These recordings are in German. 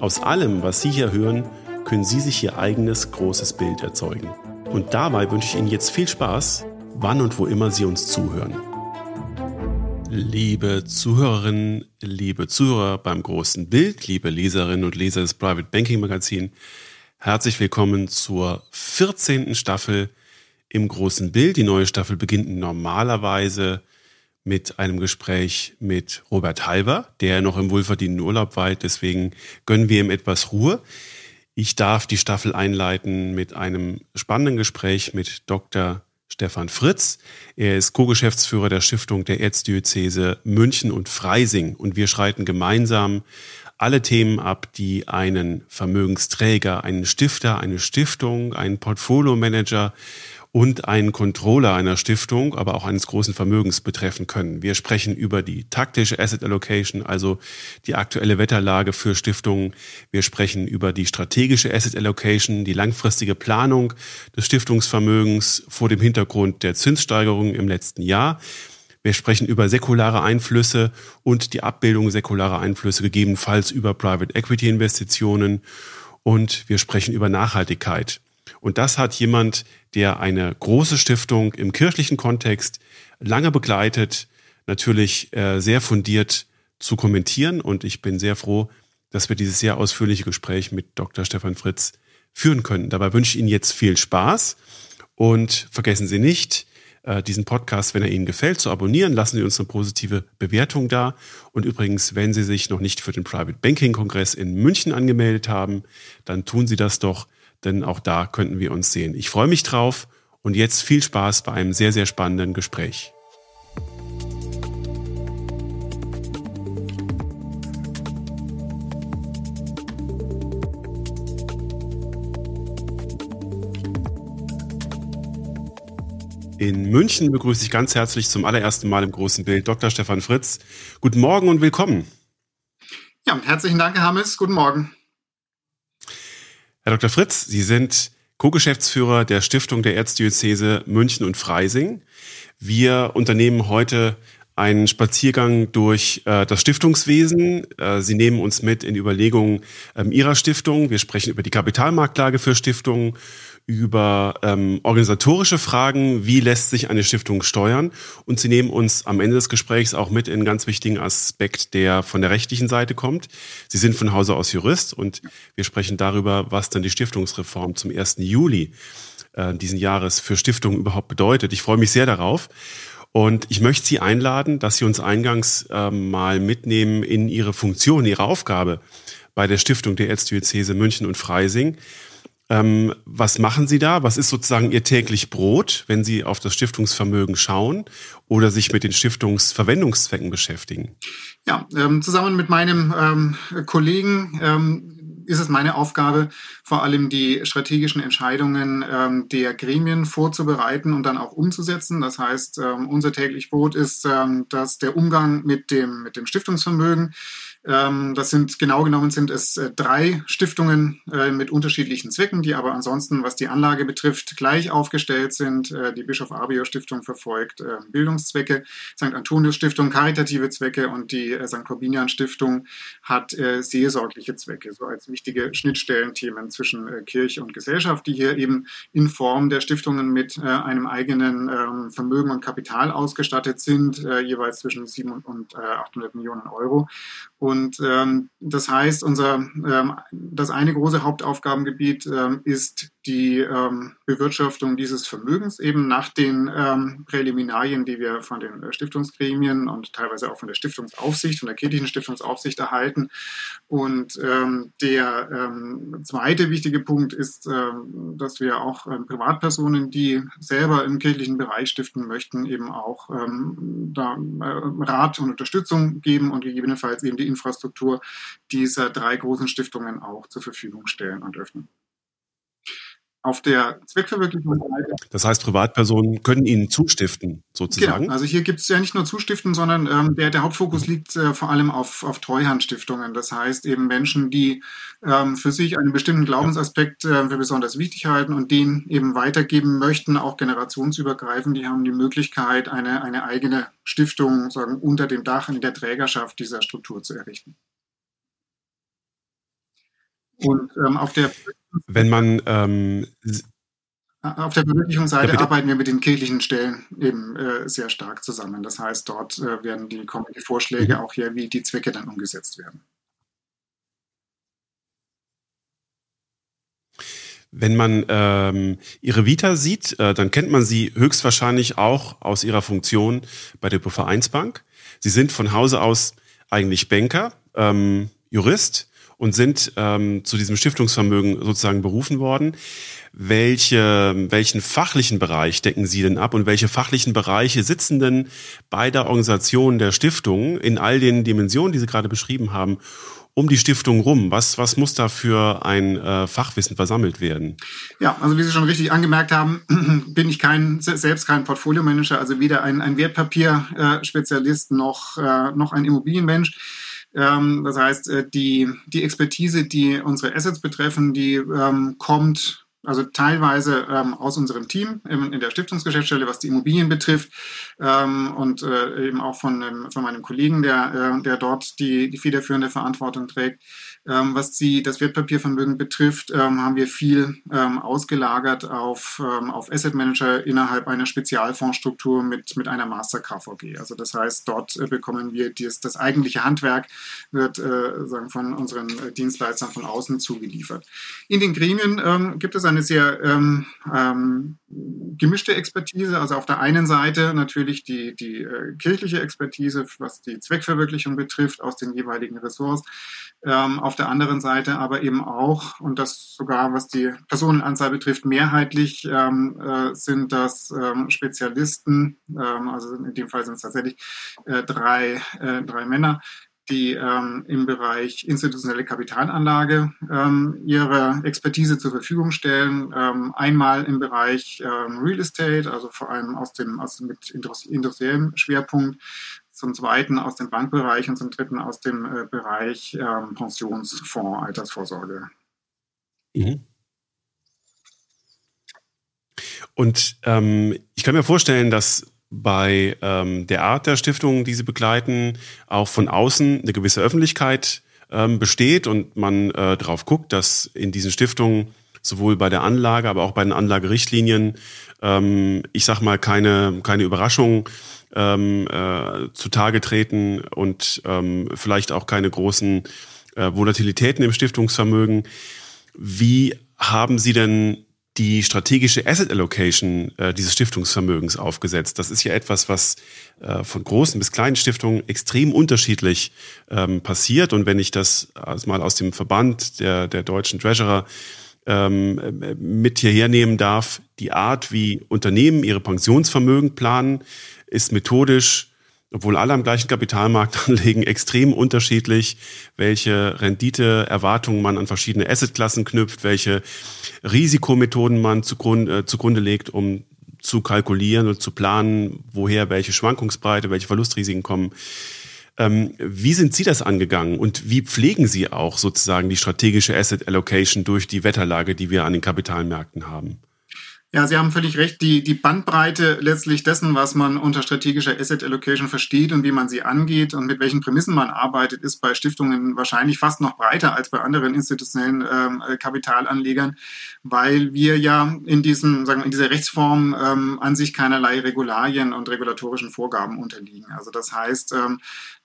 Aus allem, was Sie hier hören, können Sie sich Ihr eigenes großes Bild erzeugen. Und dabei wünsche ich Ihnen jetzt viel Spaß wann und wo immer Sie uns zuhören. Liebe Zuhörerinnen, liebe Zuhörer beim großen Bild, liebe Leserinnen und Leser des Private Banking Magazin, herzlich willkommen zur 14. Staffel im großen Bild. Die neue Staffel beginnt normalerweise mit einem Gespräch mit Robert Halber, der noch im wohlverdienten Urlaub weilt. Deswegen gönnen wir ihm etwas Ruhe. Ich darf die Staffel einleiten mit einem spannenden Gespräch mit Dr. Stefan Fritz. Er ist Co-Geschäftsführer der Stiftung der Erzdiözese München und Freising und wir schreiten gemeinsam alle Themen ab, die einen Vermögensträger, einen Stifter, eine Stiftung, einen Portfolio-Manager und einen Controller einer Stiftung, aber auch eines großen Vermögens betreffen können. Wir sprechen über die taktische Asset Allocation, also die aktuelle Wetterlage für Stiftungen. Wir sprechen über die strategische Asset Allocation, die langfristige Planung des Stiftungsvermögens vor dem Hintergrund der Zinssteigerungen im letzten Jahr. Wir sprechen über säkulare Einflüsse und die Abbildung säkularer Einflüsse, gegebenenfalls über Private Equity Investitionen. Und wir sprechen über Nachhaltigkeit. Und das hat jemand, der eine große Stiftung im kirchlichen Kontext lange begleitet, natürlich äh, sehr fundiert zu kommentieren. Und ich bin sehr froh, dass wir dieses sehr ausführliche Gespräch mit Dr. Stefan Fritz führen können. Dabei wünsche ich Ihnen jetzt viel Spaß und vergessen Sie nicht, äh, diesen Podcast, wenn er Ihnen gefällt, zu abonnieren. Lassen Sie uns eine positive Bewertung da. Und übrigens, wenn Sie sich noch nicht für den Private Banking Kongress in München angemeldet haben, dann tun Sie das doch denn auch da könnten wir uns sehen. Ich freue mich drauf und jetzt viel Spaß bei einem sehr, sehr spannenden Gespräch. In München begrüße ich ganz herzlich zum allerersten Mal im großen Bild Dr. Stefan Fritz. Guten Morgen und willkommen. Ja, herzlichen Dank, Herr Hammes. Guten Morgen. Herr Dr. Fritz, Sie sind Co-Geschäftsführer der Stiftung der Erzdiözese München und Freising. Wir unternehmen heute einen Spaziergang durch äh, das Stiftungswesen. Äh, Sie nehmen uns mit in die Überlegungen ähm, Ihrer Stiftung. Wir sprechen über die Kapitalmarktlage für Stiftungen, über ähm, organisatorische Fragen, wie lässt sich eine Stiftung steuern. Und Sie nehmen uns am Ende des Gesprächs auch mit in einen ganz wichtigen Aspekt, der von der rechtlichen Seite kommt. Sie sind von Hause aus Jurist und wir sprechen darüber, was dann die Stiftungsreform zum 1. Juli äh, diesen Jahres für Stiftungen überhaupt bedeutet. Ich freue mich sehr darauf. Und ich möchte Sie einladen, dass Sie uns eingangs äh, mal mitnehmen in Ihre Funktion, Ihre Aufgabe bei der Stiftung der Erzdiözese München und Freising. Ähm, was machen Sie da? Was ist sozusagen Ihr täglich Brot, wenn Sie auf das Stiftungsvermögen schauen oder sich mit den Stiftungsverwendungszwecken beschäftigen? Ja, ähm, zusammen mit meinem ähm, Kollegen ähm, ist es meine Aufgabe, vor allem die strategischen Entscheidungen ähm, der Gremien vorzubereiten und dann auch umzusetzen. Das heißt, ähm, unser täglich Brot ist, ähm, dass der Umgang mit dem, mit dem Stiftungsvermögen das sind genau genommen sind es äh, drei Stiftungen äh, mit unterschiedlichen Zwecken, die aber ansonsten, was die Anlage betrifft, gleich aufgestellt sind. Äh, die Bischof Abio Stiftung verfolgt Bildungszwecke, St. Antonius Stiftung karitative Zwecke und die St. Corbinian Stiftung hat seelsorgliche Zwecke, so als wichtige Schnittstellenthemen zwischen Kirche und Gesellschaft, die hier eben in Form der Stiftungen mit einem eigenen ähm, Vermögen und Kapital ausgestattet sind, jeweils zwischen 700 und 800 Millionen Euro. Und ähm, das heißt, unser ähm, das eine große Hauptaufgabengebiet ähm, ist die ähm, Bewirtschaftung dieses Vermögens eben nach den ähm, Präliminarien, die wir von den äh, Stiftungsgremien und teilweise auch von der Stiftungsaufsicht, von der kirchlichen Stiftungsaufsicht erhalten. Und ähm, der zweite wichtige Punkt ist, dass wir auch Privatpersonen, die selber im kirchlichen Bereich stiften möchten, eben auch da äh, Rat und Unterstützung geben und gegebenenfalls eben die Infrastruktur dieser drei großen Stiftungen auch zur Verfügung stellen und öffnen. Auf der Zweckverwirklichungsseite. Das heißt, Privatpersonen können Ihnen zustiften, sozusagen? Genau. Also hier gibt es ja nicht nur Zustiften, sondern ähm, der, der Hauptfokus liegt äh, vor allem auf, auf Treuhandstiftungen. Das heißt eben Menschen, die ähm, für sich einen bestimmten Glaubensaspekt äh, für besonders wichtig halten und den eben weitergeben möchten, auch generationsübergreifend. Die haben die Möglichkeit, eine, eine eigene Stiftung sagen, unter dem Dach in der Trägerschaft dieser Struktur zu errichten. Und ähm, auf der wenn man ähm, auf der Verwirklichungsseite ja, arbeiten wir mit den kirchlichen Stellen eben äh, sehr stark zusammen. Das heißt, dort äh, werden die, kommen die Vorschläge mhm. auch her, wie die Zwecke dann umgesetzt werden. Wenn man ähm, Ihre Vita sieht, äh, dann kennt man Sie höchstwahrscheinlich auch aus Ihrer Funktion bei der Vereinsbank. Sie sind von Hause aus eigentlich Banker, ähm, Jurist und sind ähm, zu diesem Stiftungsvermögen sozusagen berufen worden. Welche, welchen fachlichen Bereich decken Sie denn ab und welche fachlichen Bereiche sitzen denn bei der Organisation der Stiftung in all den Dimensionen, die Sie gerade beschrieben haben, um die Stiftung rum? Was, was muss da für ein äh, Fachwissen versammelt werden? Ja, also wie Sie schon richtig angemerkt haben, bin ich kein, selbst kein Portfolio-Manager, also weder ein, ein Wertpapier-Spezialist noch, äh, noch ein Immobilienmensch. Ähm, das heißt, äh, die, die Expertise, die unsere Assets betreffen, die ähm, kommt also teilweise ähm, aus unserem Team in, in, der Stiftungsgeschäftsstelle, was die Immobilien betrifft, ähm, und äh, eben auch von, von meinem Kollegen, der, äh, der dort die, die federführende Verantwortung trägt. Ähm, was die, das Wertpapiervermögen betrifft, ähm, haben wir viel ähm, ausgelagert auf, ähm, auf Asset Manager innerhalb einer Spezialfondsstruktur mit, mit einer Master KVG. Also das heißt, dort äh, bekommen wir dies, das eigentliche Handwerk, wird äh, sagen, von unseren äh, Dienstleistern von außen zugeliefert. In den Gremien ähm, gibt es eine sehr ähm, gemischte Expertise. Also auf der einen Seite natürlich die, die äh, kirchliche Expertise, was die Zweckverwirklichung betrifft, aus den jeweiligen Ressorts. Ähm, auf der anderen Seite aber eben auch, und das sogar was die Personenanzahl betrifft, mehrheitlich ähm, äh, sind das ähm, Spezialisten, ähm, also in dem Fall sind es tatsächlich äh, drei, äh, drei Männer, die ähm, im Bereich institutionelle Kapitalanlage ähm, ihre Expertise zur Verfügung stellen. Ähm, einmal im Bereich ähm, Real Estate, also vor allem aus dem, aus, mit industriellem Schwerpunkt, zum zweiten aus dem Bankbereich und zum dritten aus dem äh, Bereich ähm, Pensionsfonds, Altersvorsorge. Mhm. Und ähm, ich kann mir vorstellen, dass bei ähm, der Art der Stiftung, die Sie begleiten, auch von außen eine gewisse Öffentlichkeit ähm, besteht und man äh, darauf guckt, dass in diesen Stiftungen sowohl bei der Anlage, aber auch bei den Anlagerichtlinien, ähm, ich sag mal, keine, keine Überraschungen ähm, äh, zutage treten und ähm, vielleicht auch keine großen äh, Volatilitäten im Stiftungsvermögen. Wie haben Sie denn die strategische Asset Allocation äh, dieses Stiftungsvermögens aufgesetzt. Das ist ja etwas, was äh, von großen bis kleinen Stiftungen extrem unterschiedlich ähm, passiert. Und wenn ich das also mal aus dem Verband der, der deutschen Treasurer ähm, mit hierher nehmen darf, die Art, wie Unternehmen ihre Pensionsvermögen planen, ist methodisch obwohl alle am gleichen Kapitalmarkt anlegen, extrem unterschiedlich, welche Renditeerwartungen man an verschiedene Assetklassen knüpft, welche Risikomethoden man zugrunde, äh, zugrunde legt, um zu kalkulieren und zu planen, woher welche Schwankungsbreite, welche Verlustrisiken kommen. Ähm, wie sind Sie das angegangen und wie pflegen Sie auch sozusagen die strategische Asset Allocation durch die Wetterlage, die wir an den Kapitalmärkten haben? Ja, Sie haben völlig recht. Die, die Bandbreite letztlich dessen, was man unter strategischer Asset Allocation versteht und wie man sie angeht und mit welchen Prämissen man arbeitet, ist bei Stiftungen wahrscheinlich fast noch breiter als bei anderen institutionellen ähm, Kapitalanlegern, weil wir ja in diesem, sagen in dieser Rechtsform ähm, an sich keinerlei Regularien und regulatorischen Vorgaben unterliegen. Also das heißt, ähm,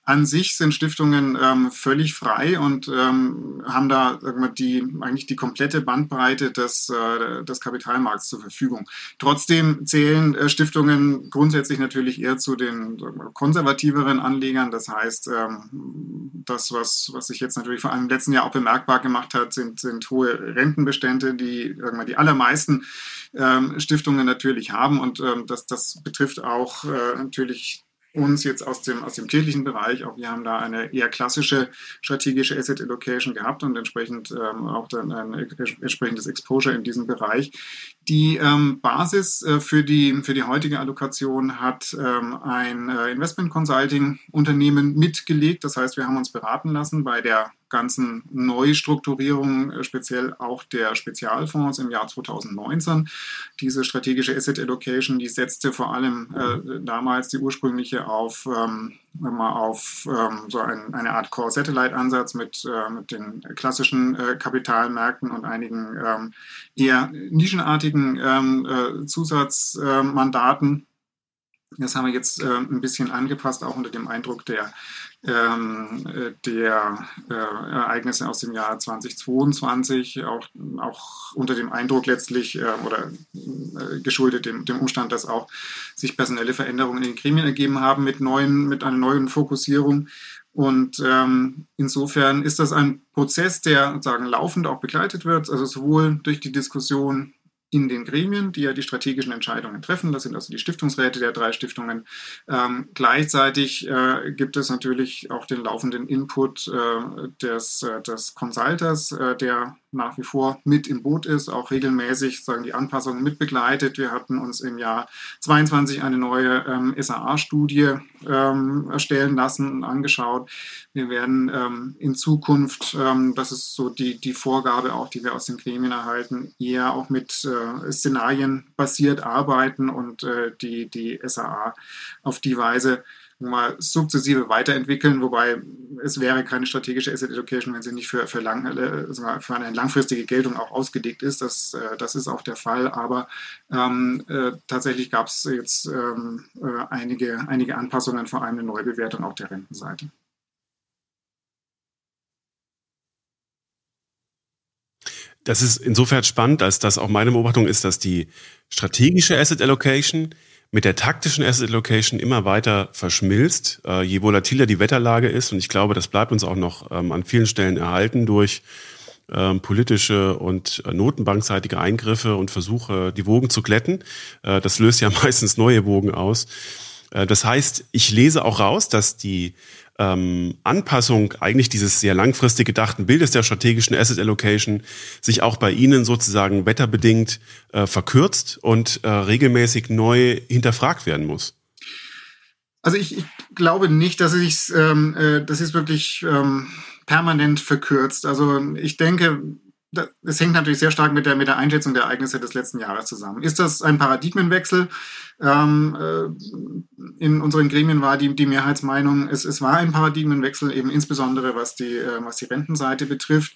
an sich sind Stiftungen ähm, völlig frei und ähm, haben da sagen wir, die, eigentlich die komplette Bandbreite des, äh, des Kapitalmarkts zur Verfügung. Trotzdem zählen äh, Stiftungen grundsätzlich natürlich eher zu den wir, konservativeren Anlegern. Das heißt, ähm, das, was, was sich jetzt natürlich vor allem im letzten Jahr auch bemerkbar gemacht hat, sind, sind hohe Rentenbestände, die sagen wir, die allermeisten ähm, Stiftungen natürlich haben. Und ähm, das, das betrifft auch äh, natürlich uns jetzt aus dem, aus dem kirchlichen Bereich. Auch wir haben da eine eher klassische strategische Asset Allocation gehabt und entsprechend ähm, auch dann ein entsprechendes Exposure in diesem Bereich. Die ähm, Basis äh, für, die, für die heutige Allokation hat ähm, ein äh, Investment Consulting Unternehmen mitgelegt. Das heißt, wir haben uns beraten lassen bei der ganzen Neustrukturierung, äh, speziell auch der Spezialfonds im Jahr 2019. Diese strategische Asset Allocation, die setzte vor allem äh, damals die ursprüngliche auf, ähm, auf ähm, so ein, eine Art Core-Satellite-Ansatz mit, äh, mit den klassischen äh, Kapitalmärkten und einigen ähm, eher nischenartigen ähm, äh, Zusatzmandaten. Das haben wir jetzt äh, ein bisschen angepasst, auch unter dem Eindruck der der äh, Ereignisse aus dem Jahr 2022, auch, auch unter dem Eindruck letztlich äh, oder äh, geschuldet dem, dem Umstand, dass auch sich personelle Veränderungen in den Gremien ergeben haben mit, neuen, mit einer neuen Fokussierung. Und ähm, insofern ist das ein Prozess, der sagen laufend auch begleitet wird, also sowohl durch die Diskussion in den Gremien, die ja die strategischen Entscheidungen treffen. Das sind also die Stiftungsräte der drei Stiftungen. Ähm, gleichzeitig äh, gibt es natürlich auch den laufenden Input äh, des, äh, des Consulters, äh, der nach wie vor mit im Boot ist, auch regelmäßig sagen die Anpassungen mitbegleitet. Wir hatten uns im Jahr 22 eine neue ähm, SAA-Studie ähm, erstellen lassen und angeschaut. Wir werden ähm, in Zukunft, ähm, das ist so die, die Vorgabe auch, die wir aus den Gremien erhalten, eher auch mit äh, Szenarien basiert arbeiten und äh, die, die SAA auf die Weise mal sukzessive weiterentwickeln, wobei es wäre keine strategische Asset Education, wenn sie nicht für, für, lang, äh, für eine langfristige Geltung auch ausgelegt ist. Das, äh, das ist auch der Fall, aber ähm, äh, tatsächlich gab es jetzt ähm, äh, einige, einige Anpassungen, vor allem eine Neubewertung auf der Rentenseite. Das ist insofern spannend, als das auch meine Beobachtung ist, dass die strategische Asset Allocation mit der taktischen Asset Allocation immer weiter verschmilzt, äh, je volatiler die Wetterlage ist. Und ich glaube, das bleibt uns auch noch ähm, an vielen Stellen erhalten durch ähm, politische und äh, notenbankseitige Eingriffe und Versuche, die Wogen zu glätten. Äh, das löst ja meistens neue Wogen aus. Äh, das heißt, ich lese auch raus, dass die ähm, Anpassung eigentlich dieses sehr langfristig gedachten Bildes der strategischen Asset Allocation sich auch bei Ihnen sozusagen wetterbedingt äh, verkürzt und äh, regelmäßig neu hinterfragt werden muss? Also ich, ich glaube nicht, dass es ähm, äh, das ist wirklich ähm, permanent verkürzt. Also ich denke, das hängt natürlich sehr stark mit der, mit der Einschätzung der Ereignisse des letzten Jahres zusammen. Ist das ein Paradigmenwechsel? Ähm, äh, in unseren Gremien war die, die Mehrheitsmeinung, es, es war ein Paradigmenwechsel, eben insbesondere was die, äh, was die Rentenseite betrifft.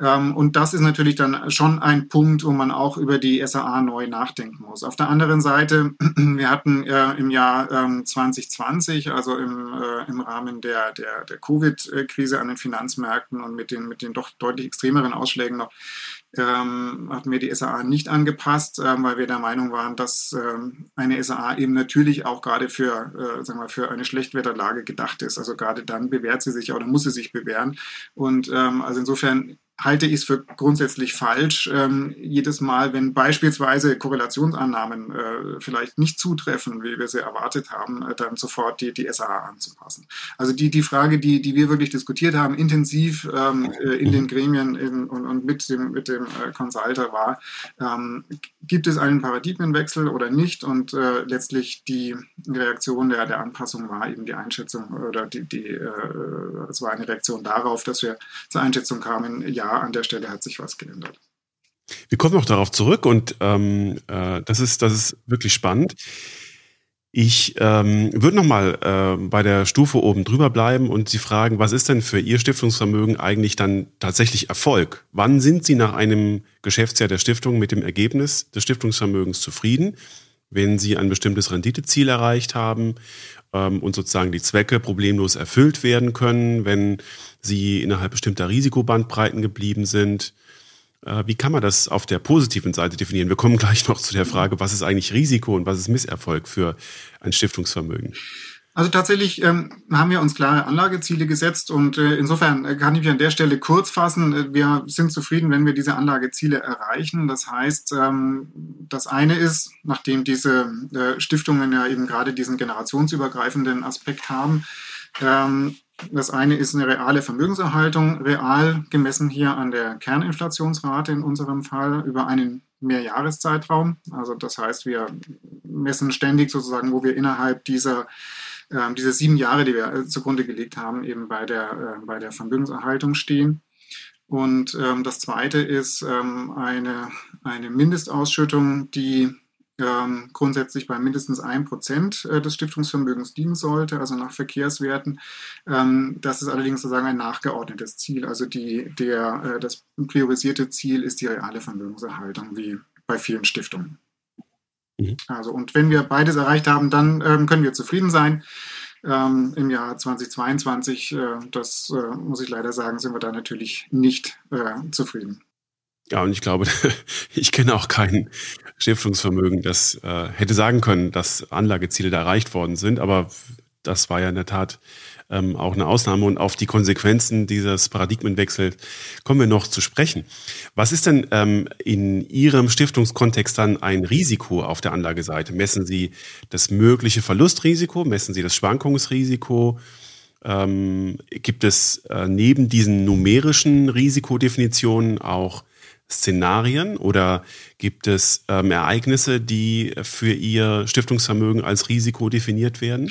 Ähm, und das ist natürlich dann schon ein Punkt, wo man auch über die SAA neu nachdenken muss. Auf der anderen Seite, wir hatten äh, im Jahr ähm, 2020, also im, äh, im Rahmen der, der, der Covid-Krise an den Finanzmärkten und mit den, mit den doch deutlich extremeren Ausschlägen noch, ähm, hatten wir die SAA nicht angepasst, ähm, weil wir der Meinung waren, dass ähm, eine SAA eben natürlich auch gerade für, äh, sagen wir, für eine Schlechtwetterlage gedacht ist. Also gerade dann bewährt sie sich oder muss sie sich bewähren. Und ähm, also insofern halte ich es für grundsätzlich falsch, ähm, jedes Mal, wenn beispielsweise Korrelationsannahmen äh, vielleicht nicht zutreffen, wie wir sie erwartet haben, äh, dann sofort die, die SAA anzupassen. Also die, die Frage, die, die wir wirklich diskutiert haben, intensiv ähm, äh, in den Gremien in, und, und mit dem, mit dem äh, Consulter war, ähm, gibt es einen Paradigmenwechsel oder nicht? Und äh, letztlich die Reaktion der, der Anpassung war eben die Einschätzung oder die, die äh, es war eine Reaktion darauf, dass wir zur Einschätzung kamen, ja, an der Stelle hat sich was geändert. Wir kommen noch darauf zurück und ähm, äh, das, ist, das ist wirklich spannend. Ich ähm, würde nochmal äh, bei der Stufe oben drüber bleiben und Sie fragen, was ist denn für Ihr Stiftungsvermögen eigentlich dann tatsächlich Erfolg? Wann sind Sie nach einem Geschäftsjahr der Stiftung mit dem Ergebnis des Stiftungsvermögens zufrieden? Wenn Sie ein bestimmtes Renditeziel erreicht haben und sozusagen die Zwecke problemlos erfüllt werden können, wenn Sie innerhalb bestimmter Risikobandbreiten geblieben sind, äh, wie kann man das auf der positiven Seite definieren? Wir kommen gleich noch zu der Frage, was ist eigentlich Risiko und was ist Misserfolg für ein Stiftungsvermögen? Also tatsächlich ähm, haben wir uns klare Anlageziele gesetzt und äh, insofern äh, kann ich mich an der Stelle kurz fassen. Äh, wir sind zufrieden, wenn wir diese Anlageziele erreichen. Das heißt, ähm, das eine ist, nachdem diese äh, Stiftungen ja eben gerade diesen generationsübergreifenden Aspekt haben, ähm, das eine ist eine reale Vermögenserhaltung, real gemessen hier an der Kerninflationsrate in unserem Fall über einen Mehrjahreszeitraum. Also das heißt, wir messen ständig sozusagen, wo wir innerhalb dieser äh, diese sieben Jahre, die wir zugrunde gelegt haben, eben bei der, äh, bei der Vermögenserhaltung stehen. Und ähm, das Zweite ist ähm, eine, eine Mindestausschüttung, die ähm, grundsätzlich bei mindestens 1% äh, des Stiftungsvermögens liegen sollte, also nach Verkehrswerten. Ähm, das ist allerdings sozusagen ein nachgeordnetes Ziel. Also die, der, äh, das priorisierte Ziel ist die reale Vermögenserhaltung, wie bei vielen Stiftungen. Mhm. Also, und wenn wir beides erreicht haben, dann ähm, können wir zufrieden sein. Ähm, Im Jahr 2022, äh, das äh, muss ich leider sagen, sind wir da natürlich nicht äh, zufrieden. Ja, und ich glaube, ich kenne auch kein Stiftungsvermögen, das äh, hätte sagen können, dass Anlageziele da erreicht worden sind. Aber das war ja in der Tat ähm, auch eine Ausnahme. Und auf die Konsequenzen dieses Paradigmenwechsels kommen wir noch zu sprechen. Was ist denn ähm, in Ihrem Stiftungskontext dann ein Risiko auf der Anlageseite? Messen Sie das mögliche Verlustrisiko? Messen Sie das Schwankungsrisiko? Ähm, gibt es äh, neben diesen numerischen Risikodefinitionen auch Szenarien oder gibt es ähm, Ereignisse, die für Ihr Stiftungsvermögen als Risiko definiert werden?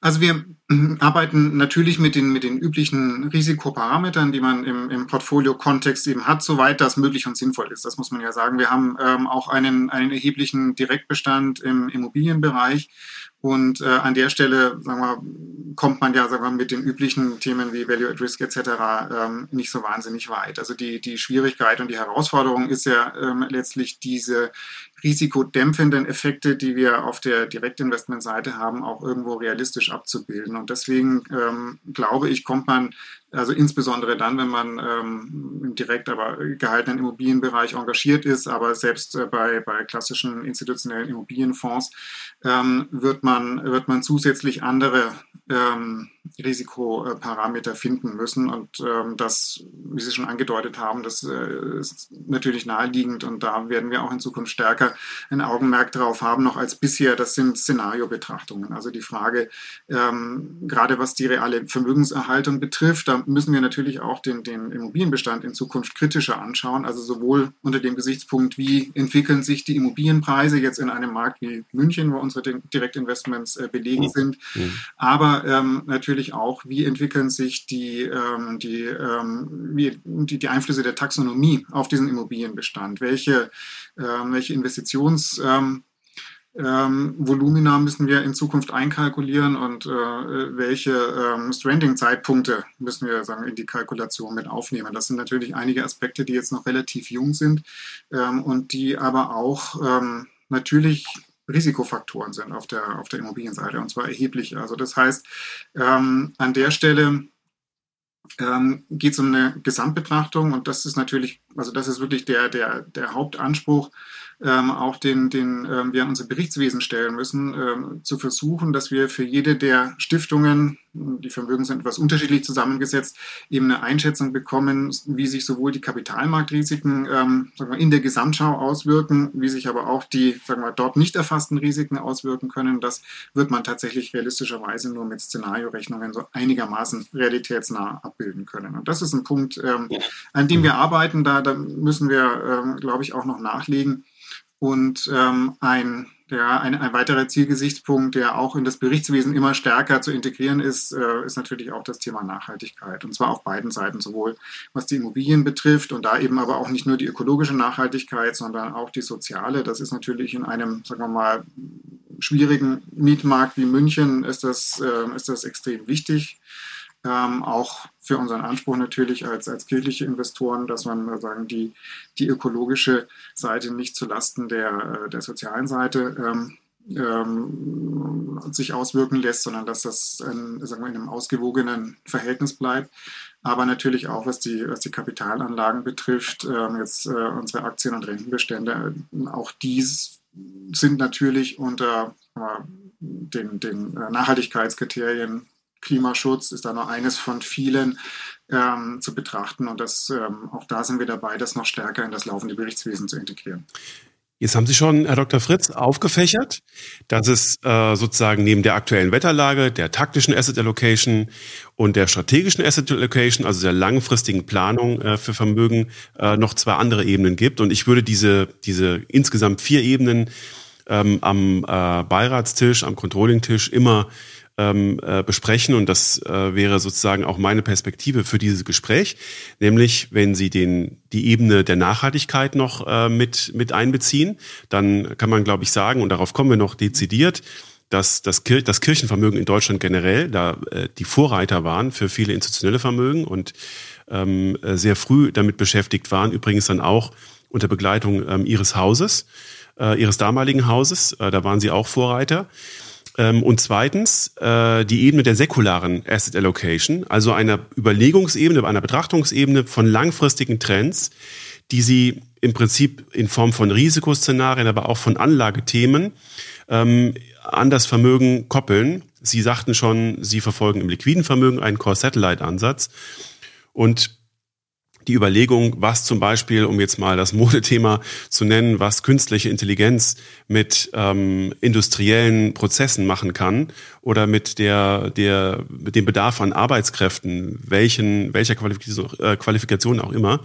Also wir arbeiten natürlich mit den, mit den üblichen Risikoparametern, die man im, im Portfolio-Kontext eben hat, soweit das möglich und sinnvoll ist. Das muss man ja sagen. Wir haben ähm, auch einen, einen erheblichen Direktbestand im Immobilienbereich und äh, an der Stelle, sagen wir, kommt man ja sagen wir, mit den üblichen Themen wie Value at Risk etc. Ähm, nicht so wahnsinnig weit. Also die, die Schwierigkeit und die Herausforderung ist ja ähm, letztlich diese risikodämpfenden Effekte, die wir auf der Direktinvestmentseite haben, auch irgendwo realistisch abzubilden. Und deswegen ähm, glaube ich, kommt man also insbesondere dann, wenn man ähm, im direkt aber gehaltenen Immobilienbereich engagiert ist, aber selbst äh, bei, bei klassischen institutionellen Immobilienfonds ähm, wird, man, wird man zusätzlich andere ähm, Risikoparameter finden müssen. Und ähm, das, wie Sie schon angedeutet haben, das äh, ist natürlich naheliegend und da werden wir auch in Zukunft stärker ein Augenmerk darauf haben, noch als bisher. Das sind Szenariobetrachtungen. Also die Frage, ähm, gerade was die reale Vermögenserhaltung betrifft, da müssen wir natürlich auch den, den Immobilienbestand in Zukunft kritischer anschauen. Also sowohl unter dem Gesichtspunkt, wie entwickeln sich die Immobilienpreise jetzt in einem Markt wie München, wo unsere Direktinvestments äh, belegen sind, mhm. aber ähm, natürlich auch, wie entwickeln sich die, ähm, die, ähm, wie, die, die, Einflüsse der Taxonomie auf diesen Immobilienbestand? Welche, welche Investitions- ähm, ähm, müssen wir in Zukunft einkalkulieren und äh, welche ähm, Stranding-Zeitpunkte müssen wir sagen, in die Kalkulation mit aufnehmen. Das sind natürlich einige Aspekte, die jetzt noch relativ jung sind und die aber auch natürlich Risikofaktoren sind auf der, auf der Immobilienseite und zwar erhebliche. Also das heißt, ähm, an der Stelle ähm, geht es um eine Gesamtbetrachtung und das ist natürlich, also das ist wirklich der, der, der Hauptanspruch, ähm, auch den, den ähm, wir an unser Berichtswesen stellen müssen, ähm, zu versuchen, dass wir für jede der Stiftungen, die Vermögen sind etwas unterschiedlich zusammengesetzt, eben eine Einschätzung bekommen, wie sich sowohl die Kapitalmarktrisiken ähm, sagen wir, in der Gesamtschau auswirken, wie sich aber auch die sagen wir, dort nicht erfassten Risiken auswirken können. Das wird man tatsächlich realistischerweise nur mit Szenariorechnungen so einigermaßen realitätsnah abbilden können. Und das ist ein Punkt, ähm, an dem wir arbeiten. Da, da müssen wir, ähm, glaube ich, auch noch nachlegen. Und ähm, ein, ja, ein, ein weiterer Zielgesichtspunkt, der auch in das Berichtswesen immer stärker zu integrieren ist, äh, ist natürlich auch das Thema Nachhaltigkeit. Und zwar auf beiden Seiten, sowohl was die Immobilien betrifft und da eben aber auch nicht nur die ökologische Nachhaltigkeit, sondern auch die soziale. Das ist natürlich in einem, sagen wir mal, schwierigen Mietmarkt wie München ist das, äh, ist das extrem wichtig. Ähm, auch für unseren Anspruch natürlich als, als kirchliche Investoren, dass man sagen, die, die ökologische Seite nicht zulasten der, äh, der sozialen Seite ähm, ähm, sich auswirken lässt, sondern dass das ein, sagen wir, in einem ausgewogenen Verhältnis bleibt. Aber natürlich auch, was die, was die Kapitalanlagen betrifft, ähm, jetzt äh, unsere Aktien- und Rentenbestände, auch dies sind natürlich unter äh, den, den äh, Nachhaltigkeitskriterien Klimaschutz ist da nur eines von vielen ähm, zu betrachten. Und das, ähm, auch da sind wir dabei, das noch stärker in das laufende Berichtswesen zu integrieren. Jetzt haben Sie schon, Herr Dr. Fritz, aufgefächert, dass es äh, sozusagen neben der aktuellen Wetterlage, der taktischen Asset Allocation und der strategischen Asset Allocation, also der langfristigen Planung äh, für Vermögen, äh, noch zwei andere Ebenen gibt. Und ich würde diese, diese insgesamt vier Ebenen ähm, am äh, Beiratstisch, am Controlling-Tisch immer ähm, äh, besprechen. Und das äh, wäre sozusagen auch meine Perspektive für dieses Gespräch, nämlich wenn Sie den die Ebene der Nachhaltigkeit noch äh, mit mit einbeziehen, dann kann man glaube ich sagen und darauf kommen wir noch dezidiert, dass das, Kir das Kirchenvermögen in Deutschland generell da äh, die Vorreiter waren für viele institutionelle Vermögen und ähm, äh, sehr früh damit beschäftigt waren, übrigens dann auch unter Begleitung ähm, ihres Hauses, äh, ihres damaligen Hauses, äh, da waren sie auch Vorreiter. Ähm, und zweitens äh, die Ebene der säkularen Asset Allocation, also einer Überlegungsebene, einer Betrachtungsebene von langfristigen Trends, die sie im Prinzip in Form von Risikoszenarien, aber auch von Anlagethemen ähm, an das Vermögen koppeln. Sie sagten schon, Sie verfolgen im liquiden Vermögen einen Core-Satellite-Ansatz. Und die Überlegung, was zum Beispiel, um jetzt mal das Modethema zu nennen, was künstliche Intelligenz mit ähm, industriellen Prozessen machen kann oder mit der, der, mit dem Bedarf an Arbeitskräften, welchen, welcher äh, Qualifikation auch immer.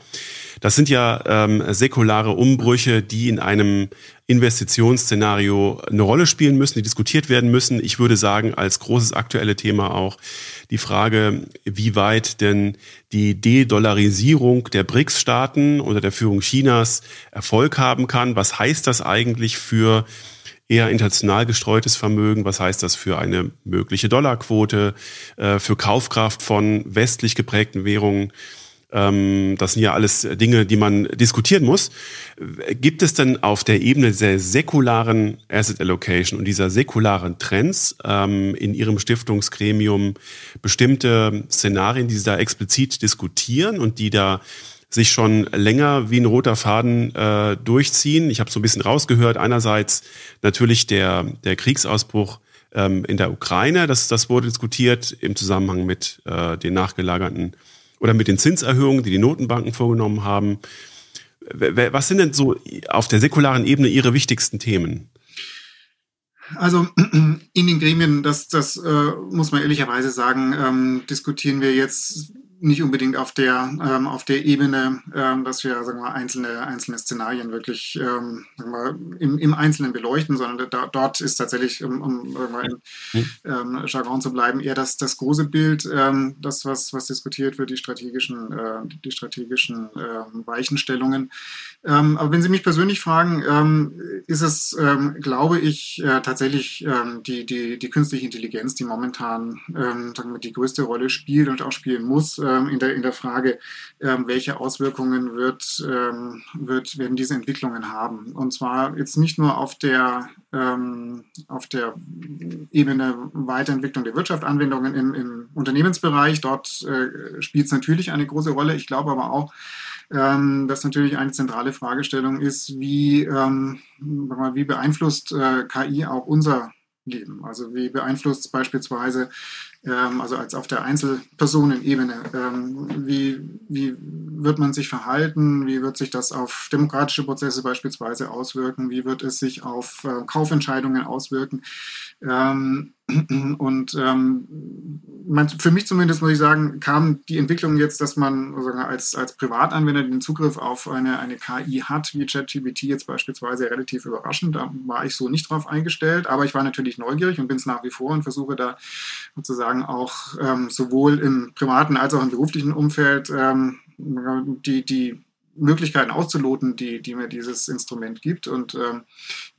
Das sind ja ähm, säkulare Umbrüche, die in einem Investitionsszenario eine Rolle spielen müssen, die diskutiert werden müssen. Ich würde sagen, als großes aktuelle Thema auch die Frage, wie weit denn die De-Dollarisierung der BRICS-Staaten unter der Führung Chinas Erfolg haben kann. Was heißt das eigentlich für eher international gestreutes Vermögen? Was heißt das für eine mögliche Dollarquote, äh, für Kaufkraft von westlich geprägten Währungen? Ähm, das sind ja alles Dinge, die man diskutieren muss. Gibt es denn auf der Ebene der säkularen Asset Allocation und dieser säkularen Trends ähm, in Ihrem Stiftungsgremium bestimmte Szenarien, die Sie da explizit diskutieren und die da sich schon länger wie ein roter Faden äh, durchziehen. Ich habe so ein bisschen rausgehört. Einerseits natürlich der, der Kriegsausbruch ähm, in der Ukraine, das, das wurde diskutiert im Zusammenhang mit äh, den nachgelagerten oder mit den Zinserhöhungen, die die Notenbanken vorgenommen haben. Was sind denn so auf der säkularen Ebene Ihre wichtigsten Themen? Also in den Gremien, das, das äh, muss man ehrlicherweise sagen, ähm, diskutieren wir jetzt nicht unbedingt auf der, ähm, auf der Ebene, ähm, dass wir sagen wir, einzelne, einzelne Szenarien wirklich ähm, sagen wir, im, im Einzelnen beleuchten, sondern da, dort ist tatsächlich, um, um in hm. ähm, Jargon zu bleiben, eher das, das große Bild, ähm, das, was, was diskutiert wird, die strategischen, äh, die strategischen äh, Weichenstellungen. Ähm, aber wenn Sie mich persönlich fragen, ähm, ist es, ähm, glaube ich, äh, tatsächlich ähm, die, die, die künstliche Intelligenz, die momentan ähm, sagen wir, die größte Rolle spielt und auch spielen muss ähm, in, der, in der Frage, welche Auswirkungen wird, wird, werden diese Entwicklungen haben. Und zwar jetzt nicht nur auf der, auf der Ebene Weiterentwicklung der Wirtschaft, Anwendungen im, im Unternehmensbereich. Dort äh, spielt es natürlich eine große Rolle. Ich glaube aber auch, ähm, dass natürlich eine zentrale Fragestellung ist, wie, ähm, wie beeinflusst äh, KI auch unser Leben? Also wie beeinflusst beispielsweise ähm, also als auf der Einzelpersonenebene. Ähm, wie, wie wird man sich verhalten? Wie wird sich das auf demokratische Prozesse beispielsweise auswirken? Wie wird es sich auf äh, Kaufentscheidungen auswirken? Ähm, und ähm, für mich zumindest muss ich sagen, kam die Entwicklung jetzt, dass man also als, als Privatanwender den Zugriff auf eine, eine KI hat, wie ChatGPT jetzt beispielsweise, relativ überraschend. Da war ich so nicht drauf eingestellt, aber ich war natürlich neugierig und bin es nach wie vor und versuche da sozusagen auch ähm, sowohl im privaten als auch im beruflichen Umfeld ähm, die, die Möglichkeiten auszuloten, die, die mir dieses Instrument gibt. Und ähm,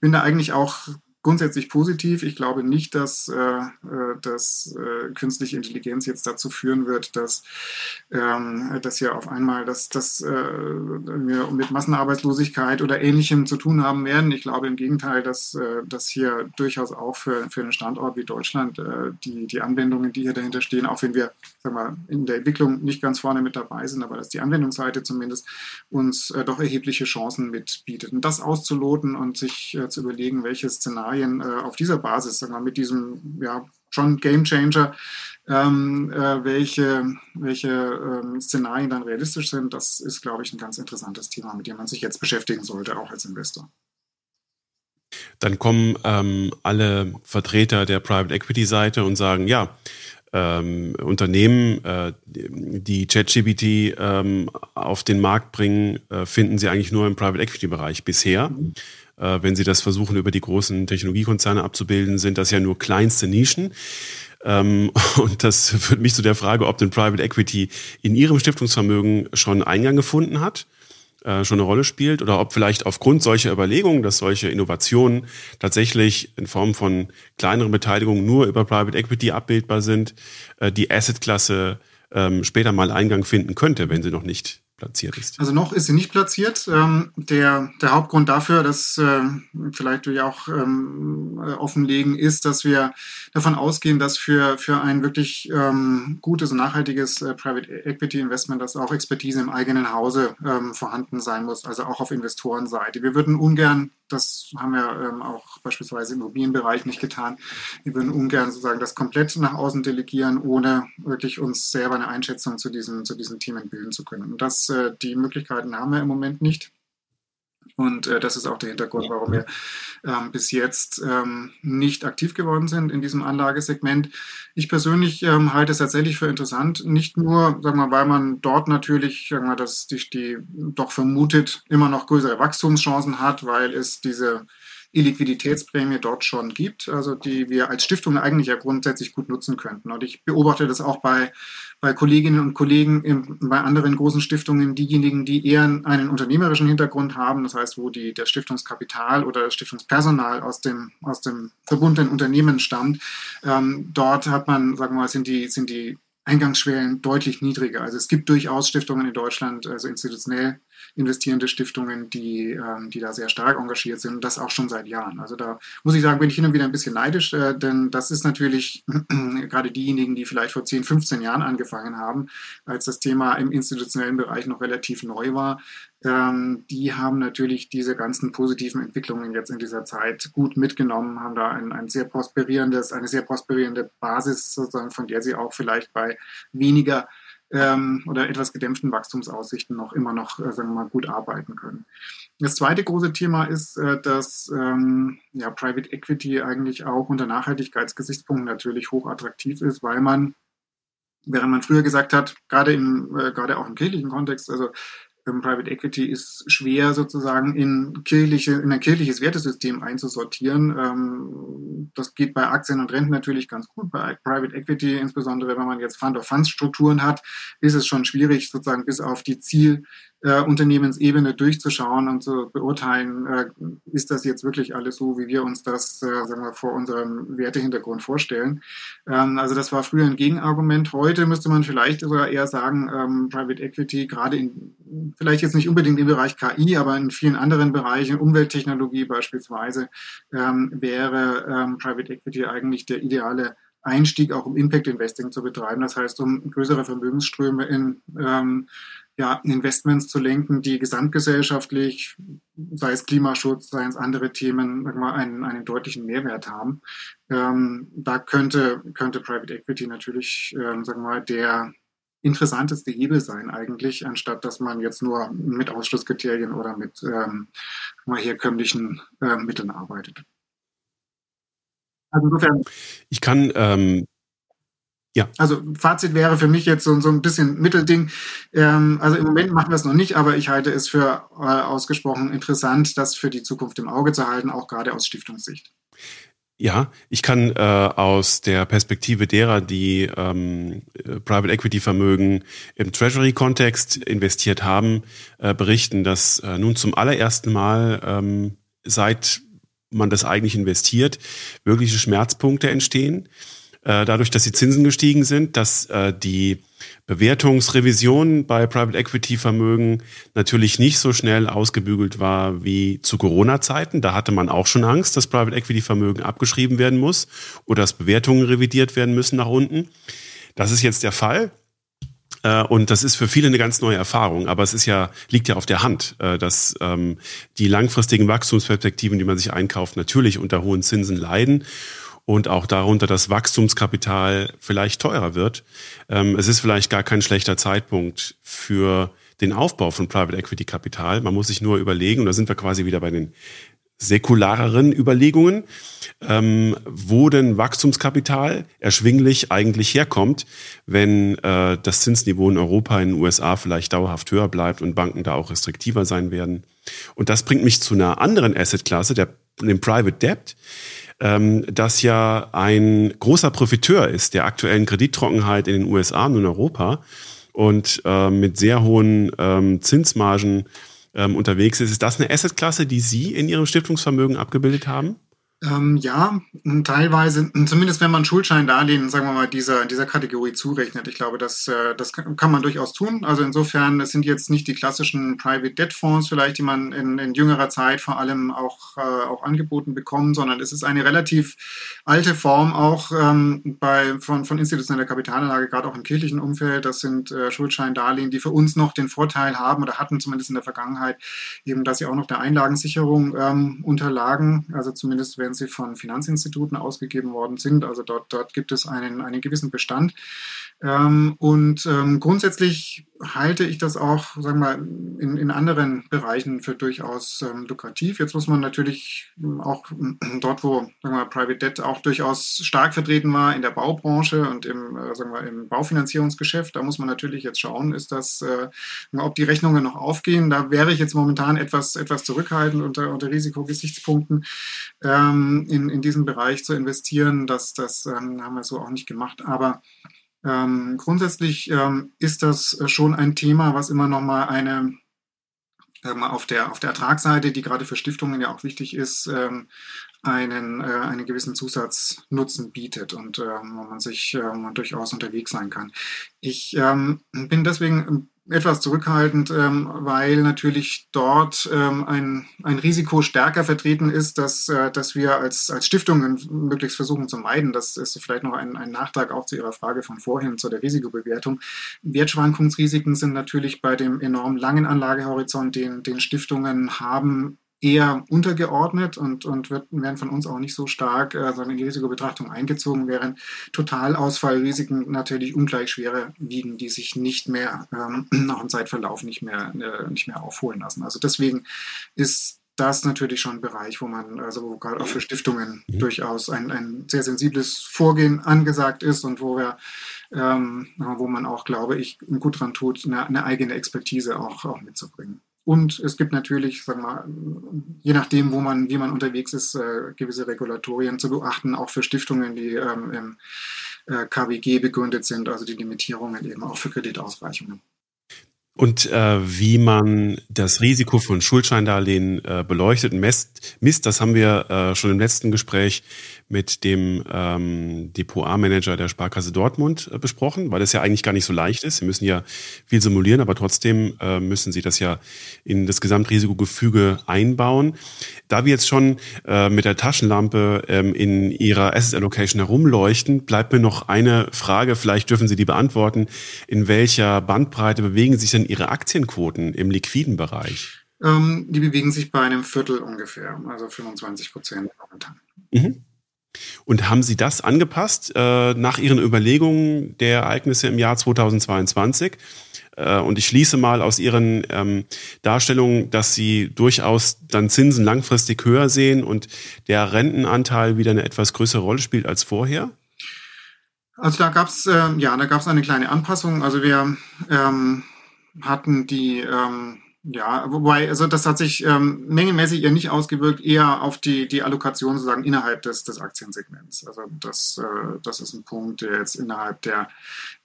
bin da eigentlich auch grundsätzlich positiv. Ich glaube nicht, dass, äh, äh, dass äh, künstliche Intelligenz jetzt dazu führen wird, dass, ähm, dass hier auf einmal dass, dass, äh, wir mit Massenarbeitslosigkeit oder Ähnlichem zu tun haben werden. Ich glaube im Gegenteil, dass, äh, dass hier durchaus auch für, für einen Standort wie Deutschland äh, die, die Anwendungen, die hier dahinter stehen, auch wenn wir sagen wir, in der Entwicklung nicht ganz vorne mit dabei sind, aber dass die Anwendungsseite zumindest uns doch erhebliche Chancen mitbietet. Und das auszuloten und sich zu überlegen, welche Szenarien Szenarien äh, auf dieser Basis, sagen wir, mit diesem ja, schon Game Changer, ähm, äh, welche, welche ähm, Szenarien dann realistisch sind, das ist, glaube ich, ein ganz interessantes Thema, mit dem man sich jetzt beschäftigen sollte, auch als Investor. Dann kommen ähm, alle Vertreter der Private Equity Seite und sagen, ja, ähm, Unternehmen, äh, die ChatGPT ähm, auf den Markt bringen, äh, finden sie eigentlich nur im Private Equity Bereich bisher. Mhm. Äh, wenn Sie das versuchen, über die großen Technologiekonzerne abzubilden, sind das ja nur kleinste Nischen. Ähm, und das führt mich zu der Frage, ob denn Private Equity in Ihrem Stiftungsvermögen schon Eingang gefunden hat, äh, schon eine Rolle spielt, oder ob vielleicht aufgrund solcher Überlegungen, dass solche Innovationen tatsächlich in Form von kleineren Beteiligungen nur über Private Equity abbildbar sind, äh, die Assetklasse ähm, später mal Eingang finden könnte, wenn sie noch nicht platziert ist? Also noch ist sie nicht platziert. Ähm, der, der Hauptgrund dafür, das äh, vielleicht wir auch ähm, äh, offenlegen, ist, dass wir davon ausgehen, dass für, für ein wirklich ähm, gutes und nachhaltiges äh, Private Equity Investment, dass auch Expertise im eigenen Hause vorhanden sein muss, also auch auf Investorenseite. Wir würden ungern das haben wir ähm, auch beispielsweise im Immobilienbereich nicht getan. Wir würden ungern sozusagen das komplett nach außen delegieren, ohne wirklich uns selber eine Einschätzung zu diesen, zu diesen Themen bilden zu können. Und das, äh, die Möglichkeiten haben wir im Moment nicht. Und äh, das ist auch der Hintergrund, warum wir ähm, bis jetzt ähm, nicht aktiv geworden sind in diesem Anlagesegment. Ich persönlich ähm, halte es tatsächlich für interessant, nicht nur, sagen wir, weil man dort natürlich, sagen wir, dass die, die doch vermutet immer noch größere Wachstumschancen hat, weil es diese Illiquiditätsprämie dort schon gibt, also die wir als Stiftung eigentlich ja grundsätzlich gut nutzen könnten. Und ich beobachte das auch bei, bei Kolleginnen und Kollegen in, bei anderen großen Stiftungen, diejenigen, die eher einen unternehmerischen Hintergrund haben, das heißt, wo die, der Stiftungskapital oder das Stiftungspersonal aus dem, aus dem verbundenen Unternehmen stammt. Ähm, dort hat man, sagen wir mal, sind die, sind die Eingangsschwellen deutlich niedriger. Also es gibt durchaus Stiftungen in Deutschland, also institutionell investierende Stiftungen, die, ähm, die da sehr stark engagiert sind, das auch schon seit Jahren. Also da muss ich sagen, bin ich hin und wieder ein bisschen neidisch, äh, denn das ist natürlich gerade diejenigen, die vielleicht vor 10, 15 Jahren angefangen haben, als das Thema im institutionellen Bereich noch relativ neu war, ähm, die haben natürlich diese ganzen positiven Entwicklungen jetzt in dieser Zeit gut mitgenommen, haben da ein, ein sehr prosperierendes, eine sehr prosperierende Basis sozusagen, von der sie auch vielleicht bei weniger ähm, oder etwas gedämpften Wachstumsaussichten noch immer noch, äh, sagen wir mal, gut arbeiten können. Das zweite große Thema ist, äh, dass ähm, ja, Private Equity eigentlich auch unter Nachhaltigkeitsgesichtspunkten natürlich hochattraktiv ist, weil man während man früher gesagt hat, gerade im, äh, gerade auch im kirchlichen Kontext, also Private Equity ist schwer sozusagen in, kirchliche, in ein kirchliches Wertesystem einzusortieren. Ähm, das geht bei Aktien und Renten natürlich ganz gut. Bei Private Equity, insbesondere wenn man jetzt Fund-of-Funds-Strukturen hat, ist es schon schwierig, sozusagen bis auf die Ziel, äh, durchzuschauen und zu beurteilen, äh, ist das jetzt wirklich alles so, wie wir uns das, äh, sagen wir, vor unserem Wertehintergrund vorstellen. Ähm, also das war früher ein Gegenargument. Heute müsste man vielleicht sogar eher sagen, ähm, Private Equity, gerade in, vielleicht jetzt nicht unbedingt im Bereich KI, aber in vielen anderen Bereichen, Umwelttechnologie beispielsweise, ähm, wäre ähm, Private Equity eigentlich der ideale Einstieg auch um Impact Investing zu betreiben. Das heißt, um größere Vermögensströme in, ähm, ja, Investments zu lenken, die gesamtgesellschaftlich, sei es Klimaschutz, sei es andere Themen, einen, einen deutlichen Mehrwert haben. Ähm, da könnte, könnte Private Equity natürlich, ähm, sagen wir mal, der interessanteste Hebel sein eigentlich, anstatt dass man jetzt nur mit Ausschlusskriterien oder mit ähm, mal herkömmlichen äh, Mitteln arbeitet. Also insofern. Ich kann ähm, ja. Also Fazit wäre für mich jetzt so, so ein bisschen Mittelding. Ähm, also im Moment machen wir es noch nicht, aber ich halte es für äh, ausgesprochen interessant, das für die Zukunft im Auge zu halten, auch gerade aus Stiftungssicht. Ja, ich kann äh, aus der Perspektive derer, die ähm, Private Equity Vermögen im Treasury-Kontext investiert haben, äh, berichten, dass äh, nun zum allerersten Mal ähm, seit man das eigentlich investiert, wirkliche Schmerzpunkte entstehen. Äh, dadurch, dass die Zinsen gestiegen sind, dass äh, die Bewertungsrevision bei Private Equity Vermögen natürlich nicht so schnell ausgebügelt war wie zu Corona-Zeiten. Da hatte man auch schon Angst, dass Private Equity Vermögen abgeschrieben werden muss oder dass Bewertungen revidiert werden müssen nach unten. Das ist jetzt der Fall. Äh, und das ist für viele eine ganz neue Erfahrung. Aber es ist ja, liegt ja auf der Hand, äh, dass ähm, die langfristigen Wachstumsperspektiven, die man sich einkauft, natürlich unter hohen Zinsen leiden und auch darunter das Wachstumskapital vielleicht teurer wird. Ähm, es ist vielleicht gar kein schlechter Zeitpunkt für den Aufbau von Private Equity Kapital. Man muss sich nur überlegen, und da sind wir quasi wieder bei den säkulareren Überlegungen, ähm, wo denn Wachstumskapital erschwinglich eigentlich herkommt, wenn äh, das Zinsniveau in Europa, in den USA vielleicht dauerhaft höher bleibt und Banken da auch restriktiver sein werden. Und das bringt mich zu einer anderen Assetklasse, dem Private Debt ähm, das ja ein großer Profiteur ist der aktuellen Kredittrockenheit in den USA und in Europa und äh, mit sehr hohen ähm, Zinsmargen ähm, unterwegs ist. Ist das eine Assetklasse, die Sie in Ihrem Stiftungsvermögen abgebildet haben? Ähm, ja, teilweise, zumindest wenn man Schuldscheindarlehen, sagen wir mal, dieser, dieser Kategorie zurechnet. Ich glaube, das, äh, das kann man durchaus tun. Also insofern, es sind jetzt nicht die klassischen Private Debt Fonds vielleicht, die man in, in jüngerer Zeit vor allem auch, äh, auch angeboten bekommt, sondern es ist eine relativ alte Form auch ähm, bei, von, von institutioneller Kapitalanlage, gerade auch im kirchlichen Umfeld. Das sind äh, Schuldscheindarlehen, die für uns noch den Vorteil haben oder hatten zumindest in der Vergangenheit, eben, dass sie auch noch der Einlagensicherung ähm, unterlagen. Also zumindest wenn sie von Finanzinstituten ausgegeben worden sind. Also dort, dort gibt es einen, einen gewissen Bestand. Ähm, und ähm, grundsätzlich halte ich das auch, sagen wir in, in anderen Bereichen für durchaus ähm, lukrativ. Jetzt muss man natürlich auch dort, wo sagen wir, Private Debt auch durchaus stark vertreten war in der Baubranche und im, äh, sagen wir, im Baufinanzierungsgeschäft, da muss man natürlich jetzt schauen, ist das, äh, ob die Rechnungen noch aufgehen. Da wäre ich jetzt momentan etwas, etwas zurückhaltend unter, unter Risikogesichtspunkten ähm, in, in diesen Bereich zu investieren. Das, das ähm, haben wir so auch nicht gemacht. Aber ähm, grundsätzlich ähm, ist das schon ein Thema, was immer noch mal eine auf der auf der Ertragsseite, die gerade für Stiftungen ja auch wichtig ist, ähm, einen, äh, einen gewissen Zusatznutzen bietet und ähm, wo man sich ähm, durchaus unterwegs sein kann. Ich ähm, bin deswegen etwas zurückhaltend, ähm, weil natürlich dort ähm, ein, ein Risiko stärker vertreten ist, dass, äh, dass wir als, als Stiftungen möglichst versuchen zu meiden. Das ist vielleicht noch ein, ein Nachtrag auch zu Ihrer Frage von vorhin, zu der Risikobewertung. Wertschwankungsrisiken sind natürlich bei dem enorm langen Anlagehorizont, den, den Stiftungen haben, eher untergeordnet und, und wird, werden von uns auch nicht so stark äh, in die Risikobetrachtung eingezogen, während Totalausfallrisiken natürlich ungleich schwerer wiegen, die sich nicht mehr ähm, nach dem Zeitverlauf nicht mehr, äh, nicht mehr aufholen lassen. Also deswegen ist das natürlich schon ein Bereich, wo man, also wo gerade auch für Stiftungen mhm. durchaus ein, ein sehr sensibles Vorgehen angesagt ist und wo wir, ähm, wo man auch, glaube ich, gut dran tut, eine, eine eigene Expertise auch, auch mitzubringen. Und es gibt natürlich, sagen wir je nachdem, wo man, wie man unterwegs ist, äh, gewisse Regulatorien zu beachten, auch für Stiftungen, die ähm, im äh, KWG begründet sind, also die Limitierungen eben auch für Kreditausreichungen. Und äh, wie man das Risiko von Schuldscheindarlehen äh, beleuchtet und misst, das haben wir äh, schon im letzten Gespräch mit dem ähm, Depot A-Manager der Sparkasse Dortmund äh, besprochen, weil das ja eigentlich gar nicht so leicht ist. Sie müssen ja viel simulieren, aber trotzdem äh, müssen Sie das ja in das Gesamtrisikogefüge einbauen. Da wir jetzt schon äh, mit der Taschenlampe ähm, in Ihrer Asset Allocation herumleuchten, bleibt mir noch eine Frage, vielleicht dürfen Sie die beantworten. In welcher Bandbreite bewegen sich denn denn Ihre Aktienquoten im liquiden Bereich? Ähm, die bewegen sich bei einem Viertel ungefähr, also 25 Prozent momentan. Mhm. Und haben Sie das angepasst äh, nach Ihren Überlegungen der Ereignisse im Jahr 2022? Äh, und ich schließe mal aus Ihren ähm, Darstellungen, dass Sie durchaus dann Zinsen langfristig höher sehen und der Rentenanteil wieder eine etwas größere Rolle spielt als vorher? Also da gab es äh, ja, da gab es eine kleine Anpassung. Also wir ähm, hatten die ähm, ja, wobei, also das hat sich ähm, mengenmäßig eher nicht ausgewirkt, eher auf die, die Allokation sozusagen innerhalb des, des Aktiensegments. Also das, äh, das ist ein Punkt, der jetzt innerhalb der,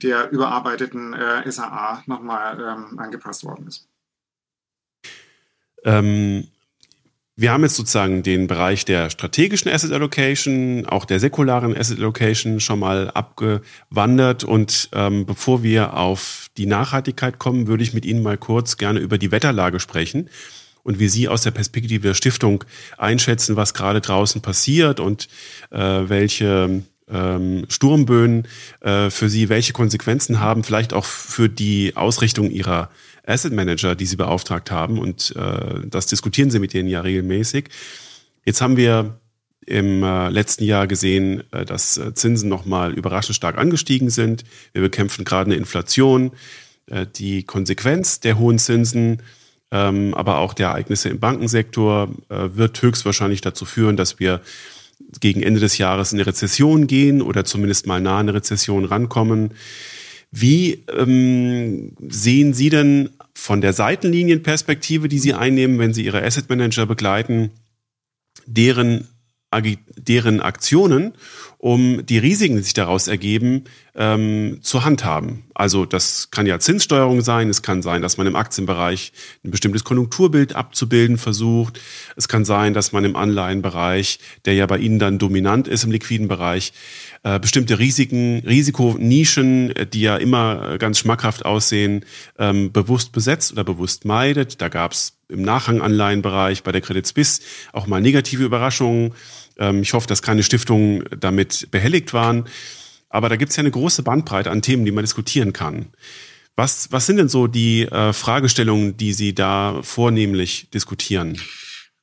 der überarbeiteten äh, SAA nochmal ähm, angepasst worden ist. Ähm, wir haben jetzt sozusagen den Bereich der strategischen Asset Allocation, auch der säkularen Asset Allocation schon mal abgewandert. Und ähm, bevor wir auf die Nachhaltigkeit kommen, würde ich mit Ihnen mal kurz gerne über die Wetterlage sprechen und wie Sie aus der Perspektive der Stiftung einschätzen, was gerade draußen passiert und äh, welche ähm, Sturmböen äh, für Sie welche Konsequenzen haben, vielleicht auch für die Ausrichtung Ihrer Asset Manager, die sie beauftragt haben. Und äh, das diskutieren sie mit denen ja regelmäßig. Jetzt haben wir im äh, letzten Jahr gesehen, äh, dass äh, Zinsen nochmal überraschend stark angestiegen sind. Wir bekämpfen gerade eine Inflation. Äh, die Konsequenz der hohen Zinsen, ähm, aber auch der Ereignisse im Bankensektor äh, wird höchstwahrscheinlich dazu führen, dass wir gegen Ende des Jahres in eine Rezession gehen oder zumindest mal nah an eine Rezession rankommen. Wie ähm, sehen Sie denn von der Seitenlinienperspektive, die Sie einnehmen, wenn Sie Ihre Asset Manager begleiten, deren, deren Aktionen, um die Risiken, die sich daraus ergeben, ähm, zur handhaben. Also das kann ja Zinssteuerung sein, es kann sein, dass man im Aktienbereich ein bestimmtes Konjunkturbild abzubilden versucht, es kann sein, dass man im Anleihenbereich, der ja bei Ihnen dann dominant ist im liquiden Bereich, äh, bestimmte Risiken, Risikonischen, äh, die ja immer äh, ganz schmackhaft aussehen, ähm, bewusst besetzt oder bewusst meidet. Da gab es im Nachhanganleihenbereich bei der Credit Suisse auch mal negative Überraschungen. Ähm, ich hoffe, dass keine Stiftungen damit behelligt waren. Aber da gibt es ja eine große Bandbreite an Themen, die man diskutieren kann. Was, was sind denn so die äh, Fragestellungen, die Sie da vornehmlich diskutieren?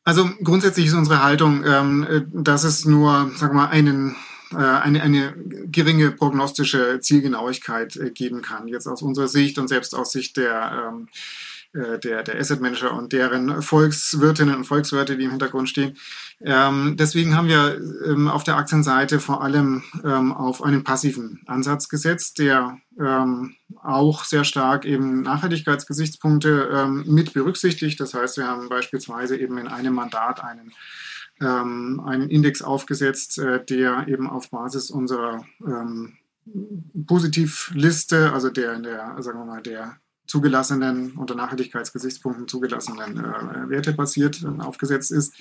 Also grundsätzlich ist unsere Haltung, ähm, dass es nur, wir mal, einen äh, eine, eine geringe prognostische Zielgenauigkeit äh, geben kann. Jetzt aus unserer Sicht und selbst aus Sicht der, ähm, äh, der, der Asset Manager und deren Volkswirtinnen und Volkswirte, die im Hintergrund stehen. Ähm, deswegen haben wir ähm, auf der Aktienseite vor allem auf einen passiven Ansatz gesetzt, der auch sehr stark eben Nachhaltigkeitsgesichtspunkte mit berücksichtigt. Das heißt, wir haben beispielsweise eben in einem Mandat einen ähm, einen Index aufgesetzt, äh, der eben auf Basis unserer ähm, Positivliste, also der, der, sagen wir mal, der zugelassenen, unter Nachhaltigkeitsgesichtspunkten zugelassenen äh, Werte basiert äh, aufgesetzt ist.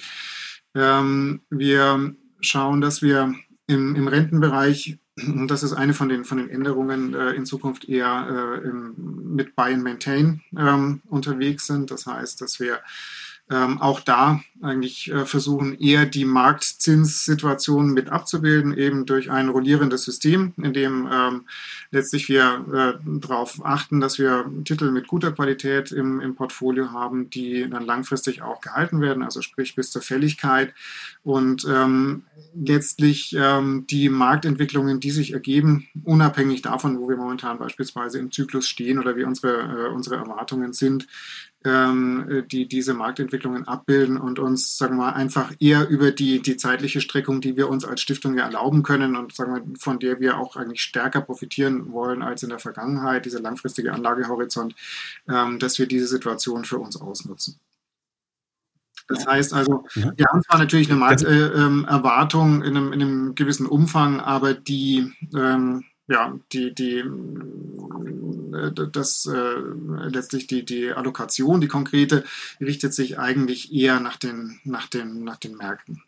Ähm, wir schauen, dass wir im, im Rentenbereich, und das ist eine von den, von den Änderungen, äh, in Zukunft eher äh, im, mit Buy and Maintain ähm, unterwegs sind. Das heißt, dass wir ähm, auch da eigentlich äh, versuchen, eher die Marktzinssituation mit abzubilden, eben durch ein rollierendes System, in dem ähm, letztlich wir äh, darauf achten, dass wir Titel mit guter Qualität im, im Portfolio haben, die dann langfristig auch gehalten werden, also sprich bis zur Fälligkeit. Und ähm, letztlich ähm, die Marktentwicklungen, die sich ergeben, unabhängig davon, wo wir momentan beispielsweise im Zyklus stehen oder wie unsere, äh, unsere Erwartungen sind, ähm, die diese Marktentwicklungen abbilden und uns, sagen wir mal, einfach eher über die, die zeitliche Streckung, die wir uns als Stiftung ja erlauben können und sagen wir, von der wir auch eigentlich stärker profitieren wollen als in der Vergangenheit, dieser langfristige Anlagehorizont, ähm, dass wir diese Situation für uns ausnutzen. Das heißt also, wir haben zwar natürlich eine Markterwartung äh, ähm, in, einem, in einem gewissen Umfang, aber die ähm, ja, die, die, äh, das äh, letztlich die, die Allokation, die konkrete, richtet sich eigentlich eher nach den, nach den, nach den Märkten.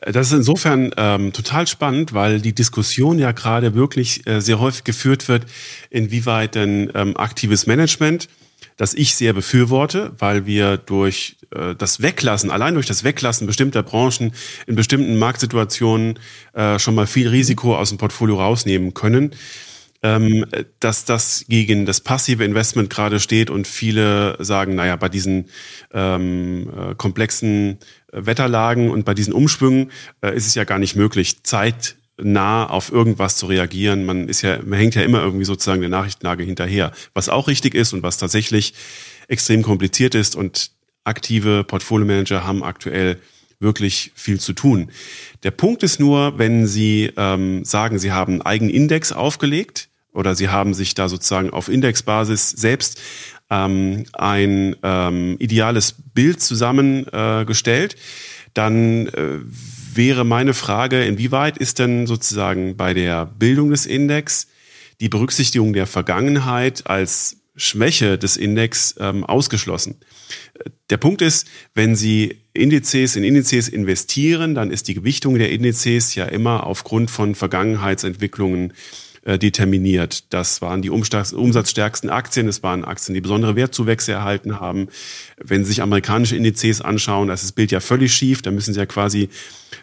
Das ist insofern ähm, total spannend, weil die Diskussion ja gerade wirklich äh, sehr häufig geführt wird, inwieweit denn ähm, aktives Management das ich sehr befürworte, weil wir durch äh, das Weglassen, allein durch das Weglassen bestimmter Branchen in bestimmten Marktsituationen äh, schon mal viel Risiko aus dem Portfolio rausnehmen können. Ähm, dass das gegen das passive Investment gerade steht und viele sagen, naja, bei diesen ähm, äh, komplexen Wetterlagen und bei diesen Umschwüngen äh, ist es ja gar nicht möglich, Zeit nah auf irgendwas zu reagieren. Man ist ja, man hängt ja immer irgendwie sozusagen der Nachrichtenlage hinterher. Was auch richtig ist und was tatsächlich extrem kompliziert ist und aktive Portfolio-Manager haben aktuell wirklich viel zu tun. Der Punkt ist nur, wenn Sie ähm, sagen, Sie haben einen eigenen Index aufgelegt oder Sie haben sich da sozusagen auf Indexbasis selbst ähm, ein ähm, ideales Bild zusammengestellt, äh, dann äh, wäre meine Frage, inwieweit ist denn sozusagen bei der Bildung des Index die Berücksichtigung der Vergangenheit als Schwäche des Index ähm, ausgeschlossen? Der Punkt ist, wenn Sie Indizes in Indizes investieren, dann ist die Gewichtung der Indizes ja immer aufgrund von Vergangenheitsentwicklungen äh, determiniert. Das waren die umsatzstärksten Aktien, es waren Aktien, die besondere Wertzuwächse erhalten haben. Wenn Sie sich amerikanische Indizes anschauen, da ist das Bild ja völlig schief. Da müssen Sie ja quasi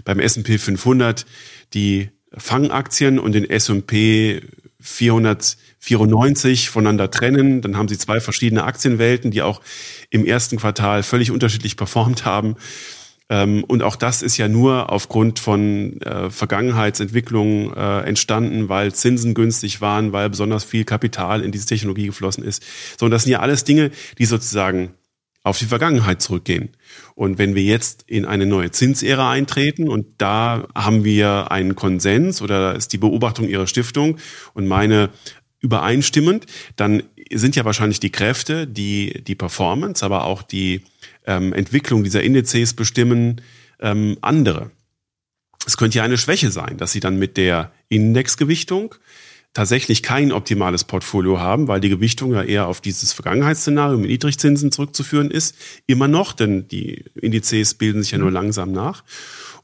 beim S&P 500 die Fangaktien und den S&P 494 voneinander trennen. Dann haben Sie zwei verschiedene Aktienwelten, die auch im ersten Quartal völlig unterschiedlich performt haben. Ähm, und auch das ist ja nur aufgrund von äh, Vergangenheitsentwicklungen äh, entstanden, weil Zinsen günstig waren, weil besonders viel Kapital in diese Technologie geflossen ist. So, und das sind ja alles Dinge, die sozusagen auf die Vergangenheit zurückgehen. Und wenn wir jetzt in eine neue Zinsära eintreten und da haben wir einen Konsens oder ist die Beobachtung Ihrer Stiftung und meine übereinstimmend, dann sind ja wahrscheinlich die Kräfte, die die Performance, aber auch die ähm, Entwicklung dieser Indizes bestimmen ähm, andere. Es könnte ja eine Schwäche sein, dass sie dann mit der Indexgewichtung tatsächlich kein optimales Portfolio haben, weil die Gewichtung ja eher auf dieses Vergangenheitsszenario mit Niedrigzinsen zurückzuführen ist. Immer noch, denn die Indizes bilden sich ja nur langsam nach.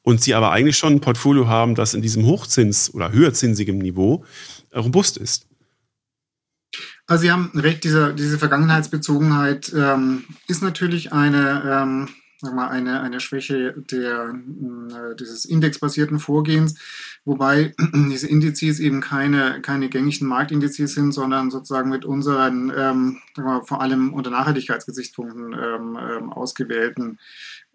Und sie aber eigentlich schon ein Portfolio haben, das in diesem Hochzins- oder höherzinsigem Niveau robust ist. Also Sie haben recht, diese, diese Vergangenheitsbezogenheit ähm, ist natürlich eine, ähm, sag mal, eine, eine Schwäche der, äh, dieses indexbasierten Vorgehens, wobei diese Indizes eben keine, keine gängigen Marktindizes sind, sondern sozusagen mit unseren, ähm, mal, vor allem unter Nachhaltigkeitsgesichtspunkten ähm, ähm, ausgewählten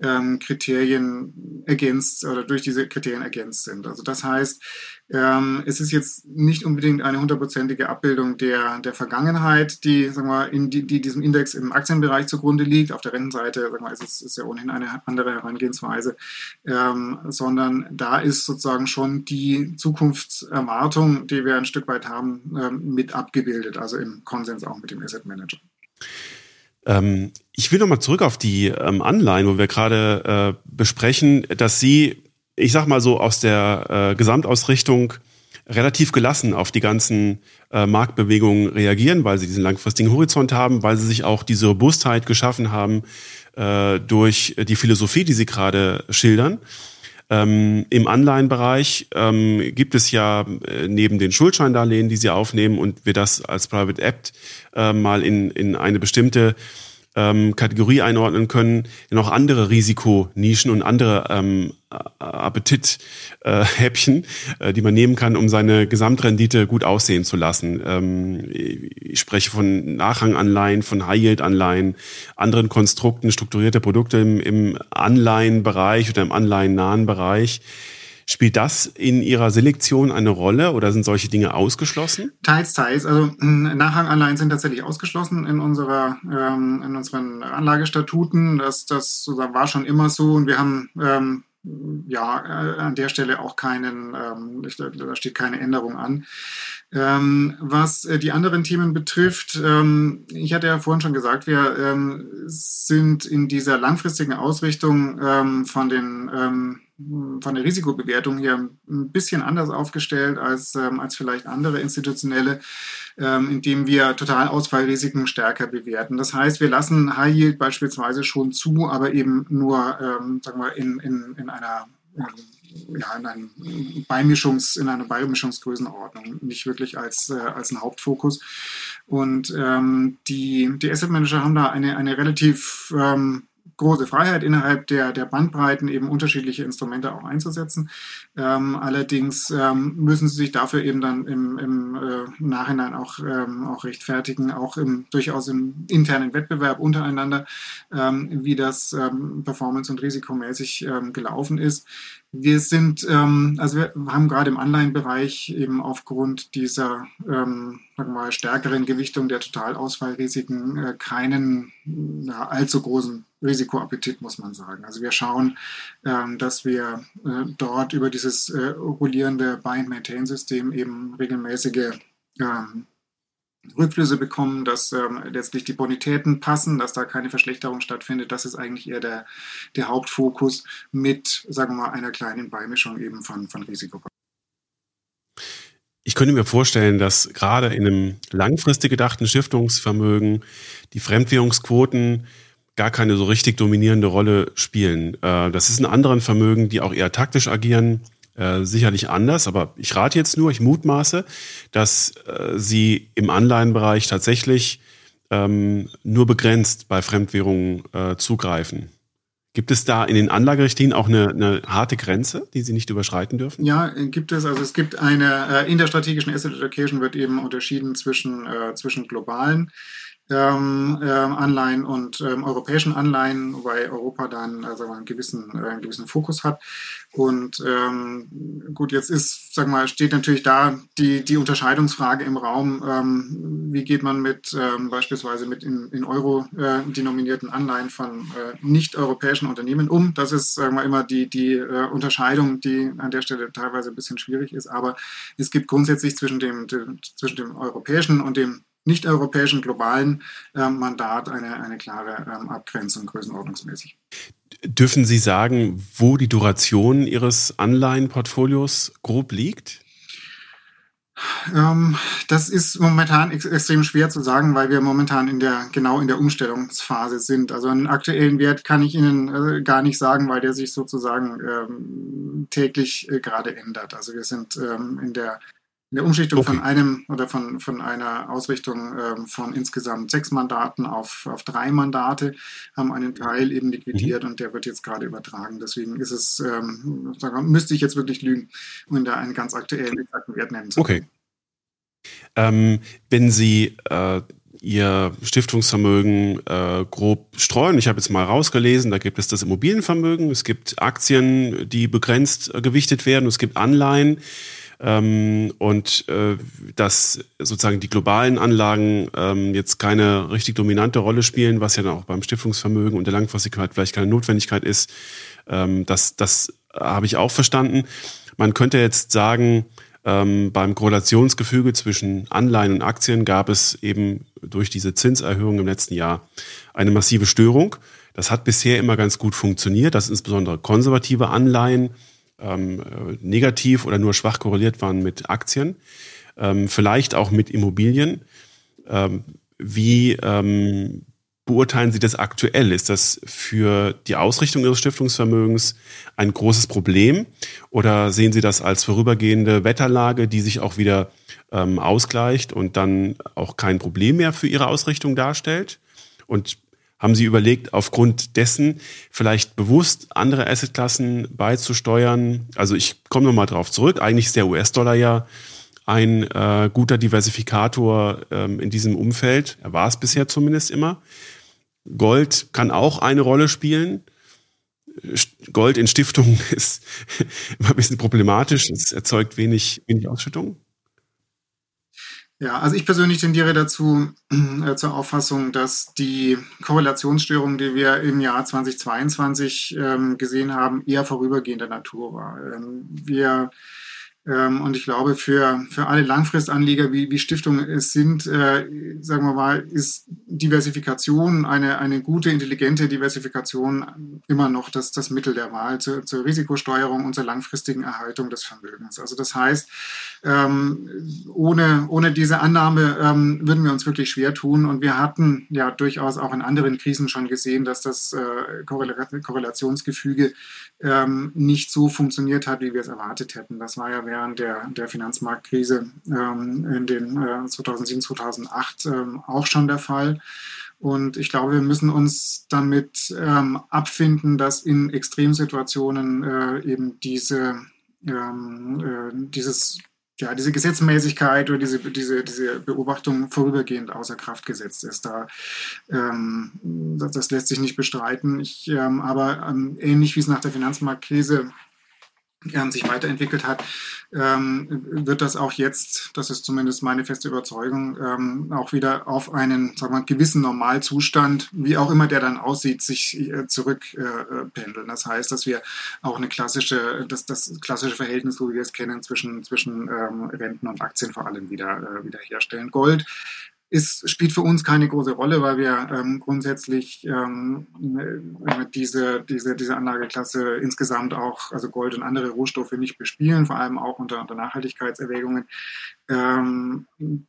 ähm, Kriterien ergänzt oder durch diese Kriterien ergänzt sind. Also das heißt, ähm, es ist jetzt nicht unbedingt eine hundertprozentige Abbildung der, der Vergangenheit, die, sagen wir, in die, die diesem Index im Aktienbereich zugrunde liegt. Auf der Rentenseite sagen wir, ist es ist ja ohnehin eine andere Herangehensweise, ähm, sondern da ist sozusagen schon die Zukunftserwartung, die wir ein Stück weit haben, ähm, mit abgebildet, also im Konsens auch mit dem Asset Manager. Ähm, ich will nochmal zurück auf die ähm, Anleihen, wo wir gerade äh, besprechen, dass Sie, ich sag mal so, aus der äh, Gesamtausrichtung relativ gelassen auf die ganzen äh, Marktbewegungen reagieren, weil sie diesen langfristigen Horizont haben, weil sie sich auch diese Robustheit geschaffen haben äh, durch die Philosophie, die sie gerade schildern. Ähm, Im Anleihenbereich ähm, gibt es ja äh, neben den Schuldscheindarlehen, die Sie aufnehmen und wir das als Private App äh, mal in, in eine bestimmte ähm, Kategorie einordnen können, noch andere Risikonischen und andere ähm, Appetithäppchen, äh, äh, die man nehmen kann, um seine Gesamtrendite gut aussehen zu lassen. Ähm, ich spreche von Nachranganleihen, von High-Yield-Anleihen, anderen Konstrukten, strukturierte Produkte im, im Anleihenbereich oder im anleihennahen Bereich. Spielt das in Ihrer Selektion eine Rolle oder sind solche Dinge ausgeschlossen? Teils, teils. Also Nachranganleihen sind tatsächlich ausgeschlossen in unserer ähm, in unseren Anlagestatuten. Das, das war schon immer so und wir haben ähm, ja äh, an der Stelle auch keinen, ähm, da steht keine Änderung an. Ähm, was äh, die anderen Themen betrifft, ähm, ich hatte ja vorhin schon gesagt, wir ähm, sind in dieser langfristigen Ausrichtung ähm, von den ähm, von der Risikobewertung hier ein bisschen anders aufgestellt als, ähm, als vielleicht andere institutionelle, indem wir Totalausfallrisiken stärker bewerten. Das heißt, wir lassen High Yield beispielsweise schon zu, aber eben nur sagen wir, in, in, in einer ja, in, einem Beimischungs, in einer Beimischungsgrößenordnung, nicht wirklich als, äh, als ein Hauptfokus. Und ähm, die, die Asset Manager haben da eine, eine relativ ähm, große Freiheit innerhalb der, der Bandbreiten eben unterschiedliche Instrumente auch einzusetzen. Ähm, allerdings ähm, müssen sie sich dafür eben dann im, im äh, Nachhinein auch, ähm, auch rechtfertigen, auch im, durchaus im internen Wettbewerb untereinander, ähm, wie das ähm, performance- und risikomäßig ähm, gelaufen ist. Wir sind, ähm, also wir haben gerade im Anleihenbereich eben aufgrund dieser ähm, mal, stärkeren Gewichtung der Totalausfallrisiken äh, keinen ja, allzu großen Risikoappetit, muss man sagen. Also wir schauen, ähm, dass wir äh, dort über dieses äh, rollierende Buy-and-Maintain-System eben regelmäßige ähm, Rückflüsse bekommen, dass ähm, letztlich die Bonitäten passen, dass da keine Verschlechterung stattfindet. Das ist eigentlich eher der, der Hauptfokus mit, sagen wir mal, einer kleinen Beimischung eben von, von Risiko. Ich könnte mir vorstellen, dass gerade in einem langfristig gedachten Stiftungsvermögen die Fremdwährungsquoten gar keine so richtig dominierende Rolle spielen. Äh, das ist in anderen Vermögen, die auch eher taktisch agieren, äh, sicherlich anders, aber ich rate jetzt nur, ich mutmaße, dass äh, sie im Anleihenbereich tatsächlich ähm, nur begrenzt bei Fremdwährungen äh, zugreifen. Gibt es da in den Anlagerichtlinien auch eine, eine, harte Grenze, die Sie nicht überschreiten dürfen? Ja, gibt es. Also es gibt eine, in der strategischen Asset Allocation wird eben unterschieden zwischen, äh, zwischen globalen ähm, äh, Anleihen und ähm, europäischen Anleihen, wobei Europa dann also einen gewissen, äh, einen gewissen Fokus hat. Und ähm, gut, jetzt ist, sag mal, steht natürlich da die, die Unterscheidungsfrage im Raum, ähm, wie geht man mit ähm, beispielsweise mit in, in Euro äh, denominierten Anleihen von äh, nicht-europäischen Unternehmen um. Das ist, sagen wir immer, die, die äh, Unterscheidung, die an der Stelle teilweise ein bisschen schwierig ist. Aber es gibt grundsätzlich zwischen dem, dem zwischen dem europäischen und dem nicht-europäischen globalen äh, Mandat eine, eine klare ähm, Abgrenzung größenordnungsmäßig. Dürfen Sie sagen, wo die Duration Ihres Anleihenportfolios grob liegt? Ähm, das ist momentan ex extrem schwer zu sagen, weil wir momentan in der genau in der Umstellungsphase sind. Also einen aktuellen Wert kann ich Ihnen äh, gar nicht sagen, weil der sich sozusagen ähm, täglich äh, gerade ändert. Also wir sind ähm, in der in der Umschichtung okay. von einem oder von, von einer Ausrichtung ähm, von insgesamt sechs Mandaten auf, auf drei Mandate haben einen Teil eben liquidiert mhm. und der wird jetzt gerade übertragen. Deswegen ist es, ähm, müsste ich jetzt wirklich lügen, um da einen ganz aktuellen exakten Wert nennen zu können. Okay. Ähm, wenn Sie äh, Ihr Stiftungsvermögen äh, grob streuen. Ich habe jetzt mal rausgelesen, da gibt es das Immobilienvermögen, es gibt Aktien, die begrenzt äh, gewichtet werden, es gibt Anleihen. Ähm, und äh, dass sozusagen die globalen Anlagen ähm, jetzt keine richtig dominante Rolle spielen, was ja dann auch beim Stiftungsvermögen und der Langfristigkeit vielleicht keine Notwendigkeit ist, ähm, das, das habe ich auch verstanden. Man könnte jetzt sagen, ähm, beim Korrelationsgefüge zwischen Anleihen und Aktien gab es eben durch diese Zinserhöhung im letzten Jahr eine massive Störung. Das hat bisher immer ganz gut funktioniert, dass insbesondere konservative Anleihen ähm, negativ oder nur schwach korreliert waren mit Aktien, ähm, vielleicht auch mit Immobilien. Ähm, wie ähm, beurteilen Sie das aktuell? Ist das für die Ausrichtung Ihres Stiftungsvermögens ein großes Problem oder sehen Sie das als vorübergehende Wetterlage, die sich auch wieder ähm, ausgleicht und dann auch kein Problem mehr für Ihre Ausrichtung darstellt? Und haben Sie überlegt, aufgrund dessen vielleicht bewusst andere Assetklassen beizusteuern? Also ich komme nochmal drauf zurück. Eigentlich ist der US-Dollar ja ein äh, guter Diversifikator ähm, in diesem Umfeld. Er war es bisher zumindest immer. Gold kann auch eine Rolle spielen. Gold in Stiftungen ist immer ein bisschen problematisch. Es erzeugt wenig, wenig Ausschüttung. Ja, also ich persönlich tendiere dazu äh, zur Auffassung, dass die Korrelationsstörung, die wir im Jahr 2022 ähm, gesehen haben, eher vorübergehender Natur war. Ähm, wir und ich glaube, für, für alle Langfristanleger, wie, wie Stiftungen es sind, äh, sagen wir mal, ist Diversifikation, eine, eine gute, intelligente Diversifikation immer noch das, das Mittel der Wahl zur, zur Risikosteuerung und zur langfristigen Erhaltung des Vermögens. Also das heißt, ähm, ohne, ohne diese Annahme ähm, würden wir uns wirklich schwer tun. Und wir hatten ja durchaus auch in anderen Krisen schon gesehen, dass das äh, Korrelationsgefüge ähm, nicht so funktioniert hat, wie wir es erwartet hätten. Das war ja während der, der Finanzmarktkrise ähm, in den äh, 2007, 2008 ähm, auch schon der Fall. Und ich glaube, wir müssen uns damit ähm, abfinden, dass in Extremsituationen äh, eben diese, ähm, äh, dieses, ja, diese Gesetzmäßigkeit oder diese, diese, diese Beobachtung vorübergehend außer Kraft gesetzt ist. Da, ähm, das, das, lässt sich nicht bestreiten. Ich, ähm, aber ähm, ähnlich wie es nach der Finanzmarktkrise sich weiterentwickelt hat, ähm, wird das auch jetzt, das ist zumindest meine feste Überzeugung, ähm, auch wieder auf einen sagen wir, gewissen Normalzustand, wie auch immer der dann aussieht, sich äh, zurückpendeln. Äh, das heißt, dass wir auch eine klassische, das, das klassische Verhältnis, so wie wir es kennen, zwischen, zwischen ähm, Renten und Aktien vor allem wieder, äh, wieder herstellen. Gold ist, spielt für uns keine große Rolle, weil wir ähm, grundsätzlich ähm, äh, diese, diese, diese Anlageklasse insgesamt auch, also Gold und andere Rohstoffe nicht bespielen, vor allem auch unter, unter Nachhaltigkeitserwägungen. Ähm,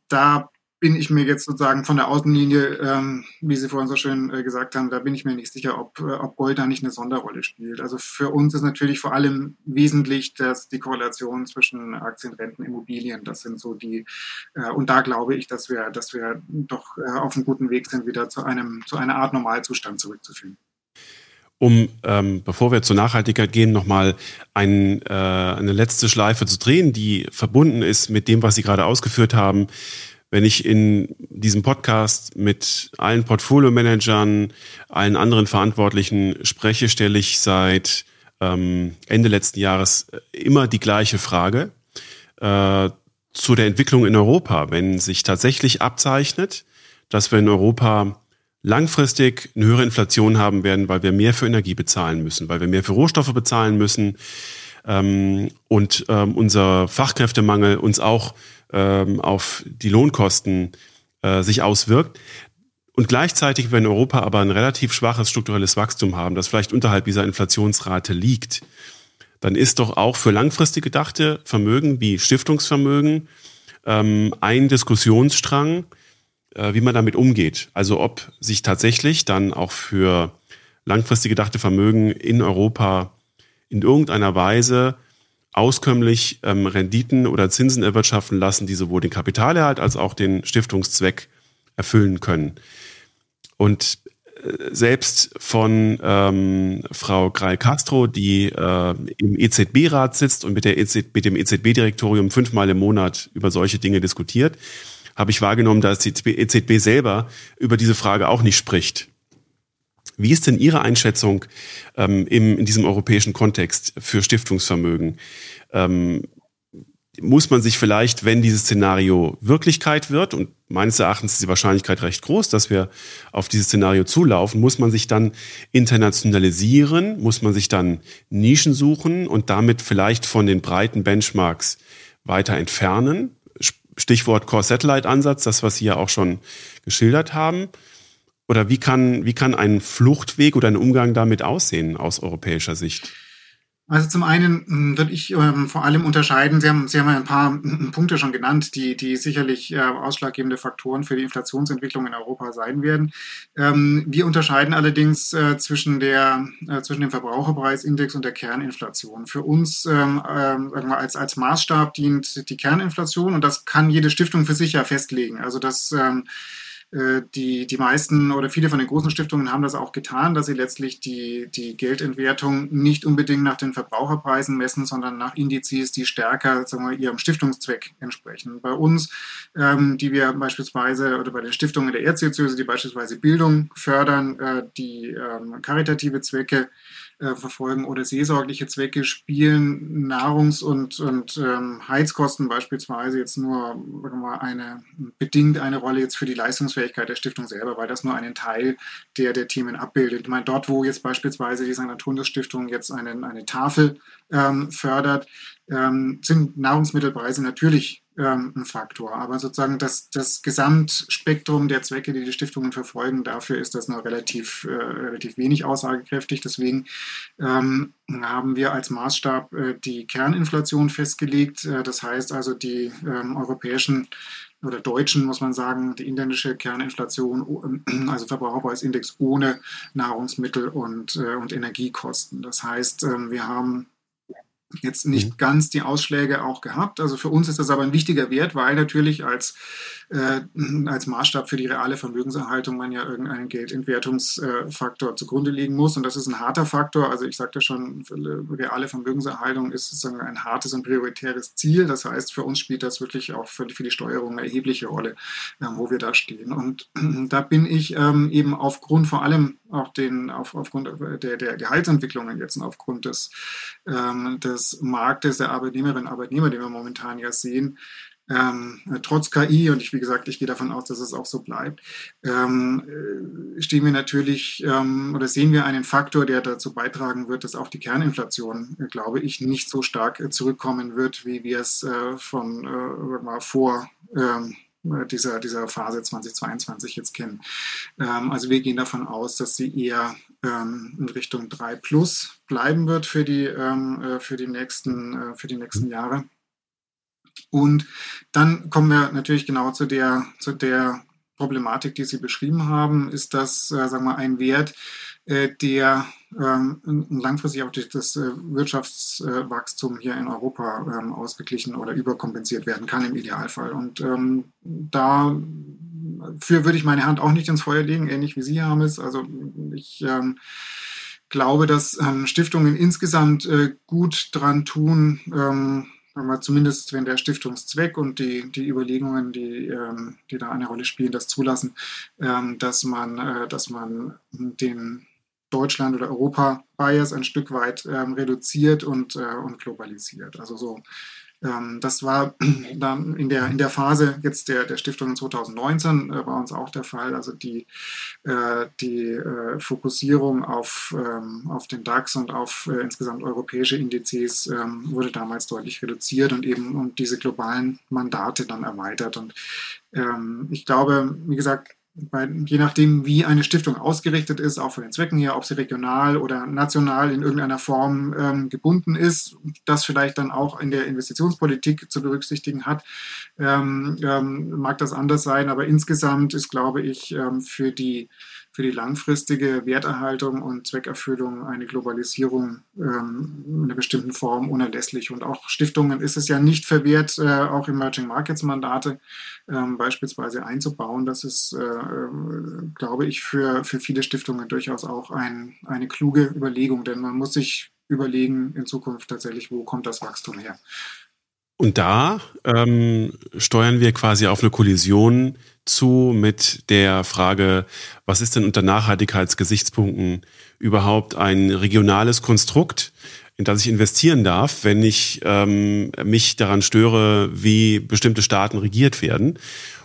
da bin ich mir jetzt sozusagen von der Außenlinie, ähm, wie Sie vorhin so schön äh, gesagt haben, da bin ich mir nicht sicher, ob, äh, ob Gold da nicht eine Sonderrolle spielt. Also für uns ist natürlich vor allem wesentlich dass die Korrelation zwischen Aktien, Renten, Immobilien. Das sind so die, äh, und da glaube ich, dass wir, dass wir doch äh, auf einem guten Weg sind, wieder zu einem, zu einer Art Normalzustand zurückzuführen um, ähm, bevor wir zur Nachhaltigkeit gehen, nochmal ein, äh, eine letzte Schleife zu drehen, die verbunden ist mit dem, was Sie gerade ausgeführt haben wenn ich in diesem Podcast mit allen Portfolio-Managern, allen anderen Verantwortlichen spreche, stelle ich seit ähm, Ende letzten Jahres immer die gleiche Frage äh, zu der Entwicklung in Europa. Wenn sich tatsächlich abzeichnet, dass wir in Europa langfristig eine höhere Inflation haben werden, weil wir mehr für Energie bezahlen müssen, weil wir mehr für Rohstoffe bezahlen müssen ähm, und ähm, unser Fachkräftemangel uns auch ähm, auf die Lohnkosten äh, sich auswirkt. Und gleichzeitig in Europa aber ein relativ schwaches strukturelles Wachstum haben, das vielleicht unterhalb dieser Inflationsrate liegt, dann ist doch auch für langfristig gedachte Vermögen wie Stiftungsvermögen ähm, ein Diskussionsstrang, äh, wie man damit umgeht. Also ob sich tatsächlich dann auch für langfristig gedachte Vermögen in Europa in irgendeiner Weise auskömmlich ähm, Renditen oder Zinsen erwirtschaften lassen, die sowohl den Kapitalerhalt als auch den Stiftungszweck erfüllen können. Und äh, selbst von ähm, Frau Greil-Castro, die äh, im EZB-Rat sitzt und mit, der EZB, mit dem EZB-Direktorium fünfmal im Monat über solche Dinge diskutiert, habe ich wahrgenommen, dass die EZB selber über diese Frage auch nicht spricht. Wie ist denn Ihre Einschätzung ähm, im, in diesem europäischen Kontext für Stiftungsvermögen? Ähm, muss man sich vielleicht, wenn dieses Szenario Wirklichkeit wird, und meines Erachtens ist die Wahrscheinlichkeit recht groß, dass wir auf dieses Szenario zulaufen, muss man sich dann internationalisieren, muss man sich dann Nischen suchen und damit vielleicht von den breiten Benchmarks weiter entfernen? Stichwort Core-Satellite-Ansatz, das, was Sie ja auch schon geschildert haben. Oder wie kann, wie kann ein Fluchtweg oder ein Umgang damit aussehen aus europäischer Sicht? Also zum einen hm, würde ich ähm, vor allem unterscheiden, Sie haben, Sie haben ja ein paar hm, Punkte schon genannt, die, die sicherlich äh, ausschlaggebende Faktoren für die Inflationsentwicklung in Europa sein werden. Ähm, wir unterscheiden allerdings äh, zwischen, der, äh, zwischen dem Verbraucherpreisindex und der Kerninflation. Für uns ähm, ähm wir, als, als Maßstab dient die Kerninflation und das kann jede Stiftung für sich ja festlegen. Also das ähm, äh, die, die meisten oder viele von den großen Stiftungen haben das auch getan, dass sie letztlich die, die Geldentwertung nicht unbedingt nach den Verbraucherpreisen messen, sondern nach Indizes, die stärker sagen wir, ihrem Stiftungszweck entsprechen. Bei uns, ähm, die wir beispielsweise oder bei den Stiftungen der Erzdiözese, die beispielsweise Bildung fördern, äh, die ähm, karitative Zwecke äh, verfolgen oder seelsorgliche Zwecke spielen Nahrungs- und, und ähm, Heizkosten beispielsweise jetzt nur mal, eine bedingt eine Rolle jetzt für die Leistungsfähigkeit der Stiftung selber, weil das nur einen Teil der, der Themen abbildet. Ich meine, dort, wo jetzt beispielsweise die St. Antonius Stiftung jetzt eine, eine Tafel ähm, fördert, ähm, sind Nahrungsmittelpreise natürlich ähm, ein Faktor. Aber sozusagen das, das Gesamtspektrum der Zwecke, die die Stiftungen verfolgen, dafür ist das noch relativ, äh, relativ wenig aussagekräftig. Deswegen ähm, haben wir als Maßstab äh, die Kerninflation festgelegt. Äh, das heißt also die ähm, europäischen oder deutschen, muss man sagen, die inländische Kerninflation, also Verbraucherpreisindex ohne Nahrungsmittel und, äh, und Energiekosten. Das heißt, ähm, wir haben jetzt nicht mhm. ganz die Ausschläge auch gehabt. Also für uns ist das aber ein wichtiger Wert, weil natürlich als, äh, als Maßstab für die reale Vermögenserhaltung man ja irgendeinen Geldentwertungsfaktor zugrunde legen muss. Und das ist ein harter Faktor. Also ich sagte schon, reale Vermögenserhaltung ist sozusagen ein hartes und prioritäres Ziel. Das heißt, für uns spielt das wirklich auch für, für die Steuerung eine erhebliche Rolle, äh, wo wir da stehen. Und da bin ich ähm, eben aufgrund vor allem auch den, auf, aufgrund der, der Gehaltsentwicklungen jetzt und aufgrund des, ähm, des Marktes der Arbeitnehmerinnen und Arbeitnehmer, den wir momentan ja sehen, ähm, trotz KI, und ich, wie gesagt, ich gehe davon aus, dass es auch so bleibt, ähm, äh, stehen wir natürlich ähm, oder sehen wir einen Faktor, der dazu beitragen wird, dass auch die Kerninflation, äh, glaube ich, nicht so stark äh, zurückkommen wird, wie wir es äh, von äh, vor ähm, äh, dieser, dieser Phase 2022 jetzt kennen. Ähm, also wir gehen davon aus, dass sie eher ähm, in Richtung 3 plus bleiben wird für die, für die, nächsten, für die nächsten Jahre. Und dann kommen wir natürlich genau zu der, zu der Problematik, die Sie beschrieben haben, ist das, äh, sagen wir, ein Wert, äh, der ähm, langfristig auch durch das äh, Wirtschaftswachstum hier in Europa ähm, ausgeglichen oder überkompensiert werden kann im Idealfall. Und ähm, dafür würde ich meine Hand auch nicht ins Feuer legen, ähnlich wie Sie haben es. Also ich ähm, glaube, dass ähm, Stiftungen insgesamt äh, gut dran tun, aber zumindest wenn der Stiftungszweck und die, die Überlegungen, die, ähm, die da eine Rolle spielen, das zulassen, ähm, dass man, äh, dass man den Deutschland oder Europa Bias ein Stück weit ähm, reduziert und, äh, und globalisiert. Also so, das war dann in der, in der Phase jetzt der, der Stiftung 2019 äh, bei uns auch der Fall. Also die, äh, die äh, Fokussierung auf, ähm, auf den DAX und auf äh, insgesamt europäische Indizes ähm, wurde damals deutlich reduziert und eben um diese globalen Mandate dann erweitert. Und ähm, ich glaube, wie gesagt, je nachdem, wie eine Stiftung ausgerichtet ist, auch von den Zwecken her, ob sie regional oder national in irgendeiner Form ähm, gebunden ist, das vielleicht dann auch in der Investitionspolitik zu berücksichtigen hat, ähm, ähm, mag das anders sein. Aber insgesamt ist, glaube ich, ähm, für die für die langfristige Werterhaltung und Zweckerfüllung eine Globalisierung ähm, in einer bestimmten Form unerlässlich. Und auch Stiftungen ist es ja nicht verwehrt, äh, auch Emerging Markets Mandate ähm, beispielsweise einzubauen. Das ist, äh, äh, glaube ich, für, für viele Stiftungen durchaus auch ein, eine kluge Überlegung, denn man muss sich überlegen in Zukunft tatsächlich, wo kommt das Wachstum her. Und da ähm, steuern wir quasi auf eine Kollision zu mit der Frage, was ist denn unter Nachhaltigkeitsgesichtspunkten überhaupt ein regionales Konstrukt, in das ich investieren darf, wenn ich ähm, mich daran störe, wie bestimmte Staaten regiert werden.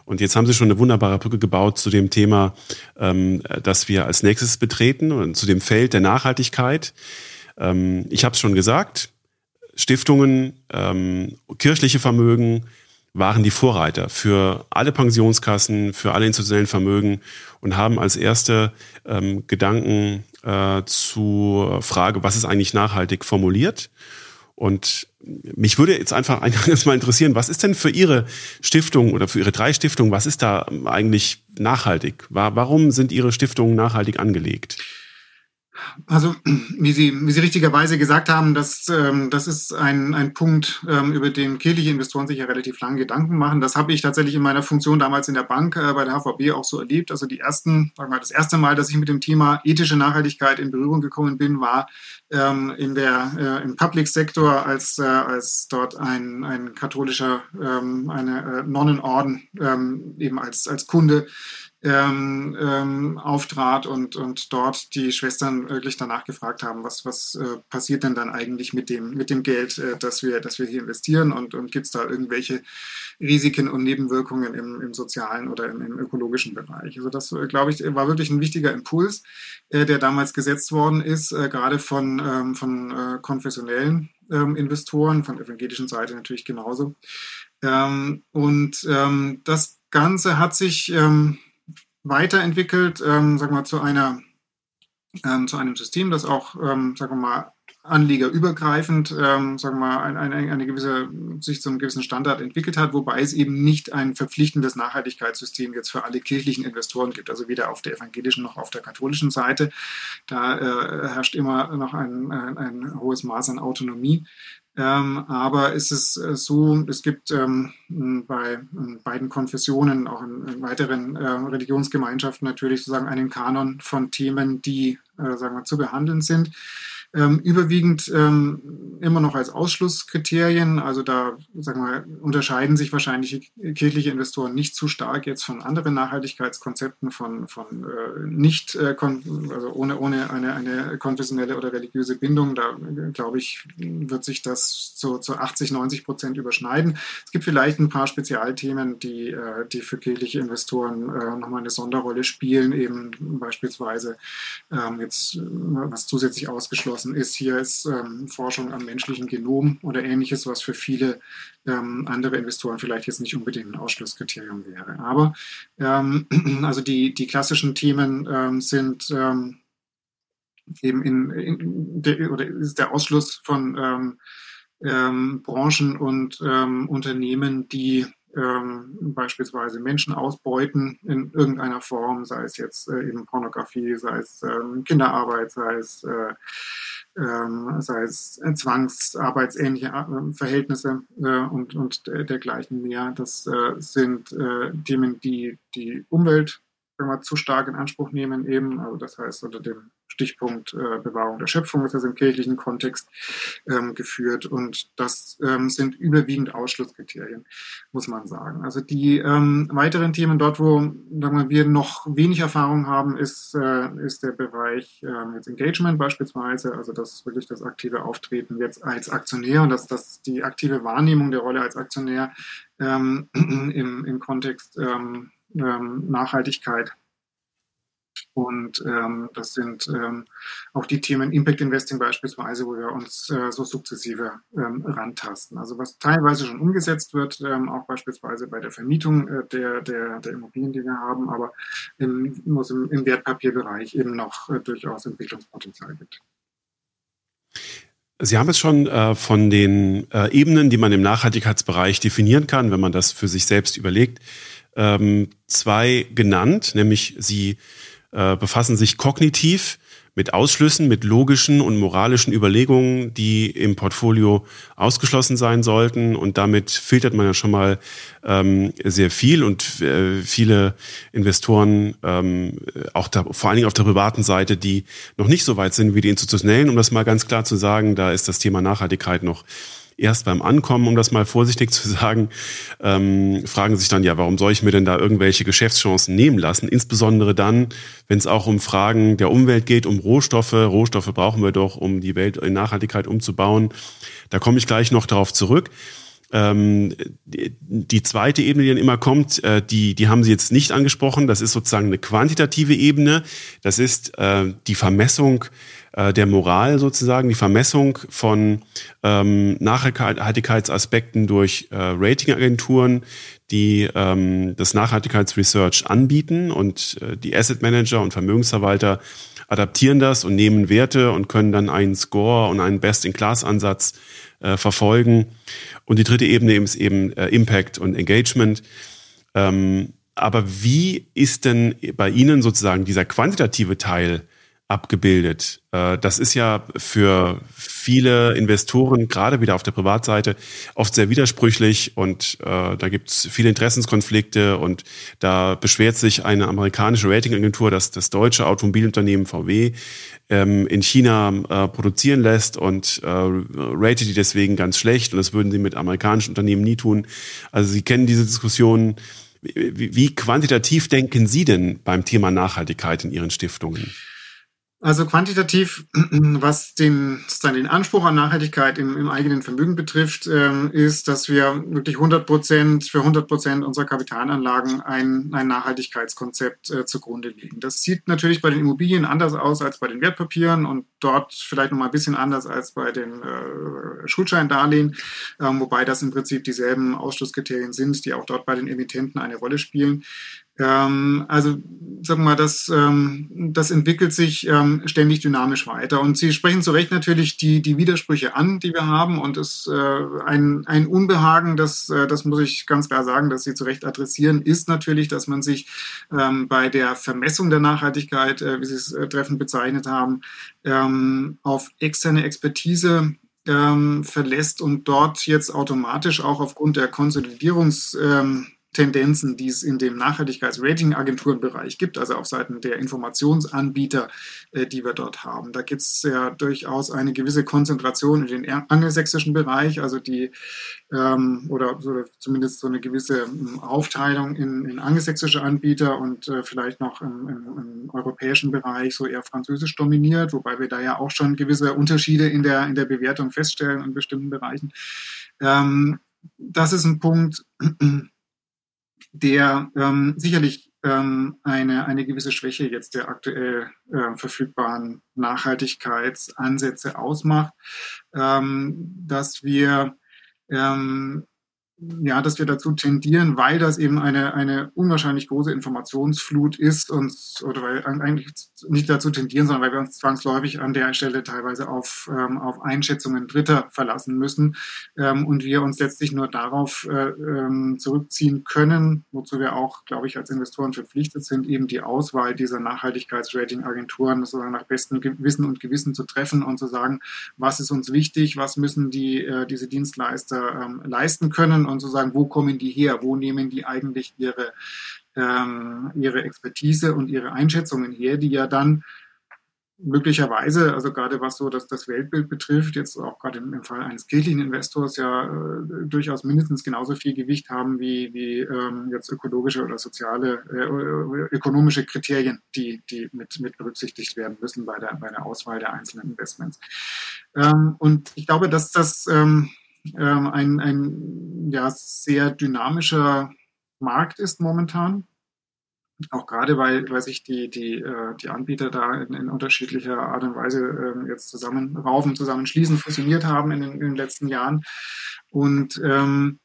Und jetzt haben Sie schon eine wunderbare Brücke gebaut zu dem Thema, ähm, das wir als nächstes betreten und zu dem Feld der Nachhaltigkeit. Ähm, ich habe es schon gesagt, Stiftungen, ähm, kirchliche Vermögen, waren die Vorreiter für alle Pensionskassen, für alle institutionellen Vermögen und haben als erste ähm, Gedanken äh, zur Frage, was ist eigentlich nachhaltig formuliert. Und mich würde jetzt einfach mal interessieren, was ist denn für Ihre Stiftung oder für Ihre drei Stiftungen, was ist da eigentlich nachhaltig? Warum sind Ihre Stiftungen nachhaltig angelegt? Also, wie Sie, wie Sie richtigerweise gesagt haben, das, ähm, das ist ein, ein Punkt, ähm, über den kirchliche Investoren sich ja relativ lange Gedanken machen. Das habe ich tatsächlich in meiner Funktion damals in der Bank äh, bei der HVB auch so erlebt. Also die ersten, sagen wir mal, das erste Mal, dass ich mit dem Thema ethische Nachhaltigkeit in Berührung gekommen bin, war ähm, in der, äh, im Public Sektor, als, äh, als dort ein, ein katholischer, ähm, eine äh, Nonnenorden ähm, eben als, als Kunde ähm, ähm, auftrat und, und dort die Schwestern wirklich danach gefragt haben, was, was äh, passiert denn dann eigentlich mit dem, mit dem Geld, äh, das, wir, das wir hier investieren und, und gibt es da irgendwelche Risiken und Nebenwirkungen im, im sozialen oder im, im ökologischen Bereich. Also das, äh, glaube ich, war wirklich ein wichtiger Impuls, äh, der damals gesetzt worden ist, äh, gerade von, ähm, von äh, konfessionellen ähm, Investoren, von evangelischen Seite natürlich genauso. Ähm, und ähm, das Ganze hat sich weiterentwickelt, ähm, sagen wir mal, zu einer ähm, zu einem System, das auch, ähm, sagen wir mal, anlegerübergreifend, ähm, sagen wir mal, eine, eine, eine gewisse, sich zu einem gewissen Standard entwickelt hat, wobei es eben nicht ein verpflichtendes Nachhaltigkeitssystem jetzt für alle kirchlichen Investoren gibt, also weder auf der evangelischen noch auf der katholischen Seite. Da äh, herrscht immer noch ein, ein, ein hohes Maß an Autonomie. Ähm, aber es ist äh, so, es gibt ähm, bei beiden Konfessionen, auch in, in weiteren äh, Religionsgemeinschaften natürlich sozusagen einen Kanon von Themen, die äh, sagen wir, zu behandeln sind ähm, überwiegend ähm, immer noch als Ausschlusskriterien. Also da sagen wir, unterscheiden sich wahrscheinlich kirchliche Investoren nicht zu stark jetzt von anderen Nachhaltigkeitskonzepten, von, von äh, nicht, äh, also ohne, ohne eine, eine konfessionelle oder religiöse Bindung. Da glaube ich, wird sich das so zu 80, 90 Prozent überschneiden. Es gibt vielleicht ein paar Spezialthemen, die, äh, die für kirchliche Investoren äh, nochmal eine Sonderrolle spielen, eben beispielsweise ähm, jetzt was zusätzlich ausgeschlossen lassen, ist hier ist ähm, Forschung am menschlichen Genom oder ähnliches, was für viele ähm, andere Investoren vielleicht jetzt nicht unbedingt ein Ausschlusskriterium wäre. Aber ähm, also die, die klassischen Themen ähm, sind ähm, eben in, in der, oder ist der Ausschluss von ähm, Branchen und Unternehmen, die ähm, beispielsweise Menschen ausbeuten in irgendeiner Form, sei es jetzt äh, eben Pornografie, sei es ähm, Kinderarbeit, sei es äh, ähm, sei es zwangsarbeitsähnliche äh, Verhältnisse äh, und, und dergleichen mehr. Das äh, sind äh, Themen, die die Umwelt wenn wir zu stark in Anspruch nehmen, eben, also das heißt unter dem Stichpunkt äh, Bewahrung der Schöpfung ist das im kirchlichen Kontext ähm, geführt und das ähm, sind überwiegend Ausschlusskriterien, muss man sagen. Also die ähm, weiteren Themen dort, wo sagen wir, noch wenig Erfahrung haben, ist, äh, ist der Bereich äh, jetzt Engagement beispielsweise, also das wirklich das aktive Auftreten jetzt als Aktionär und dass das die aktive Wahrnehmung der Rolle als Aktionär ähm, im, im Kontext ähm, ähm, Nachhaltigkeit. Und ähm, das sind ähm, auch die Themen Impact Investing beispielsweise, wo wir uns äh, so sukzessive ähm, rantasten. Also was teilweise schon umgesetzt wird, ähm, auch beispielsweise bei der Vermietung äh, der, der, der Immobilien, die wir haben, aber im, muss im, im Wertpapierbereich eben noch äh, durchaus Entwicklungspotenzial gibt. Sie haben es schon äh, von den äh, Ebenen, die man im Nachhaltigkeitsbereich definieren kann, wenn man das für sich selbst überlegt, ähm, zwei genannt, nämlich sie äh, befassen sich kognitiv mit Ausschlüssen, mit logischen und moralischen Überlegungen, die im Portfolio ausgeschlossen sein sollten. Und damit filtert man ja schon mal ähm, sehr viel und äh, viele Investoren, ähm, auch da, vor allen Dingen auf der privaten Seite, die noch nicht so weit sind wie die institutionellen, um das mal ganz klar zu sagen, da ist das Thema Nachhaltigkeit noch erst beim Ankommen, um das mal vorsichtig zu sagen, ähm, fragen sich dann, ja, warum soll ich mir denn da irgendwelche Geschäftschancen nehmen lassen? Insbesondere dann, wenn es auch um Fragen der Umwelt geht, um Rohstoffe. Rohstoffe brauchen wir doch, um die Welt in Nachhaltigkeit umzubauen. Da komme ich gleich noch darauf zurück. Ähm, die, zweite Ebene, die dann immer kommt, äh, die, die haben Sie jetzt nicht angesprochen. Das ist sozusagen eine quantitative Ebene. Das ist äh, die Vermessung äh, der Moral sozusagen, die Vermessung von ähm, Nachhaltigkeitsaspekten durch äh, Ratingagenturen, die ähm, das Nachhaltigkeitsresearch anbieten und äh, die Asset Manager und Vermögensverwalter adaptieren das und nehmen Werte und können dann einen Score und einen Best-in-Class-Ansatz äh, verfolgen. Und die dritte Ebene ist eben äh, Impact und Engagement. Ähm, aber wie ist denn bei Ihnen sozusagen dieser quantitative Teil abgebildet. Äh, das ist ja für viele Investoren, gerade wieder auf der Privatseite, oft sehr widersprüchlich und äh, da gibt es viele Interessenskonflikte und da beschwert sich eine amerikanische Ratingagentur, dass das deutsche Automobilunternehmen VW ähm, in China äh, produzieren lässt und ratet die deswegen ganz schlecht und das würden sie mit amerikanischen Unternehmen nie tun. Also Sie kennen diese Diskussionen. Wie quantitativ denken Sie denn beim Thema Nachhaltigkeit in Ihren Stiftungen? Also quantitativ, was den, den Anspruch an Nachhaltigkeit im, im eigenen Vermögen betrifft, ähm, ist, dass wir wirklich 100 Prozent für 100 Prozent unserer Kapitalanlagen ein, ein Nachhaltigkeitskonzept äh, zugrunde legen. Das sieht natürlich bei den Immobilien anders aus als bei den Wertpapieren und dort vielleicht noch mal ein bisschen anders als bei den äh, Schuldscheindarlehen, ähm, wobei das im Prinzip dieselben Ausschlusskriterien sind, die auch dort bei den Emittenten eine Rolle spielen. Ähm, also sagen wir mal, das, ähm, das entwickelt sich ähm, ständig dynamisch weiter. Und Sie sprechen zu Recht natürlich die, die Widersprüche an, die wir haben. Und es äh, ein, ein Unbehagen, das, äh, das muss ich ganz klar sagen, dass Sie zu Recht adressieren, ist natürlich, dass man sich ähm, bei der Vermessung der Nachhaltigkeit, äh, wie Sie es äh, treffend bezeichnet haben, ähm, auf externe Expertise ähm, verlässt und dort jetzt automatisch auch aufgrund der Konsolidierungs ähm, Tendenzen, die es in dem Nachhaltigkeitsrating-Agenturenbereich gibt, also auf Seiten der Informationsanbieter, äh, die wir dort haben. Da gibt es ja durchaus eine gewisse Konzentration in den angelsächsischen Bereich, also die ähm, oder, zumindest so eine gewisse ähm, Aufteilung in, in angelsächsische Anbieter und äh, vielleicht noch im, im, im, europäischen Bereich so eher französisch dominiert, wobei wir da ja auch schon gewisse Unterschiede in der, in der Bewertung feststellen in bestimmten Bereichen. Ähm, das ist ein Punkt, der ähm, sicherlich ähm, eine, eine gewisse Schwäche jetzt der aktuell äh, verfügbaren Nachhaltigkeitsansätze ausmacht, ähm, dass wir ähm, ja, dass wir dazu tendieren, weil das eben eine, eine unwahrscheinlich große Informationsflut ist und oder weil eigentlich nicht dazu tendieren, sondern weil wir uns zwangsläufig an der Stelle teilweise auf, ähm, auf Einschätzungen Dritter verlassen müssen ähm, und wir uns letztlich nur darauf äh, ähm, zurückziehen können, wozu wir auch, glaube ich, als Investoren verpflichtet sind, eben die Auswahl dieser Nachhaltigkeitsratingagenturen sozusagen nach bestem Wissen und Gewissen zu treffen und zu sagen, was ist uns wichtig, was müssen die, äh, diese Dienstleister ähm, leisten können und zu sagen, wo kommen die her, wo nehmen die eigentlich ihre, ähm, ihre Expertise und ihre Einschätzungen her, die ja dann möglicherweise, also gerade was so das, das Weltbild betrifft, jetzt auch gerade im, im Fall eines kirchlichen Investors ja äh, durchaus mindestens genauso viel Gewicht haben wie, wie ähm, jetzt ökologische oder soziale, äh, ökonomische Kriterien, die, die mit, mit berücksichtigt werden müssen bei der, bei der Auswahl der einzelnen Investments. Ähm, und ich glaube, dass das ähm, ähm, ein, ein ja, sehr dynamischer Markt ist momentan. Auch gerade, weil, weil sich die, die, äh, die Anbieter da in, in unterschiedlicher Art und Weise äh, jetzt zusammenraufen, zusammenschließen, fusioniert haben in den, in den letzten Jahren. Und ähm,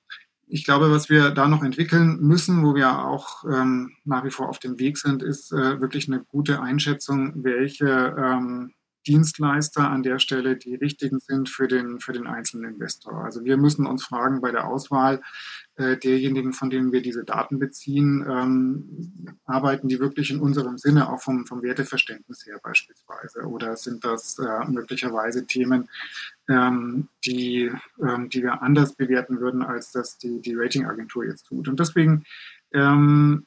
ich glaube, was wir da noch entwickeln müssen, wo wir auch ähm, nach wie vor auf dem Weg sind, ist äh, wirklich eine gute Einschätzung, welche ähm, Dienstleister an der Stelle die richtigen sind für den, für den einzelnen Investor. Also wir müssen uns fragen bei der Auswahl äh, derjenigen, von denen wir diese Daten beziehen, ähm, arbeiten die wirklich in unserem Sinne, auch vom, vom Werteverständnis her beispielsweise? Oder sind das äh, möglicherweise Themen, ähm, die, ähm, die wir anders bewerten würden, als das die, die Ratingagentur jetzt tut? Und deswegen ähm,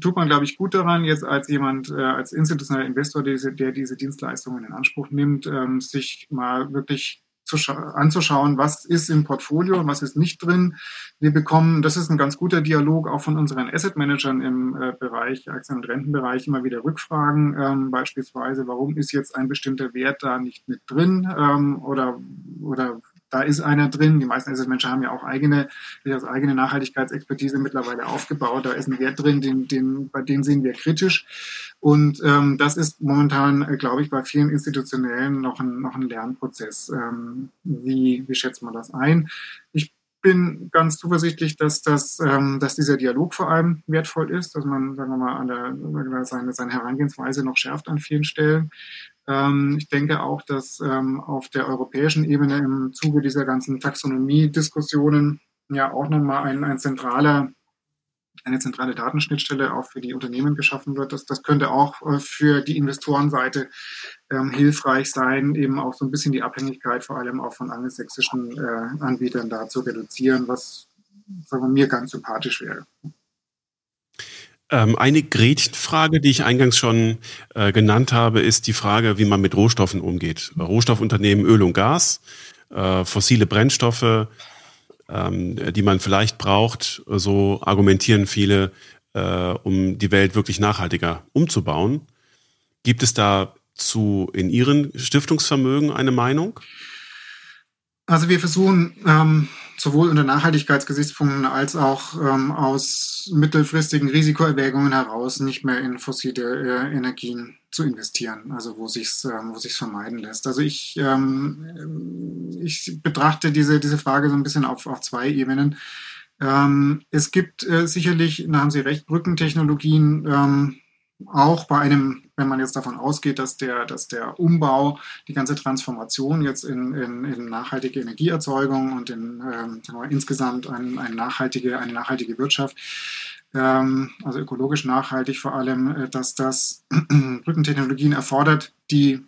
tut man, glaube ich, gut daran, jetzt als jemand, äh, als institutioneller Investor, der diese, der diese Dienstleistungen in Anspruch nimmt, ähm, sich mal wirklich anzuschauen, was ist im Portfolio und was ist nicht drin. Wir bekommen, das ist ein ganz guter Dialog auch von unseren Asset Managern im äh, Bereich, Aktien- und Rentenbereich, immer wieder Rückfragen, ähm, beispielsweise, warum ist jetzt ein bestimmter Wert da nicht mit drin ähm, oder, oder da ist einer drin. Die meisten Asset-Manager haben ja auch eigene, durchaus eigene Nachhaltigkeitsexpertise mittlerweile aufgebaut. Da ist ein Wert drin, den, den, bei dem sehen wir kritisch. Und ähm, das ist momentan, äh, glaube ich, bei vielen Institutionellen noch ein, noch ein Lernprozess. Ähm, wie, wie schätzt man das ein? Ich bin ganz zuversichtlich, dass, das, ähm, dass dieser Dialog vor allem wertvoll ist, dass man, sagen wir mal, an der, seine, seine Herangehensweise noch schärft an vielen Stellen. Ähm, ich denke auch, dass ähm, auf der europäischen Ebene im Zuge dieser ganzen Taxonomie-Diskussionen ja auch nochmal ein, ein zentraler eine zentrale Datenschnittstelle auch für die Unternehmen geschaffen wird. Das, das könnte auch äh, für die Investorenseite ähm, hilfreich sein, eben auch so ein bisschen die Abhängigkeit vor allem auch von angelsächsischen äh, Anbietern da zu reduzieren, was sagen wir, mir ganz sympathisch wäre. Ähm, eine Gretchenfrage, die ich eingangs schon äh, genannt habe, ist die Frage, wie man mit Rohstoffen umgeht. Rohstoffunternehmen Öl und Gas, äh, fossile Brennstoffe, ähm, die man vielleicht braucht, so argumentieren viele, äh, um die Welt wirklich nachhaltiger umzubauen. Gibt es dazu in Ihren Stiftungsvermögen eine Meinung? Also wir versuchen ähm, sowohl unter Nachhaltigkeitsgesichtspunkten als auch ähm, aus mittelfristigen Risikoerwägungen heraus nicht mehr in fossile äh, Energien zu investieren, also wo sich's, ähm, wo sich's vermeiden lässt. Also ich, ähm, ich betrachte diese, diese Frage so ein bisschen auf, auf zwei Ebenen. Ähm, es gibt äh, sicherlich, da haben Sie recht, Brückentechnologien, ähm, auch bei einem, wenn man jetzt davon ausgeht, dass der, dass der Umbau, die ganze Transformation jetzt in, in, in nachhaltige Energieerzeugung und in ähm, insgesamt ein, ein nachhaltige, eine nachhaltige Wirtschaft, ähm, also ökologisch nachhaltig vor allem, äh, dass das Brückentechnologien erfordert, die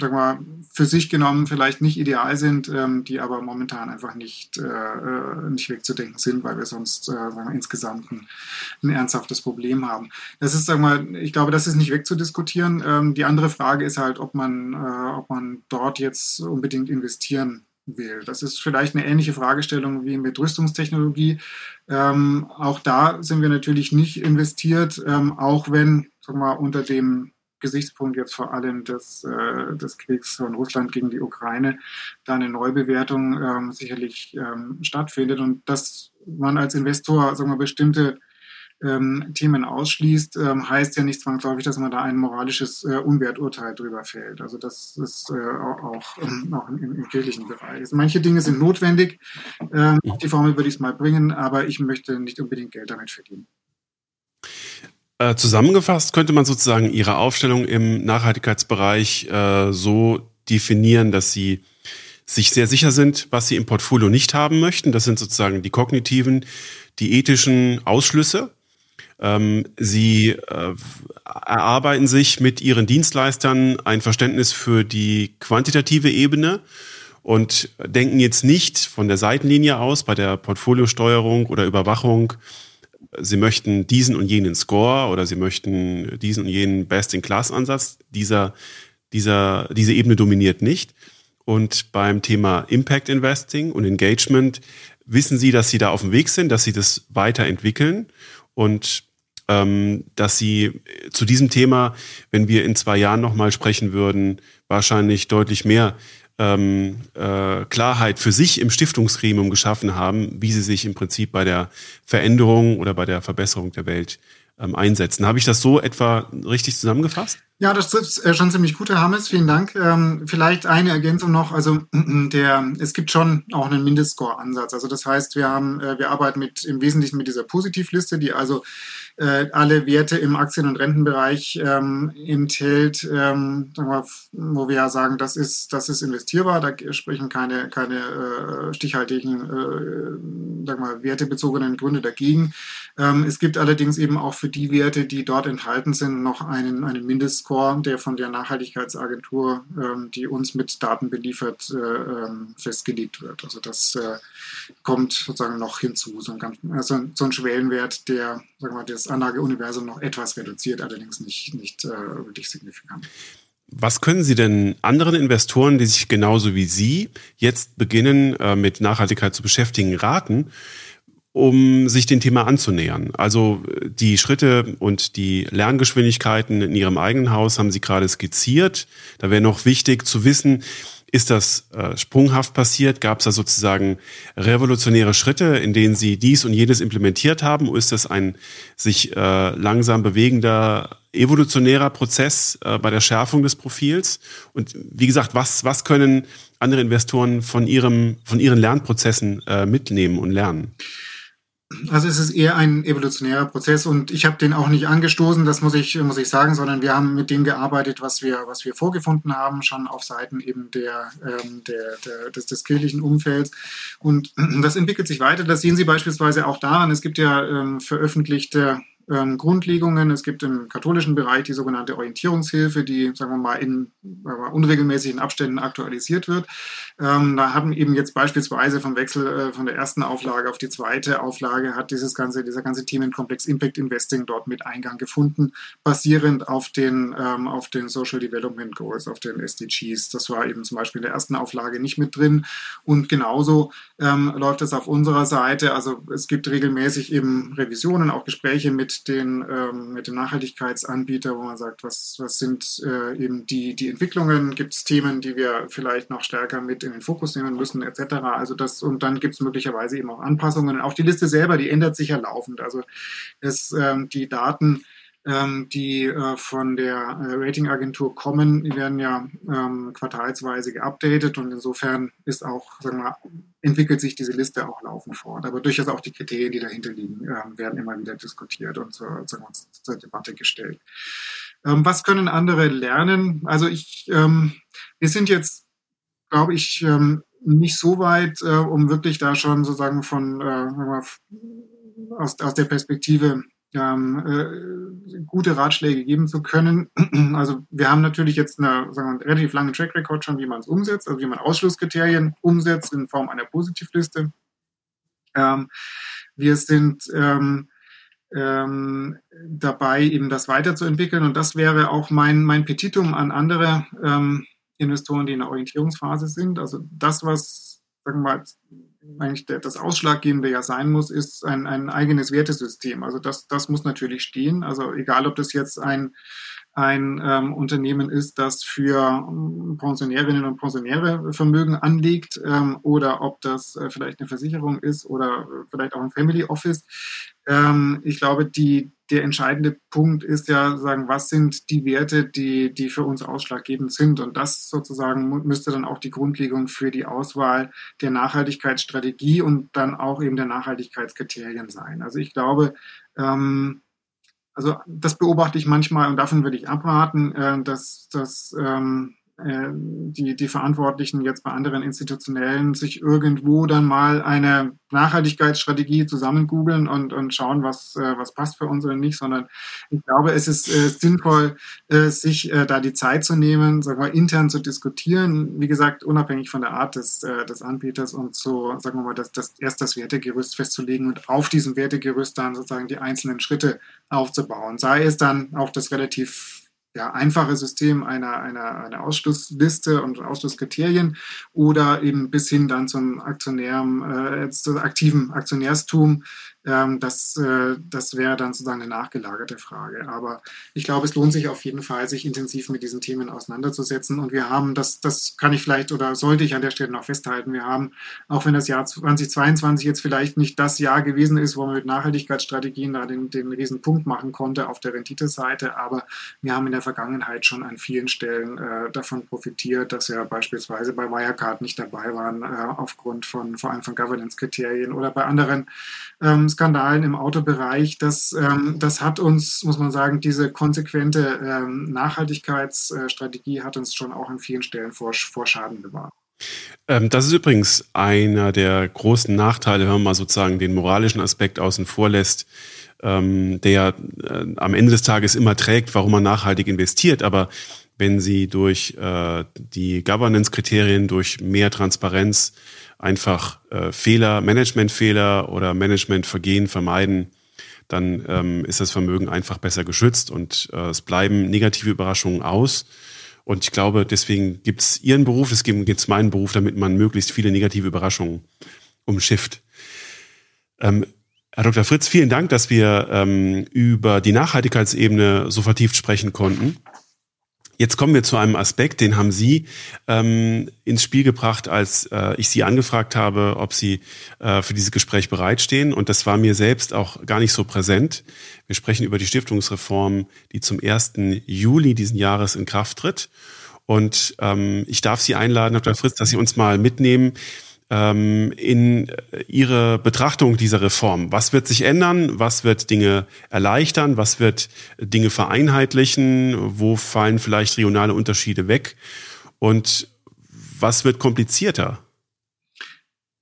sag mal, für sich genommen vielleicht nicht ideal sind, ähm, die aber momentan einfach nicht, äh, äh nicht wegzudenken sind, weil wir sonst äh, wir, insgesamt ein, ein, ernsthaftes Problem haben. Das ist, sag mal, ich glaube, das ist nicht wegzudiskutieren. Ähm, die andere Frage ist halt, ob man, äh, ob man dort jetzt unbedingt investieren will. Das ist vielleicht eine ähnliche Fragestellung wie mit Rüstungstechnologie. Ähm, auch da sind wir natürlich nicht investiert, ähm, auch wenn, sag mal, unter dem Gesichtspunkt jetzt vor allem des, äh, des Kriegs von Russland gegen die Ukraine da eine Neubewertung ähm, sicherlich ähm, stattfindet und dass man als Investor sagen wir, bestimmte ähm, Themen ausschließt, ähm, heißt ja nicht zwangsläufig, dass man da ein moralisches äh, Unwerturteil drüber fällt. Also das ist äh, auch, ähm, auch im, im, kirchlichen Bereich. Also manche Dinge sind notwendig, ähm, die Formel würde ich es mal bringen, aber ich möchte nicht unbedingt Geld damit verdienen. Äh, zusammengefasst könnte man sozusagen Ihre Aufstellung im Nachhaltigkeitsbereich äh, so definieren, dass Sie sich sehr sicher sind, was Sie im Portfolio nicht haben möchten. Das sind sozusagen die kognitiven, die ethischen Ausschlüsse. Ähm, sie äh, erarbeiten sich mit ihren Dienstleistern ein Verständnis für die quantitative Ebene und denken jetzt nicht von der Seitenlinie aus bei der Portfoliosteuerung oder Überwachung, sie möchten diesen und jenen Score oder sie möchten diesen und jenen Best-in-Class-Ansatz. Dieser, dieser, diese Ebene dominiert nicht. Und beim Thema Impact Investing und Engagement wissen Sie, dass Sie da auf dem Weg sind, dass Sie das weiterentwickeln und ähm, dass sie zu diesem Thema, wenn wir in zwei Jahren nochmal sprechen würden, wahrscheinlich deutlich mehr ähm, äh, Klarheit für sich im Stiftungsgremium geschaffen haben, wie sie sich im Prinzip bei der Veränderung oder bei der Verbesserung der Welt ähm, einsetzen. Habe ich das so etwa richtig zusammengefasst? Ja, das trifft äh, schon ziemlich gut, Herr Hammes. Vielen Dank. Ähm, vielleicht eine Ergänzung noch. Also der, es gibt schon auch einen Mindestscore-Ansatz. Also das heißt, wir haben, äh, wir arbeiten mit im Wesentlichen mit dieser Positivliste, die also äh, alle Werte im Aktien- und Rentenbereich ähm, enthält, ähm, wir, wo wir ja sagen, das ist, das ist investierbar, da sprechen keine, keine äh, stichhaltigen, äh, wir, wertebezogenen Gründe dagegen. Ähm, es gibt allerdings eben auch für die Werte, die dort enthalten sind, noch einen, einen Mindestscore, der von der Nachhaltigkeitsagentur, ähm, die uns mit Daten beliefert, äh, ähm, festgelegt wird. Also das äh, kommt sozusagen noch hinzu, so ein, ganz, also so ein Schwellenwert, der sagen wir, das Anlageuniversum noch etwas reduziert, allerdings nicht, nicht äh, wirklich signifikant. Was können Sie denn anderen Investoren, die sich genauso wie Sie jetzt beginnen, äh, mit Nachhaltigkeit zu beschäftigen, raten, um sich dem Thema anzunähern. Also die Schritte und die Lerngeschwindigkeiten in Ihrem eigenen Haus haben Sie gerade skizziert. Da wäre noch wichtig zu wissen, ist das äh, sprunghaft passiert? Gab es da sozusagen revolutionäre Schritte, in denen Sie dies und jenes implementiert haben? Oder ist das ein sich äh, langsam bewegender evolutionärer Prozess äh, bei der Schärfung des Profils? Und wie gesagt, was, was können andere Investoren von, ihrem, von ihren Lernprozessen äh, mitnehmen und lernen? Also es ist eher ein evolutionärer Prozess und ich habe den auch nicht angestoßen, das muss ich, muss ich sagen, sondern wir haben mit dem gearbeitet, was wir, was wir vorgefunden haben, schon auf Seiten eben der, ähm, der, der des, des kirchlichen Umfelds. Und das entwickelt sich weiter. Das sehen Sie beispielsweise auch daran. Es gibt ja ähm, veröffentlichte ähm, Grundlegungen. Es gibt im katholischen Bereich die sogenannte Orientierungshilfe, die, sagen wir mal, in unregelmäßigen Abständen aktualisiert wird. Ähm, da haben eben jetzt beispielsweise vom Wechsel äh, von der ersten Auflage auf die zweite Auflage hat dieses ganze, dieser ganze Themenkomplex Impact Investing dort mit Eingang gefunden, basierend auf den, ähm, auf den Social Development Goals, auf den SDGs. Das war eben zum Beispiel in der ersten Auflage nicht mit drin. Und genauso ähm, läuft es auf unserer Seite. Also es gibt regelmäßig eben Revisionen, auch Gespräche mit den, ähm, mit dem Nachhaltigkeitsanbieter, wo man sagt, was, was sind äh, eben die, die Entwicklungen, gibt es Themen, die wir vielleicht noch stärker mit in den Fokus nehmen müssen, etc. Also das, und dann gibt es möglicherweise eben auch Anpassungen. Auch die Liste selber, die ändert sich ja laufend. Also es, ähm, die Daten, ähm, die äh, von der äh, Ratingagentur kommen, die werden ja ähm, quartalsweise geupdatet und insofern ist auch, sagen wir mal, entwickelt sich diese Liste auch laufend fort. Aber durchaus auch die Kriterien, die dahinter liegen, äh, werden immer wieder diskutiert und zur, zur, zur Debatte gestellt. Ähm, was können andere lernen? Also ich, ähm, wir sind jetzt, glaube ich, ähm, nicht so weit, äh, um wirklich da schon sozusagen von äh, aus, aus der Perspektive ähm, äh, gute Ratschläge geben zu können. Also wir haben natürlich jetzt eine, sagen wir, einen relativ langen Track Record schon, wie man es umsetzt, also wie man Ausschlusskriterien umsetzt in Form einer Positivliste. Ähm, wir sind ähm, ähm, dabei, eben das weiterzuentwickeln. Und das wäre auch mein, mein Petitum an andere ähm, Investoren, die in der Orientierungsphase sind. Also das, was, sagen wir mal, eigentlich das Ausschlaggebende ja sein muss, ist ein, ein eigenes Wertesystem. Also das, das muss natürlich stehen. Also egal, ob das jetzt ein ein ähm, Unternehmen ist, das für ähm, Pensionärinnen und Pensionäre Vermögen anlegt ähm, oder ob das äh, vielleicht eine Versicherung ist oder äh, vielleicht auch ein Family Office. Ähm, ich glaube, die, der entscheidende Punkt ist ja, sagen, was sind die Werte, die, die für uns ausschlaggebend sind? Und das sozusagen müsste dann auch die Grundlegung für die Auswahl der Nachhaltigkeitsstrategie und dann auch eben der Nachhaltigkeitskriterien sein. Also ich glaube, ähm, also das beobachte ich manchmal und davon würde ich abraten, äh, dass, dass ähm, äh, die, die Verantwortlichen jetzt bei anderen Institutionellen sich irgendwo dann mal eine Nachhaltigkeitsstrategie zusammen googeln und, und schauen, was, äh, was passt für uns oder nicht, sondern ich glaube, es ist äh, sinnvoll, äh, sich äh, da die Zeit zu nehmen, sagen wir, intern zu diskutieren, wie gesagt, unabhängig von der Art des, äh, des Anbieters und so, sagen wir mal, das, das, erst das Wertegerüst festzulegen und auf diesem Wertegerüst dann sozusagen die einzelnen Schritte aufzubauen. Sei es dann auch das relativ ja, einfache System einer, einer, einer Ausschlussliste und Ausschlusskriterien oder eben bis hin dann zum Aktionären, äh, aktiven Aktionärstum, ähm, das, äh, das wäre dann sozusagen eine nachgelagerte Frage. Aber ich glaube, es lohnt sich auf jeden Fall, sich intensiv mit diesen Themen auseinanderzusetzen. Und wir haben, das, das kann ich vielleicht oder sollte ich an der Stelle noch festhalten, wir haben, auch wenn das Jahr 2022 jetzt vielleicht nicht das Jahr gewesen ist, wo man mit Nachhaltigkeitsstrategien da den, den riesen machen konnte auf der Renditeseite, aber wir haben in der Vergangenheit schon an vielen Stellen äh, davon profitiert, dass wir beispielsweise bei Wirecard nicht dabei waren, äh, aufgrund von vor allem von Governance-Kriterien oder bei anderen ähm, Skandalen im Autobereich. Das, ähm, das hat uns, muss man sagen, diese konsequente ähm, Nachhaltigkeitsstrategie hat uns schon auch an vielen Stellen vor, vor Schaden bewahrt. Ähm, das ist übrigens einer der großen Nachteile, wenn man mal sozusagen den moralischen Aspekt außen vor lässt, ähm, der äh, am Ende des Tages immer trägt, warum man nachhaltig investiert. Aber wenn Sie durch äh, die Governance-Kriterien, durch mehr Transparenz einfach äh, Fehler, Managementfehler oder Managementvergehen vermeiden, dann ähm, ist das Vermögen einfach besser geschützt und äh, es bleiben negative Überraschungen aus. Und ich glaube, deswegen gibt es Ihren Beruf, es gibt jetzt meinen Beruf, damit man möglichst viele negative Überraschungen umschifft. Ähm, Herr Dr. Fritz, vielen Dank, dass wir ähm, über die Nachhaltigkeitsebene so vertieft sprechen konnten. Jetzt kommen wir zu einem Aspekt, den haben Sie ähm, ins Spiel gebracht, als äh, ich Sie angefragt habe, ob Sie äh, für dieses Gespräch bereitstehen. Und das war mir selbst auch gar nicht so präsent. Wir sprechen über die Stiftungsreform, die zum 1. Juli diesen Jahres in Kraft tritt. Und ähm, ich darf Sie einladen, Dr. Fritz, dass Sie uns mal mitnehmen ähm, in Ihre Betrachtung dieser Reform. Was wird sich ändern? Was wird Dinge erleichtern? Was wird Dinge vereinheitlichen? Wo fallen vielleicht regionale Unterschiede weg? Und was wird komplizierter?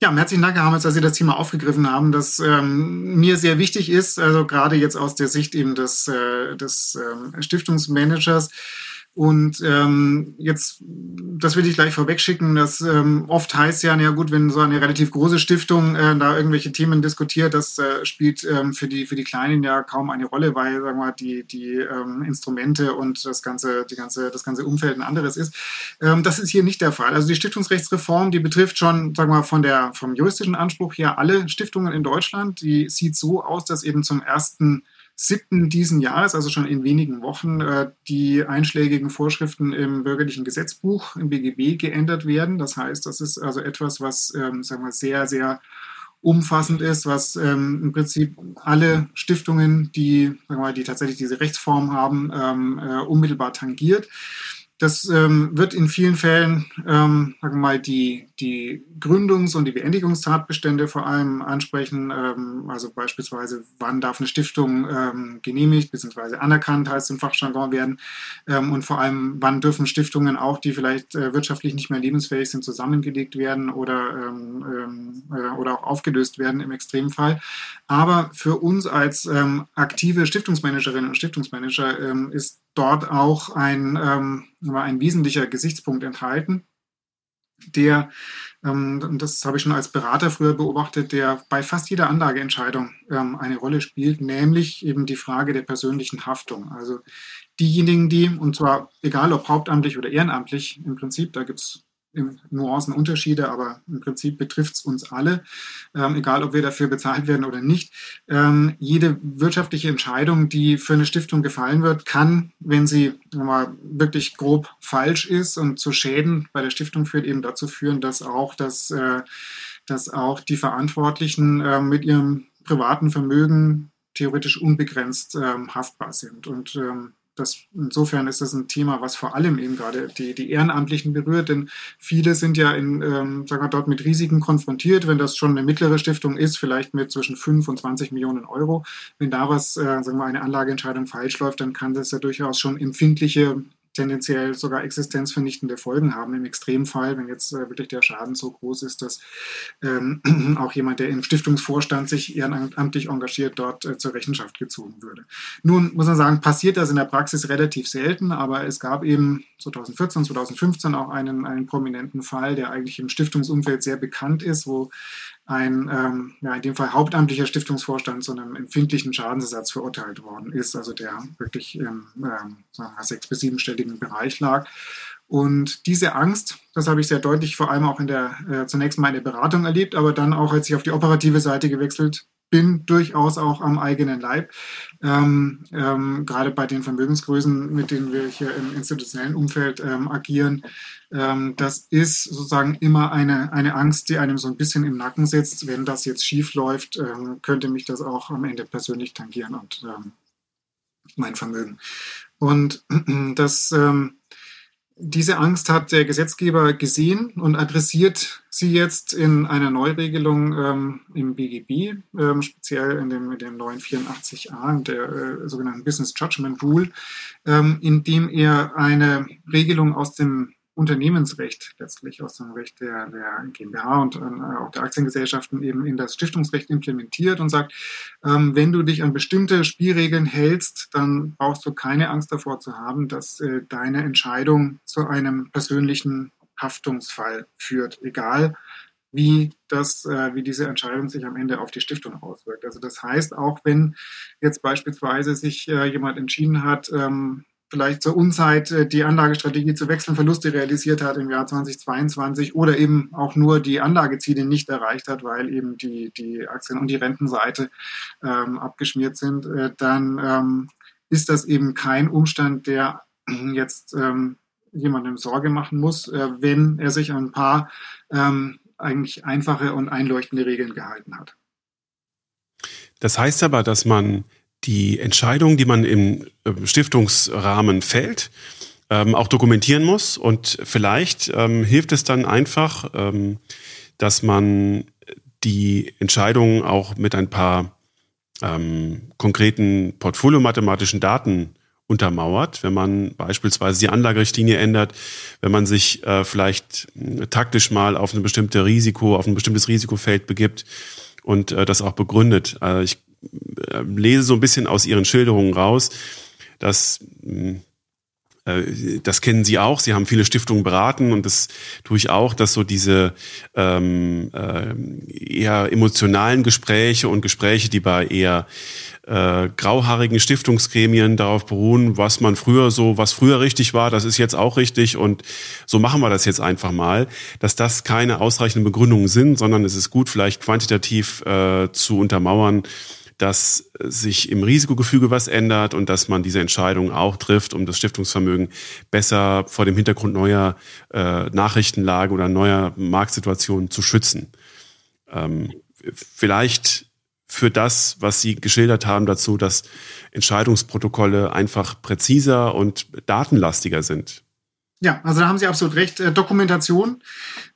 Ja, herzlichen Dank, Herr Hamitz, dass Sie das Thema aufgegriffen haben, das ähm, mir sehr wichtig ist, also gerade jetzt aus der Sicht eben des, äh, des ähm, Stiftungsmanagers. Und ähm, jetzt, das will ich gleich vorwegschicken, das ähm, oft heißt ja, na gut, wenn so eine relativ große Stiftung äh, da irgendwelche Themen diskutiert, das äh, spielt ähm, für, die, für die Kleinen ja kaum eine Rolle, weil sagen wir mal, die, die ähm, Instrumente und das ganze, die ganze, das ganze Umfeld ein anderes ist. Ähm, das ist hier nicht der Fall. Also die Stiftungsrechtsreform, die betrifft schon, sagen wir mal, von der, vom juristischen Anspruch her alle Stiftungen in Deutschland. Die sieht so aus, dass eben zum ersten 7. diesen Jahres, also schon in wenigen Wochen, äh, die einschlägigen Vorschriften im bürgerlichen Gesetzbuch, im BGB, geändert werden. Das heißt, das ist also etwas, was ähm, sagen wir, sehr, sehr umfassend ist, was ähm, im Prinzip alle Stiftungen, die, sagen wir die tatsächlich diese Rechtsform haben, ähm, äh, unmittelbar tangiert. Das ähm, wird in vielen Fällen, ähm, sagen wir mal, die, die Gründungs- und die Beendigungstatbestände vor allem ansprechen. Ähm, also beispielsweise, wann darf eine Stiftung ähm, genehmigt bzw. anerkannt, heißt im Fachjargon werden. Ähm, und vor allem, wann dürfen Stiftungen auch, die vielleicht äh, wirtschaftlich nicht mehr lebensfähig sind, zusammengelegt werden oder, ähm, äh, oder auch aufgelöst werden im Extremfall. Aber für uns als aktive Stiftungsmanagerinnen und Stiftungsmanager ist dort auch ein, ähm, ein wesentlicher Gesichtspunkt enthalten, der, ähm, das habe ich schon als Berater früher beobachtet, der bei fast jeder Anlageentscheidung ähm, eine Rolle spielt, nämlich eben die Frage der persönlichen Haftung. Also diejenigen, die, und zwar egal ob hauptamtlich oder ehrenamtlich, im Prinzip, da gibt es Nuancen, Unterschiede, aber im Prinzip betrifft es uns alle, ähm, egal ob wir dafür bezahlt werden oder nicht. Ähm, jede wirtschaftliche Entscheidung, die für eine Stiftung gefallen wird, kann, wenn sie mal, wirklich grob falsch ist und zu Schäden bei der Stiftung führt, eben dazu führen, dass auch, das, äh, dass auch die Verantwortlichen äh, mit ihrem privaten Vermögen theoretisch unbegrenzt ähm, haftbar sind. Und ähm, das, insofern ist das ein Thema, was vor allem eben gerade die, die Ehrenamtlichen berührt, denn viele sind ja in, ähm, sagen wir, dort mit Risiken konfrontiert, wenn das schon eine mittlere Stiftung ist, vielleicht mit zwischen 5 und 20 Millionen Euro. Wenn da was, äh, sagen wir, eine Anlageentscheidung falsch läuft, dann kann das ja durchaus schon empfindliche tendenziell sogar existenzvernichtende Folgen haben im Extremfall, wenn jetzt äh, wirklich der Schaden so groß ist, dass ähm, auch jemand, der im Stiftungsvorstand sich ehrenamtlich engagiert, dort äh, zur Rechenschaft gezogen würde. Nun muss man sagen, passiert das in der Praxis relativ selten, aber es gab eben 2014, 2015 auch einen, einen prominenten Fall, der eigentlich im Stiftungsumfeld sehr bekannt ist, wo ein, ähm, ja, in dem Fall hauptamtlicher Stiftungsvorstand zu einem empfindlichen Schadensersatz verurteilt worden ist, also der wirklich im ähm, sechs- bis siebenstelligen Bereich lag. Und diese Angst, das habe ich sehr deutlich vor allem auch in der, äh, zunächst mal in der Beratung erlebt, aber dann auch, als ich auf die operative Seite gewechselt bin, durchaus auch am eigenen Leib. Ähm, ähm, gerade bei den Vermögensgrößen, mit denen wir hier im institutionellen Umfeld ähm, agieren, ähm, das ist sozusagen immer eine, eine Angst, die einem so ein bisschen im Nacken sitzt. Wenn das jetzt schief läuft, ähm, könnte mich das auch am Ende persönlich tangieren und ähm, mein Vermögen. Und das diese Angst hat der Gesetzgeber gesehen und adressiert sie jetzt in einer Neuregelung ähm, im BGB, ähm, speziell in dem, dem neuen 84a, der äh, sogenannten Business Judgment Rule, ähm, in dem er eine Regelung aus dem Unternehmensrecht letztlich aus dem Recht der, der GmbH und äh, auch der Aktiengesellschaften eben in das Stiftungsrecht implementiert und sagt, ähm, wenn du dich an bestimmte Spielregeln hältst, dann brauchst du keine Angst davor zu haben, dass äh, deine Entscheidung zu einem persönlichen Haftungsfall führt, egal wie das, äh, wie diese Entscheidung sich am Ende auf die Stiftung auswirkt. Also das heißt, auch wenn jetzt beispielsweise sich äh, jemand entschieden hat, ähm, vielleicht zur Unzeit äh, die Anlagestrategie zu wechseln, Verluste realisiert hat im Jahr 2022 oder eben auch nur die Anlageziele nicht erreicht hat, weil eben die, die Aktien- und die Rentenseite ähm, abgeschmiert sind, äh, dann ähm, ist das eben kein Umstand, der jetzt ähm, jemandem Sorge machen muss, äh, wenn er sich an ein paar ähm, eigentlich einfache und einleuchtende Regeln gehalten hat. Das heißt aber, dass man die Entscheidung, die man im äh, Stiftungsrahmen fällt, ähm, auch dokumentieren muss. Und vielleicht ähm, hilft es dann einfach, ähm, dass man die Entscheidung auch mit ein paar ähm, konkreten portfoliomathematischen Daten untermauert, wenn man beispielsweise die Anlagerichtlinie ändert, wenn man sich äh, vielleicht äh, taktisch mal auf ein bestimmtes Risiko, auf ein bestimmtes Risikofeld begibt und äh, das auch begründet. Also ich lese so ein bisschen aus Ihren Schilderungen raus, dass hm, äh, das kennen Sie auch. Sie haben viele Stiftungen beraten und das tue ich auch, dass so diese ähm, äh, eher emotionalen Gespräche und Gespräche, die bei eher äh, grauhaarigen Stiftungsgremien darauf beruhen, was man früher so, was früher richtig war, das ist jetzt auch richtig und so machen wir das jetzt einfach mal, dass das keine ausreichenden Begründungen sind, sondern es ist gut, vielleicht quantitativ äh, zu untermauern, dass sich im Risikogefüge was ändert und dass man diese Entscheidung auch trifft, um das Stiftungsvermögen besser vor dem Hintergrund neuer äh, Nachrichtenlage oder neuer Marktsituationen zu schützen. Ähm, vielleicht für das, was Sie geschildert haben, dazu, dass Entscheidungsprotokolle einfach präziser und datenlastiger sind. Ja, also da haben Sie absolut recht. Äh, Dokumentation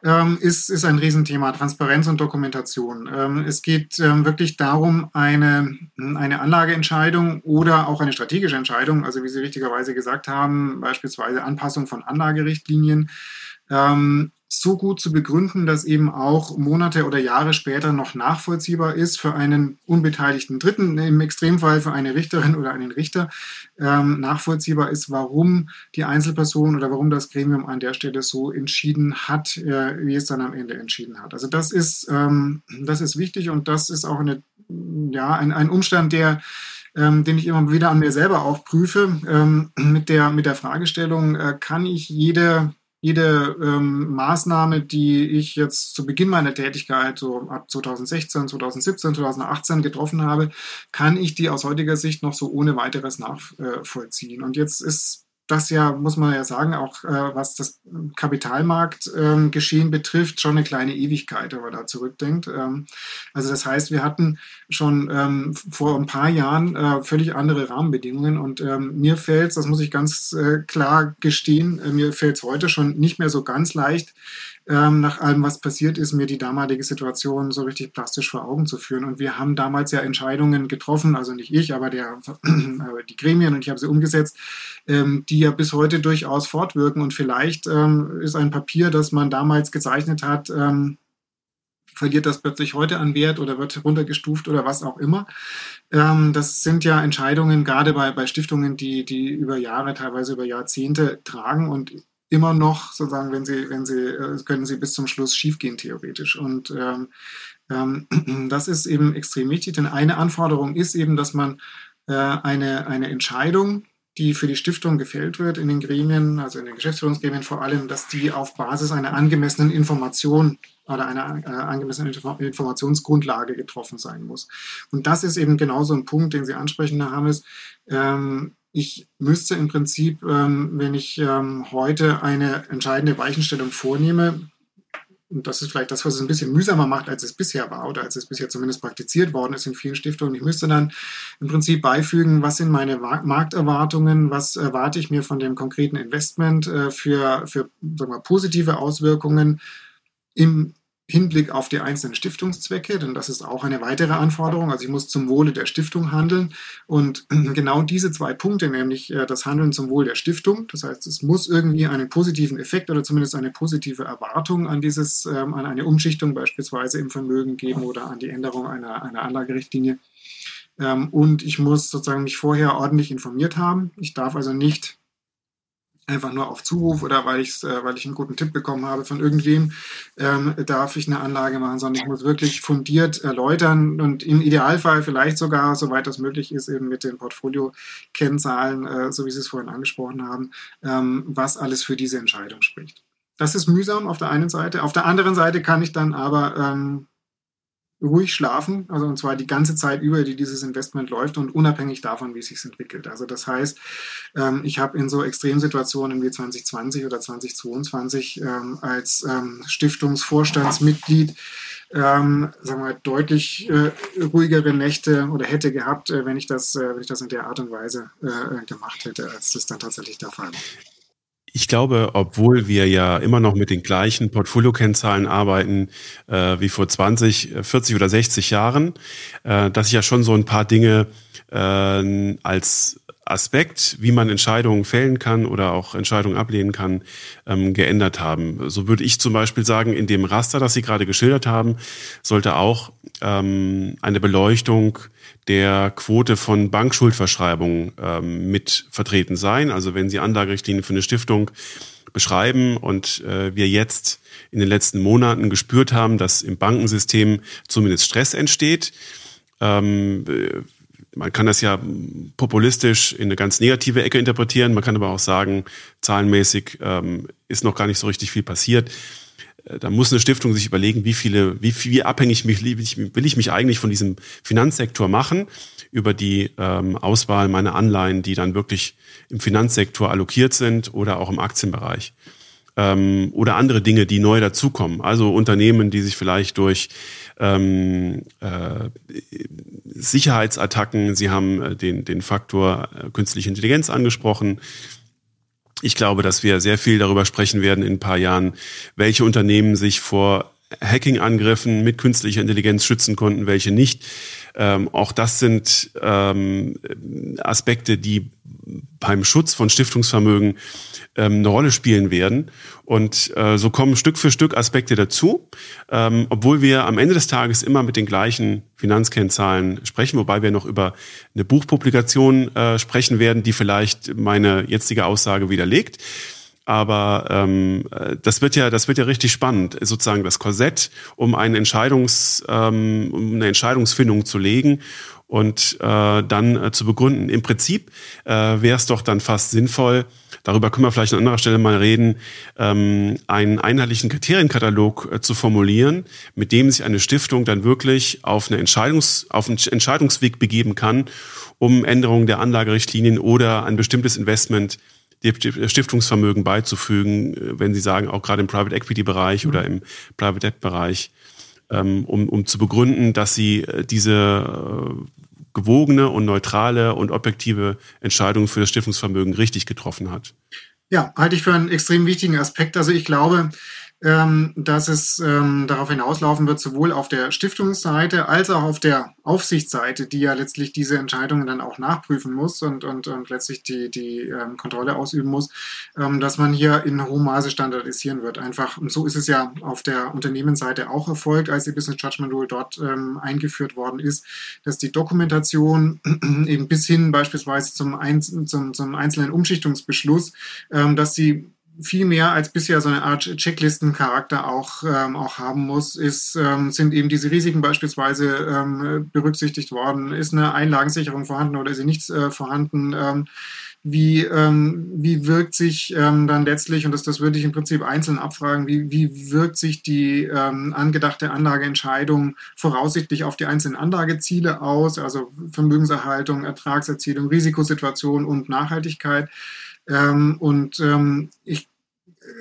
ähm, ist, ist ein Riesenthema, Transparenz und Dokumentation. Ähm, es geht ähm, wirklich darum, eine, eine Anlageentscheidung oder auch eine strategische Entscheidung, also wie Sie richtigerweise gesagt haben, beispielsweise Anpassung von Anlagerichtlinien, ähm, so gut zu begründen, dass eben auch Monate oder Jahre später noch nachvollziehbar ist für einen unbeteiligten Dritten, im Extremfall für eine Richterin oder einen Richter, ähm, nachvollziehbar ist, warum die Einzelperson oder warum das Gremium an der Stelle so entschieden hat, äh, wie es dann am Ende entschieden hat. Also das ist, ähm, das ist wichtig und das ist auch eine, ja, ein, ein Umstand, der ähm, den ich immer wieder an mir selber auch prüfe, ähm, mit, der, mit der Fragestellung, äh, kann ich jede jede ähm, Maßnahme, die ich jetzt zu Beginn meiner Tätigkeit, so ab 2016, 2017, 2018 getroffen habe, kann ich die aus heutiger Sicht noch so ohne weiteres nachvollziehen. Und jetzt ist das ja, muss man ja sagen, auch äh, was das Kapitalmarktgeschehen ähm, betrifft, schon eine kleine Ewigkeit, wenn man da zurückdenkt. Ähm, also das heißt, wir hatten schon ähm, vor ein paar Jahren äh, völlig andere Rahmenbedingungen und ähm, mir fällt das muss ich ganz äh, klar gestehen, äh, mir fällt es heute schon nicht mehr so ganz leicht, ähm, nach allem, was passiert ist, mir die damalige Situation so richtig plastisch vor Augen zu führen. Und wir haben damals ja Entscheidungen getroffen, also nicht ich, aber der, die Gremien und ich habe sie umgesetzt, ähm, die ja bis heute durchaus fortwirken. Und vielleicht ähm, ist ein Papier, das man damals gezeichnet hat, ähm, verliert das plötzlich heute an Wert oder wird runtergestuft oder was auch immer. Ähm, das sind ja Entscheidungen, gerade bei, bei Stiftungen, die, die über Jahre, teilweise über Jahrzehnte tragen. Und immer noch sozusagen, wenn sie, wenn sie, äh, können sie bis zum Schluss schiefgehen theoretisch. Und ähm, ähm, das ist eben extrem wichtig, denn eine Anforderung ist eben, dass man äh, eine, eine Entscheidung, die für die Stiftung gefällt wird in den Gremien, also in den Geschäftsführungsgremien vor allem, dass die auf Basis einer angemessenen Information oder einer äh, angemessenen Informationsgrundlage getroffen sein muss. Und das ist eben genauso ein Punkt, den Sie ansprechen, Herr Hammes. Ähm, ich müsste im Prinzip, ähm, wenn ich ähm, heute eine entscheidende Weichenstellung vornehme, und das ist vielleicht das, was es ein bisschen mühsamer macht, als es bisher war oder als es bisher zumindest praktiziert worden ist in vielen Stiftungen. Ich müsste dann im Prinzip beifügen, was sind meine Markterwartungen, was erwarte ich mir von dem konkreten Investment äh, für, für sagen wir, positive Auswirkungen im Hinblick auf die einzelnen Stiftungszwecke, denn das ist auch eine weitere Anforderung. Also ich muss zum Wohle der Stiftung handeln. Und genau diese zwei Punkte, nämlich äh, das Handeln zum Wohl der Stiftung, das heißt, es muss irgendwie einen positiven Effekt oder zumindest eine positive Erwartung an dieses, ähm, an eine Umschichtung beispielsweise im Vermögen geben oder an die Änderung einer, einer Anlagerichtlinie. Ähm, und ich muss sozusagen mich vorher ordentlich informiert haben. Ich darf also nicht einfach nur auf Zuruf oder weil ich, äh, weil ich einen guten Tipp bekommen habe von irgendwem, ähm, darf ich eine Anlage machen, sondern ich muss wirklich fundiert erläutern und im Idealfall vielleicht sogar, soweit das möglich ist, eben mit den Portfolio-Kennzahlen, äh, so wie Sie es vorhin angesprochen haben, ähm, was alles für diese Entscheidung spricht. Das ist mühsam auf der einen Seite. Auf der anderen Seite kann ich dann aber ähm, ruhig schlafen, also und zwar die ganze Zeit über, die dieses Investment läuft und unabhängig davon, wie es sich entwickelt. Also das heißt, ähm, ich habe in so Extremsituationen wie 2020 oder 2022 ähm, als ähm, Stiftungsvorstandsmitglied ähm, sagen wir, deutlich äh, ruhigere Nächte oder hätte gehabt, äh, wenn ich das, äh, wenn ich das in der Art und Weise äh, gemacht hätte, als das dann tatsächlich der Fall war. Ich glaube, obwohl wir ja immer noch mit den gleichen Portfolio-Kennzahlen arbeiten äh, wie vor 20, 40 äh, oder 60 Jahren, äh, dass sich ja schon so ein paar Dinge äh, als Aspekt, wie man Entscheidungen fällen kann oder auch Entscheidungen ablehnen kann, ähm, geändert haben. So würde ich zum Beispiel sagen, in dem Raster, das Sie gerade geschildert haben, sollte auch ähm, eine Beleuchtung der Quote von Bankschuldverschreibungen ähm, mit vertreten sein. Also wenn Sie Anlagerichtlinien für eine Stiftung beschreiben und äh, wir jetzt in den letzten Monaten gespürt haben, dass im Bankensystem zumindest Stress entsteht. Ähm, man kann das ja populistisch in eine ganz negative Ecke interpretieren. Man kann aber auch sagen, zahlenmäßig ähm, ist noch gar nicht so richtig viel passiert. Äh, da muss eine Stiftung sich überlegen, wie viele, wie, wie abhängig mich, will ich mich eigentlich von diesem Finanzsektor machen über die ähm, Auswahl meiner Anleihen, die dann wirklich im Finanzsektor allokiert sind oder auch im Aktienbereich. Ähm, oder andere Dinge, die neu dazukommen. Also Unternehmen, die sich vielleicht durch ähm, äh, Sicherheitsattacken, Sie haben äh, den, den Faktor äh, künstliche Intelligenz angesprochen, Ich glaube, dass wir sehr viel darüber sprechen werden in ein paar Jahren, welche Unternehmen sich vor Hacking-Angriffen mit künstlicher Intelligenz schützen konnten, welche nicht. Ähm, auch das sind ähm, Aspekte, die beim Schutz von Stiftungsvermögen ähm, eine Rolle spielen werden. Und äh, so kommen Stück für Stück Aspekte dazu, ähm, obwohl wir am Ende des Tages immer mit den gleichen Finanzkennzahlen sprechen, wobei wir noch über eine Buchpublikation äh, sprechen werden, die vielleicht meine jetzige Aussage widerlegt. Aber ähm, das wird ja, das wird ja richtig spannend, sozusagen das Korsett, um eine Entscheidungs, ähm, um eine Entscheidungsfindung zu legen und äh, dann äh, zu begründen. Im Prinzip äh, wäre es doch dann fast sinnvoll, darüber können wir vielleicht an anderer Stelle mal reden, ähm, einen einheitlichen Kriterienkatalog äh, zu formulieren, mit dem sich eine Stiftung dann wirklich auf, eine Entscheidungs, auf einen Entscheidungsweg begeben kann, um Änderungen der Anlagerichtlinien oder ein bestimmtes Investment Stiftungsvermögen beizufügen, äh, wenn Sie sagen, auch gerade im Private Equity Bereich mhm. oder im Private Debt Bereich, ähm, um, um zu begründen, dass Sie äh, diese äh, gewogene und neutrale und objektive Entscheidung für das Stiftungsvermögen richtig getroffen hat. Ja, halte ich für einen extrem wichtigen Aspekt. Also ich glaube, ähm, dass es ähm, darauf hinauslaufen wird, sowohl auf der Stiftungsseite als auch auf der Aufsichtsseite, die ja letztlich diese Entscheidungen dann auch nachprüfen muss und, und, und letztlich die, die ähm, Kontrolle ausüben muss, ähm, dass man hier in hohem Maße standardisieren wird. Einfach, und so ist es ja auf der Unternehmensseite auch erfolgt, als die Business Judgment Rule dort ähm, eingeführt worden ist, dass die Dokumentation eben bis hin beispielsweise zum, Einz zum, zum einzelnen Umschichtungsbeschluss, ähm, dass sie viel mehr als bisher so eine Art Checklistencharakter auch, ähm, auch haben muss, ist, ähm, sind eben diese Risiken beispielsweise ähm, berücksichtigt worden. Ist eine Einlagensicherung vorhanden oder ist sie nicht äh, vorhanden? Ähm, wie, ähm, wie wirkt sich ähm, dann letztlich, und das, das würde ich im Prinzip einzeln abfragen, wie, wie wirkt sich die ähm, angedachte Anlageentscheidung voraussichtlich auf die einzelnen Anlageziele aus, also Vermögenserhaltung, Ertragserzielung, Risikosituation und Nachhaltigkeit. Ähm, und ähm, ich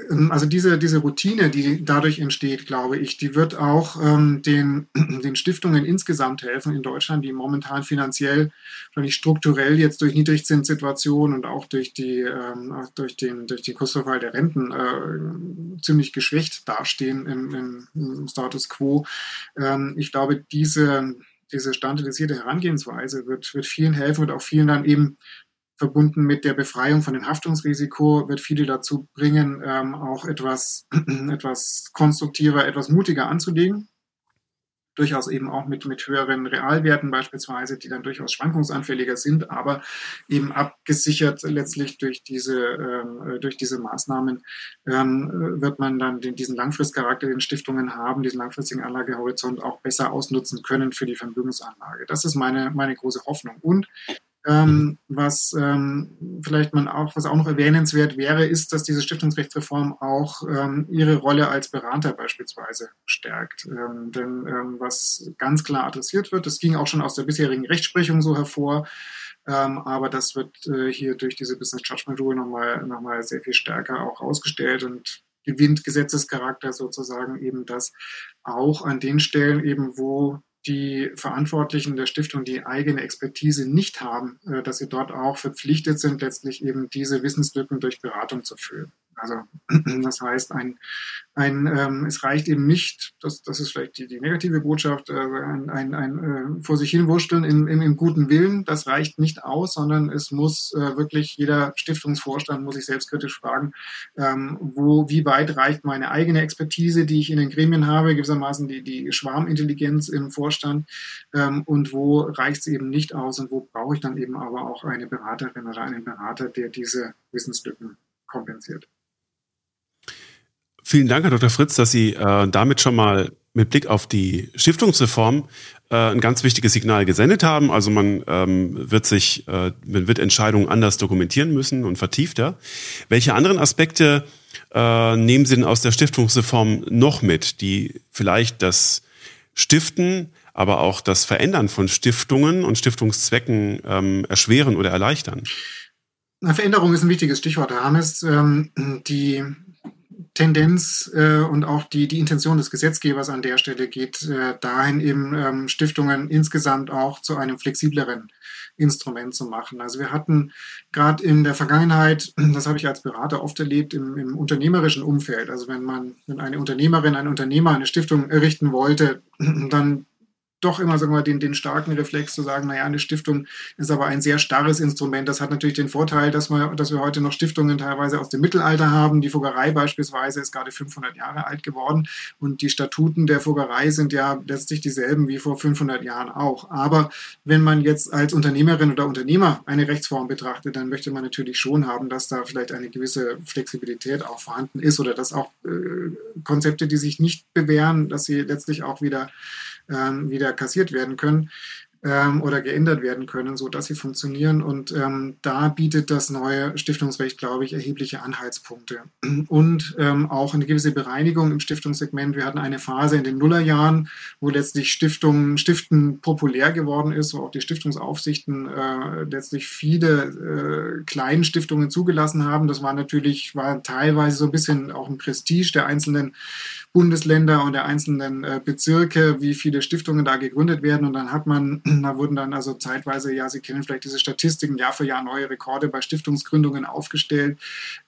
ähm, also diese, diese Routine, die dadurch entsteht, glaube ich, die wird auch ähm, den, den Stiftungen insgesamt helfen in Deutschland, die momentan finanziell, wahrscheinlich strukturell jetzt durch Niedrigzinssituationen und auch durch, die, ähm, durch, den, durch den Kursverfall der Renten äh, ziemlich geschwächt dastehen im, im, im Status quo. Ähm, ich glaube, diese, diese standardisierte Herangehensweise wird, wird vielen helfen, wird auch vielen dann eben verbunden mit der Befreiung von dem Haftungsrisiko wird viele dazu bringen, ähm, auch etwas, etwas konstruktiver, etwas mutiger anzulegen. Durchaus eben auch mit, mit höheren Realwerten beispielsweise, die dann durchaus schwankungsanfälliger sind, aber eben abgesichert letztlich durch diese, ähm, durch diese Maßnahmen ähm, wird man dann den, diesen Langfristcharakter, den Stiftungen haben, diesen langfristigen Anlagehorizont auch besser ausnutzen können für die Vermögensanlage. Das ist meine, meine große Hoffnung. Und ähm, was ähm, vielleicht man auch, was auch noch erwähnenswert wäre, ist, dass diese Stiftungsrechtsreform auch ähm, ihre Rolle als Berater beispielsweise stärkt. Ähm, denn ähm, was ganz klar adressiert wird, das ging auch schon aus der bisherigen Rechtsprechung so hervor, ähm, aber das wird äh, hier durch diese Business Judgment Rule nochmal noch mal sehr viel stärker auch ausgestellt und gewinnt Gesetzescharakter sozusagen eben das auch an den Stellen eben, wo die Verantwortlichen der Stiftung die eigene Expertise nicht haben, äh, dass sie dort auch verpflichtet sind, letztlich eben diese Wissenslücken durch Beratung zu füllen. Also das heißt, ein, ein, ähm, es reicht eben nicht, das, das ist vielleicht die, die negative Botschaft, äh, ein, ein, ein äh, vor sich hinwurschteln im, im, im guten Willen, das reicht nicht aus, sondern es muss äh, wirklich jeder Stiftungsvorstand muss sich selbstkritisch fragen, ähm, wo, wie weit reicht meine eigene Expertise, die ich in den Gremien habe, gewissermaßen die, die Schwarmintelligenz im Vorstand ähm, und wo reicht es eben nicht aus und wo brauche ich dann eben aber auch eine Beraterin oder einen Berater, der diese Wissenslücken kompensiert. Vielen Dank, Herr Dr. Fritz, dass Sie äh, damit schon mal mit Blick auf die Stiftungsreform äh, ein ganz wichtiges Signal gesendet haben. Also man ähm, wird sich, äh, man wird Entscheidungen anders dokumentieren müssen und vertiefter. Welche anderen Aspekte äh, nehmen Sie denn aus der Stiftungsreform noch mit, die vielleicht das Stiften, aber auch das Verändern von Stiftungen und Stiftungszwecken ähm, erschweren oder erleichtern? Veränderung ist ein wichtiges Stichwort, Herr Hannes. Ähm, die Tendenz äh, und auch die, die Intention des Gesetzgebers an der Stelle geht äh, dahin, eben ähm, Stiftungen insgesamt auch zu einem flexibleren Instrument zu machen. Also wir hatten gerade in der Vergangenheit, das habe ich als Berater oft erlebt, im, im unternehmerischen Umfeld, also wenn man, wenn eine Unternehmerin, ein Unternehmer eine Stiftung errichten wollte, dann doch immer sagen wir, den, den starken Reflex zu sagen, naja, eine Stiftung ist aber ein sehr starres Instrument. Das hat natürlich den Vorteil, dass wir, dass wir heute noch Stiftungen teilweise aus dem Mittelalter haben. Die Fuggerei beispielsweise ist gerade 500 Jahre alt geworden und die Statuten der Fuggerei sind ja letztlich dieselben wie vor 500 Jahren auch. Aber wenn man jetzt als Unternehmerin oder Unternehmer eine Rechtsform betrachtet, dann möchte man natürlich schon haben, dass da vielleicht eine gewisse Flexibilität auch vorhanden ist oder dass auch äh, Konzepte, die sich nicht bewähren, dass sie letztlich auch wieder ähm, wieder kassiert werden können ähm, oder geändert werden können, so dass sie funktionieren. Und ähm, da bietet das neue Stiftungsrecht, glaube ich, erhebliche Anhaltspunkte. Und ähm, auch eine gewisse Bereinigung im Stiftungssegment. Wir hatten eine Phase in den Nullerjahren, wo letztlich Stiftungen, Stiften populär geworden ist, wo auch die Stiftungsaufsichten äh, letztlich viele äh, kleinen Stiftungen zugelassen haben. Das war natürlich, war teilweise so ein bisschen auch ein Prestige der einzelnen Bundesländer und der einzelnen äh, Bezirke, wie viele Stiftungen da gegründet werden. Und dann hat man, da wurden dann also zeitweise, ja, Sie kennen vielleicht diese Statistiken, Jahr für Jahr neue Rekorde bei Stiftungsgründungen aufgestellt,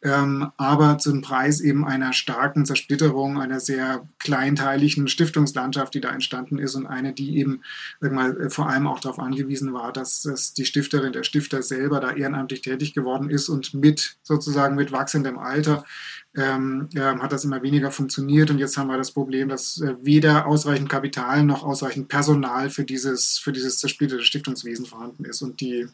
ähm, aber zum Preis eben einer starken Zersplitterung, einer sehr kleinteiligen Stiftungslandschaft, die da entstanden ist und eine, die eben mal, vor allem auch darauf angewiesen war, dass, dass die Stifterin, der Stifter selber da ehrenamtlich tätig geworden ist und mit sozusagen mit wachsendem Alter ähm, äh, hat das immer weniger funktioniert und jetzt haben wir das Problem, dass äh, weder ausreichend Kapital noch ausreichend Personal für dieses, für dieses zersplitterte Stiftungswesen vorhanden ist und die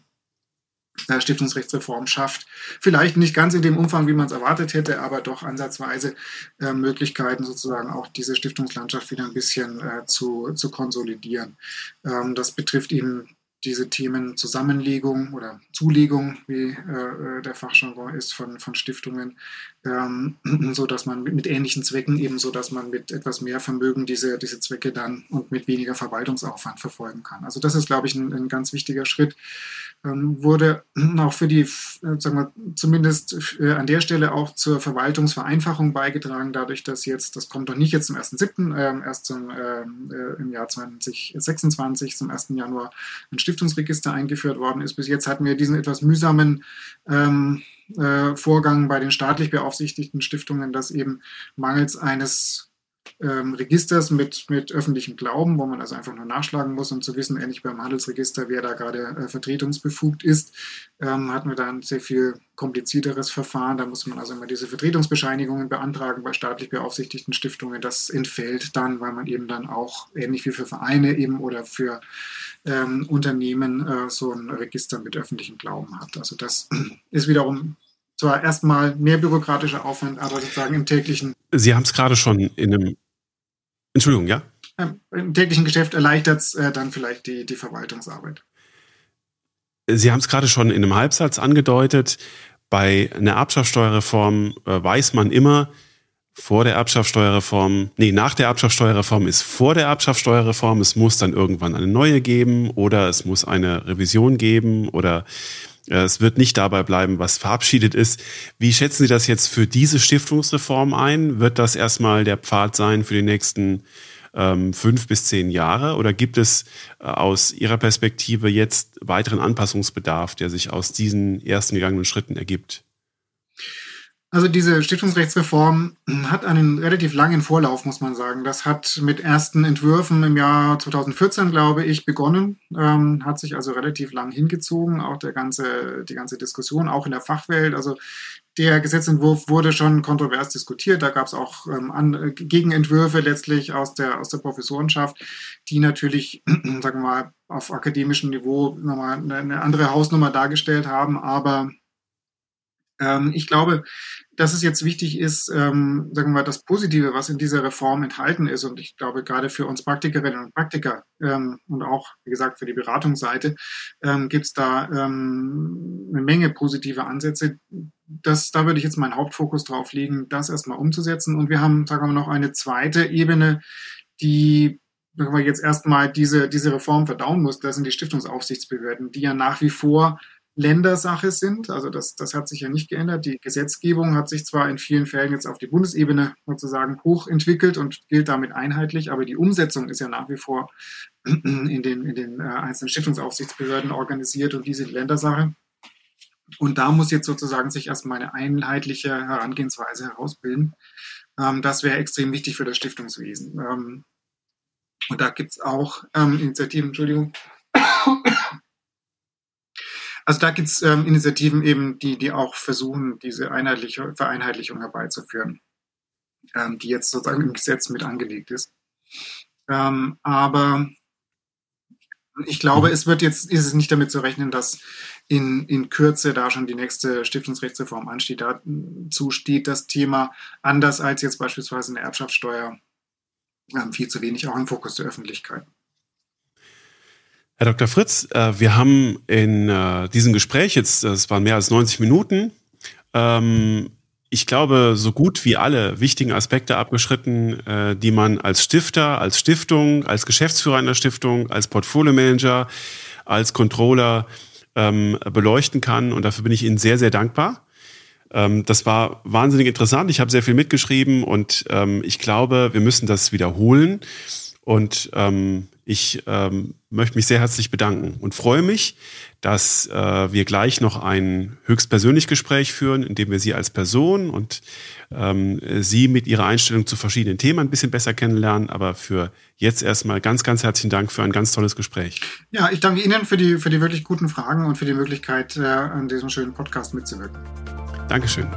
äh, Stiftungsrechtsreform schafft. Vielleicht nicht ganz in dem Umfang, wie man es erwartet hätte, aber doch ansatzweise äh, Möglichkeiten, sozusagen auch diese Stiftungslandschaft wieder ein bisschen äh, zu, zu konsolidieren. Ähm, das betrifft eben diese Themen Zusammenlegung oder Zulegung, wie äh, äh der Fachjargon ist, von, von Stiftungen, ähm, so dass man mit, mit, ähnlichen Zwecken eben so, dass man mit etwas mehr Vermögen diese, diese Zwecke dann und mit weniger Verwaltungsaufwand verfolgen kann. Also das ist, glaube ich, ein, ein ganz wichtiger Schritt. Ähm, wurde auch für die, äh, sagen wir, zumindest äh, an der Stelle auch zur Verwaltungsvereinfachung beigetragen, dadurch, dass jetzt, das kommt doch nicht jetzt zum 1.7., äh, erst zum, ähm, äh, im Jahr 2026, zum 1. Januar, ein Stiftungsregister eingeführt worden ist. Bis jetzt hatten wir diesen etwas mühsamen ähm, äh, Vorgang bei den staatlich beaufsichtigten Stiftungen, dass eben mangels eines ähm, Registers mit, mit öffentlichem Glauben, wo man also einfach nur nachschlagen muss, um zu wissen, ähnlich beim Handelsregister, wer da gerade äh, vertretungsbefugt ist, ähm, hatten wir da ein sehr viel komplizierteres Verfahren. Da muss man also immer diese Vertretungsbescheinigungen beantragen bei staatlich beaufsichtigten Stiftungen. Das entfällt dann, weil man eben dann auch, ähnlich wie für Vereine eben oder für ähm, Unternehmen, äh, so ein Register mit öffentlichem Glauben hat. Also das ist wiederum zwar erstmal mehr bürokratischer Aufwand, aber sozusagen im täglichen. Sie haben es gerade schon in einem. Entschuldigung, ja? Im täglichen Geschäft erleichtert es äh, dann vielleicht die, die Verwaltungsarbeit. Sie haben es gerade schon in einem Halbsatz angedeutet. Bei einer Erbschaftssteuerreform äh, weiß man immer, vor der Erbschaftssteuerreform, nee, nach der Erbschaftssteuerreform ist vor der Erbschaftssteuerreform. Es muss dann irgendwann eine neue geben oder es muss eine Revision geben oder es wird nicht dabei bleiben, was verabschiedet ist. Wie schätzen Sie das jetzt für diese Stiftungsreform ein? Wird das erstmal der Pfad sein für die nächsten ähm, fünf bis zehn Jahre? Oder gibt es äh, aus Ihrer Perspektive jetzt weiteren Anpassungsbedarf, der sich aus diesen ersten gegangenen Schritten ergibt? Also diese Stiftungsrechtsreform hat einen relativ langen Vorlauf, muss man sagen. Das hat mit ersten Entwürfen im Jahr 2014, glaube ich, begonnen, ähm, hat sich also relativ lang hingezogen, auch der ganze, die ganze Diskussion, auch in der Fachwelt. Also der Gesetzentwurf wurde schon kontrovers diskutiert. Da gab es auch ähm, an, Gegenentwürfe letztlich aus der, aus der Professorenschaft, die natürlich, sagen wir mal, auf akademischem Niveau nochmal eine andere Hausnummer dargestellt haben. Aber ähm, ich glaube, dass es jetzt wichtig ist, ähm, sagen wir mal, das Positive, was in dieser Reform enthalten ist. Und ich glaube, gerade für uns Praktikerinnen und Praktiker ähm, und auch, wie gesagt, für die Beratungsseite ähm, gibt es da ähm, eine Menge positive Ansätze. Das, da würde ich jetzt meinen Hauptfokus drauf legen, das erstmal umzusetzen. Und wir haben, sagen wir mal, noch eine zweite Ebene, die wenn man jetzt erstmal diese, diese Reform verdauen muss, das sind die Stiftungsaufsichtsbehörden, die ja nach wie vor Ländersache sind. Also das, das hat sich ja nicht geändert. Die Gesetzgebung hat sich zwar in vielen Fällen jetzt auf die Bundesebene sozusagen hochentwickelt und gilt damit einheitlich, aber die Umsetzung ist ja nach wie vor in den, in den äh, einzelnen Stiftungsaufsichtsbehörden organisiert und diese Ländersache. Und da muss jetzt sozusagen sich erstmal eine einheitliche Herangehensweise herausbilden. Ähm, das wäre extrem wichtig für das Stiftungswesen. Ähm, und da gibt es auch ähm, Initiativen, Entschuldigung, also da gibt es ähm, Initiativen eben, die, die auch versuchen, diese einheitliche Vereinheitlichung herbeizuführen, ähm, die jetzt sozusagen im Gesetz mit angelegt ist. Ähm, aber ich glaube, es wird jetzt, ist es nicht damit zu rechnen, dass in, in Kürze da schon die nächste Stiftungsrechtsreform ansteht. Dazu steht das Thema anders als jetzt beispielsweise eine Erbschaftssteuer ähm, viel zu wenig auch im Fokus der Öffentlichkeit. Herr Dr. Fritz, äh, wir haben in äh, diesem Gespräch jetzt, es waren mehr als 90 Minuten, ähm, ich glaube, so gut wie alle wichtigen Aspekte abgeschritten, äh, die man als Stifter, als Stiftung, als Geschäftsführer einer Stiftung, als Portfolio-Manager, als Controller ähm, beleuchten kann. Und dafür bin ich Ihnen sehr, sehr dankbar. Ähm, das war wahnsinnig interessant. Ich habe sehr viel mitgeschrieben und ich glaube, wir müssen das wiederholen. Und ich ähm, möchte mich sehr herzlich bedanken und freue mich, dass äh, wir gleich noch ein höchstpersönlich Gespräch führen, in dem wir Sie als Person und ähm, Sie mit Ihrer Einstellung zu verschiedenen Themen ein bisschen besser kennenlernen. Aber für jetzt erstmal ganz, ganz herzlichen Dank für ein ganz tolles Gespräch. Ja, ich danke Ihnen für die, für die wirklich guten Fragen und für die Möglichkeit, äh, an diesem schönen Podcast mitzuwirken. Dankeschön.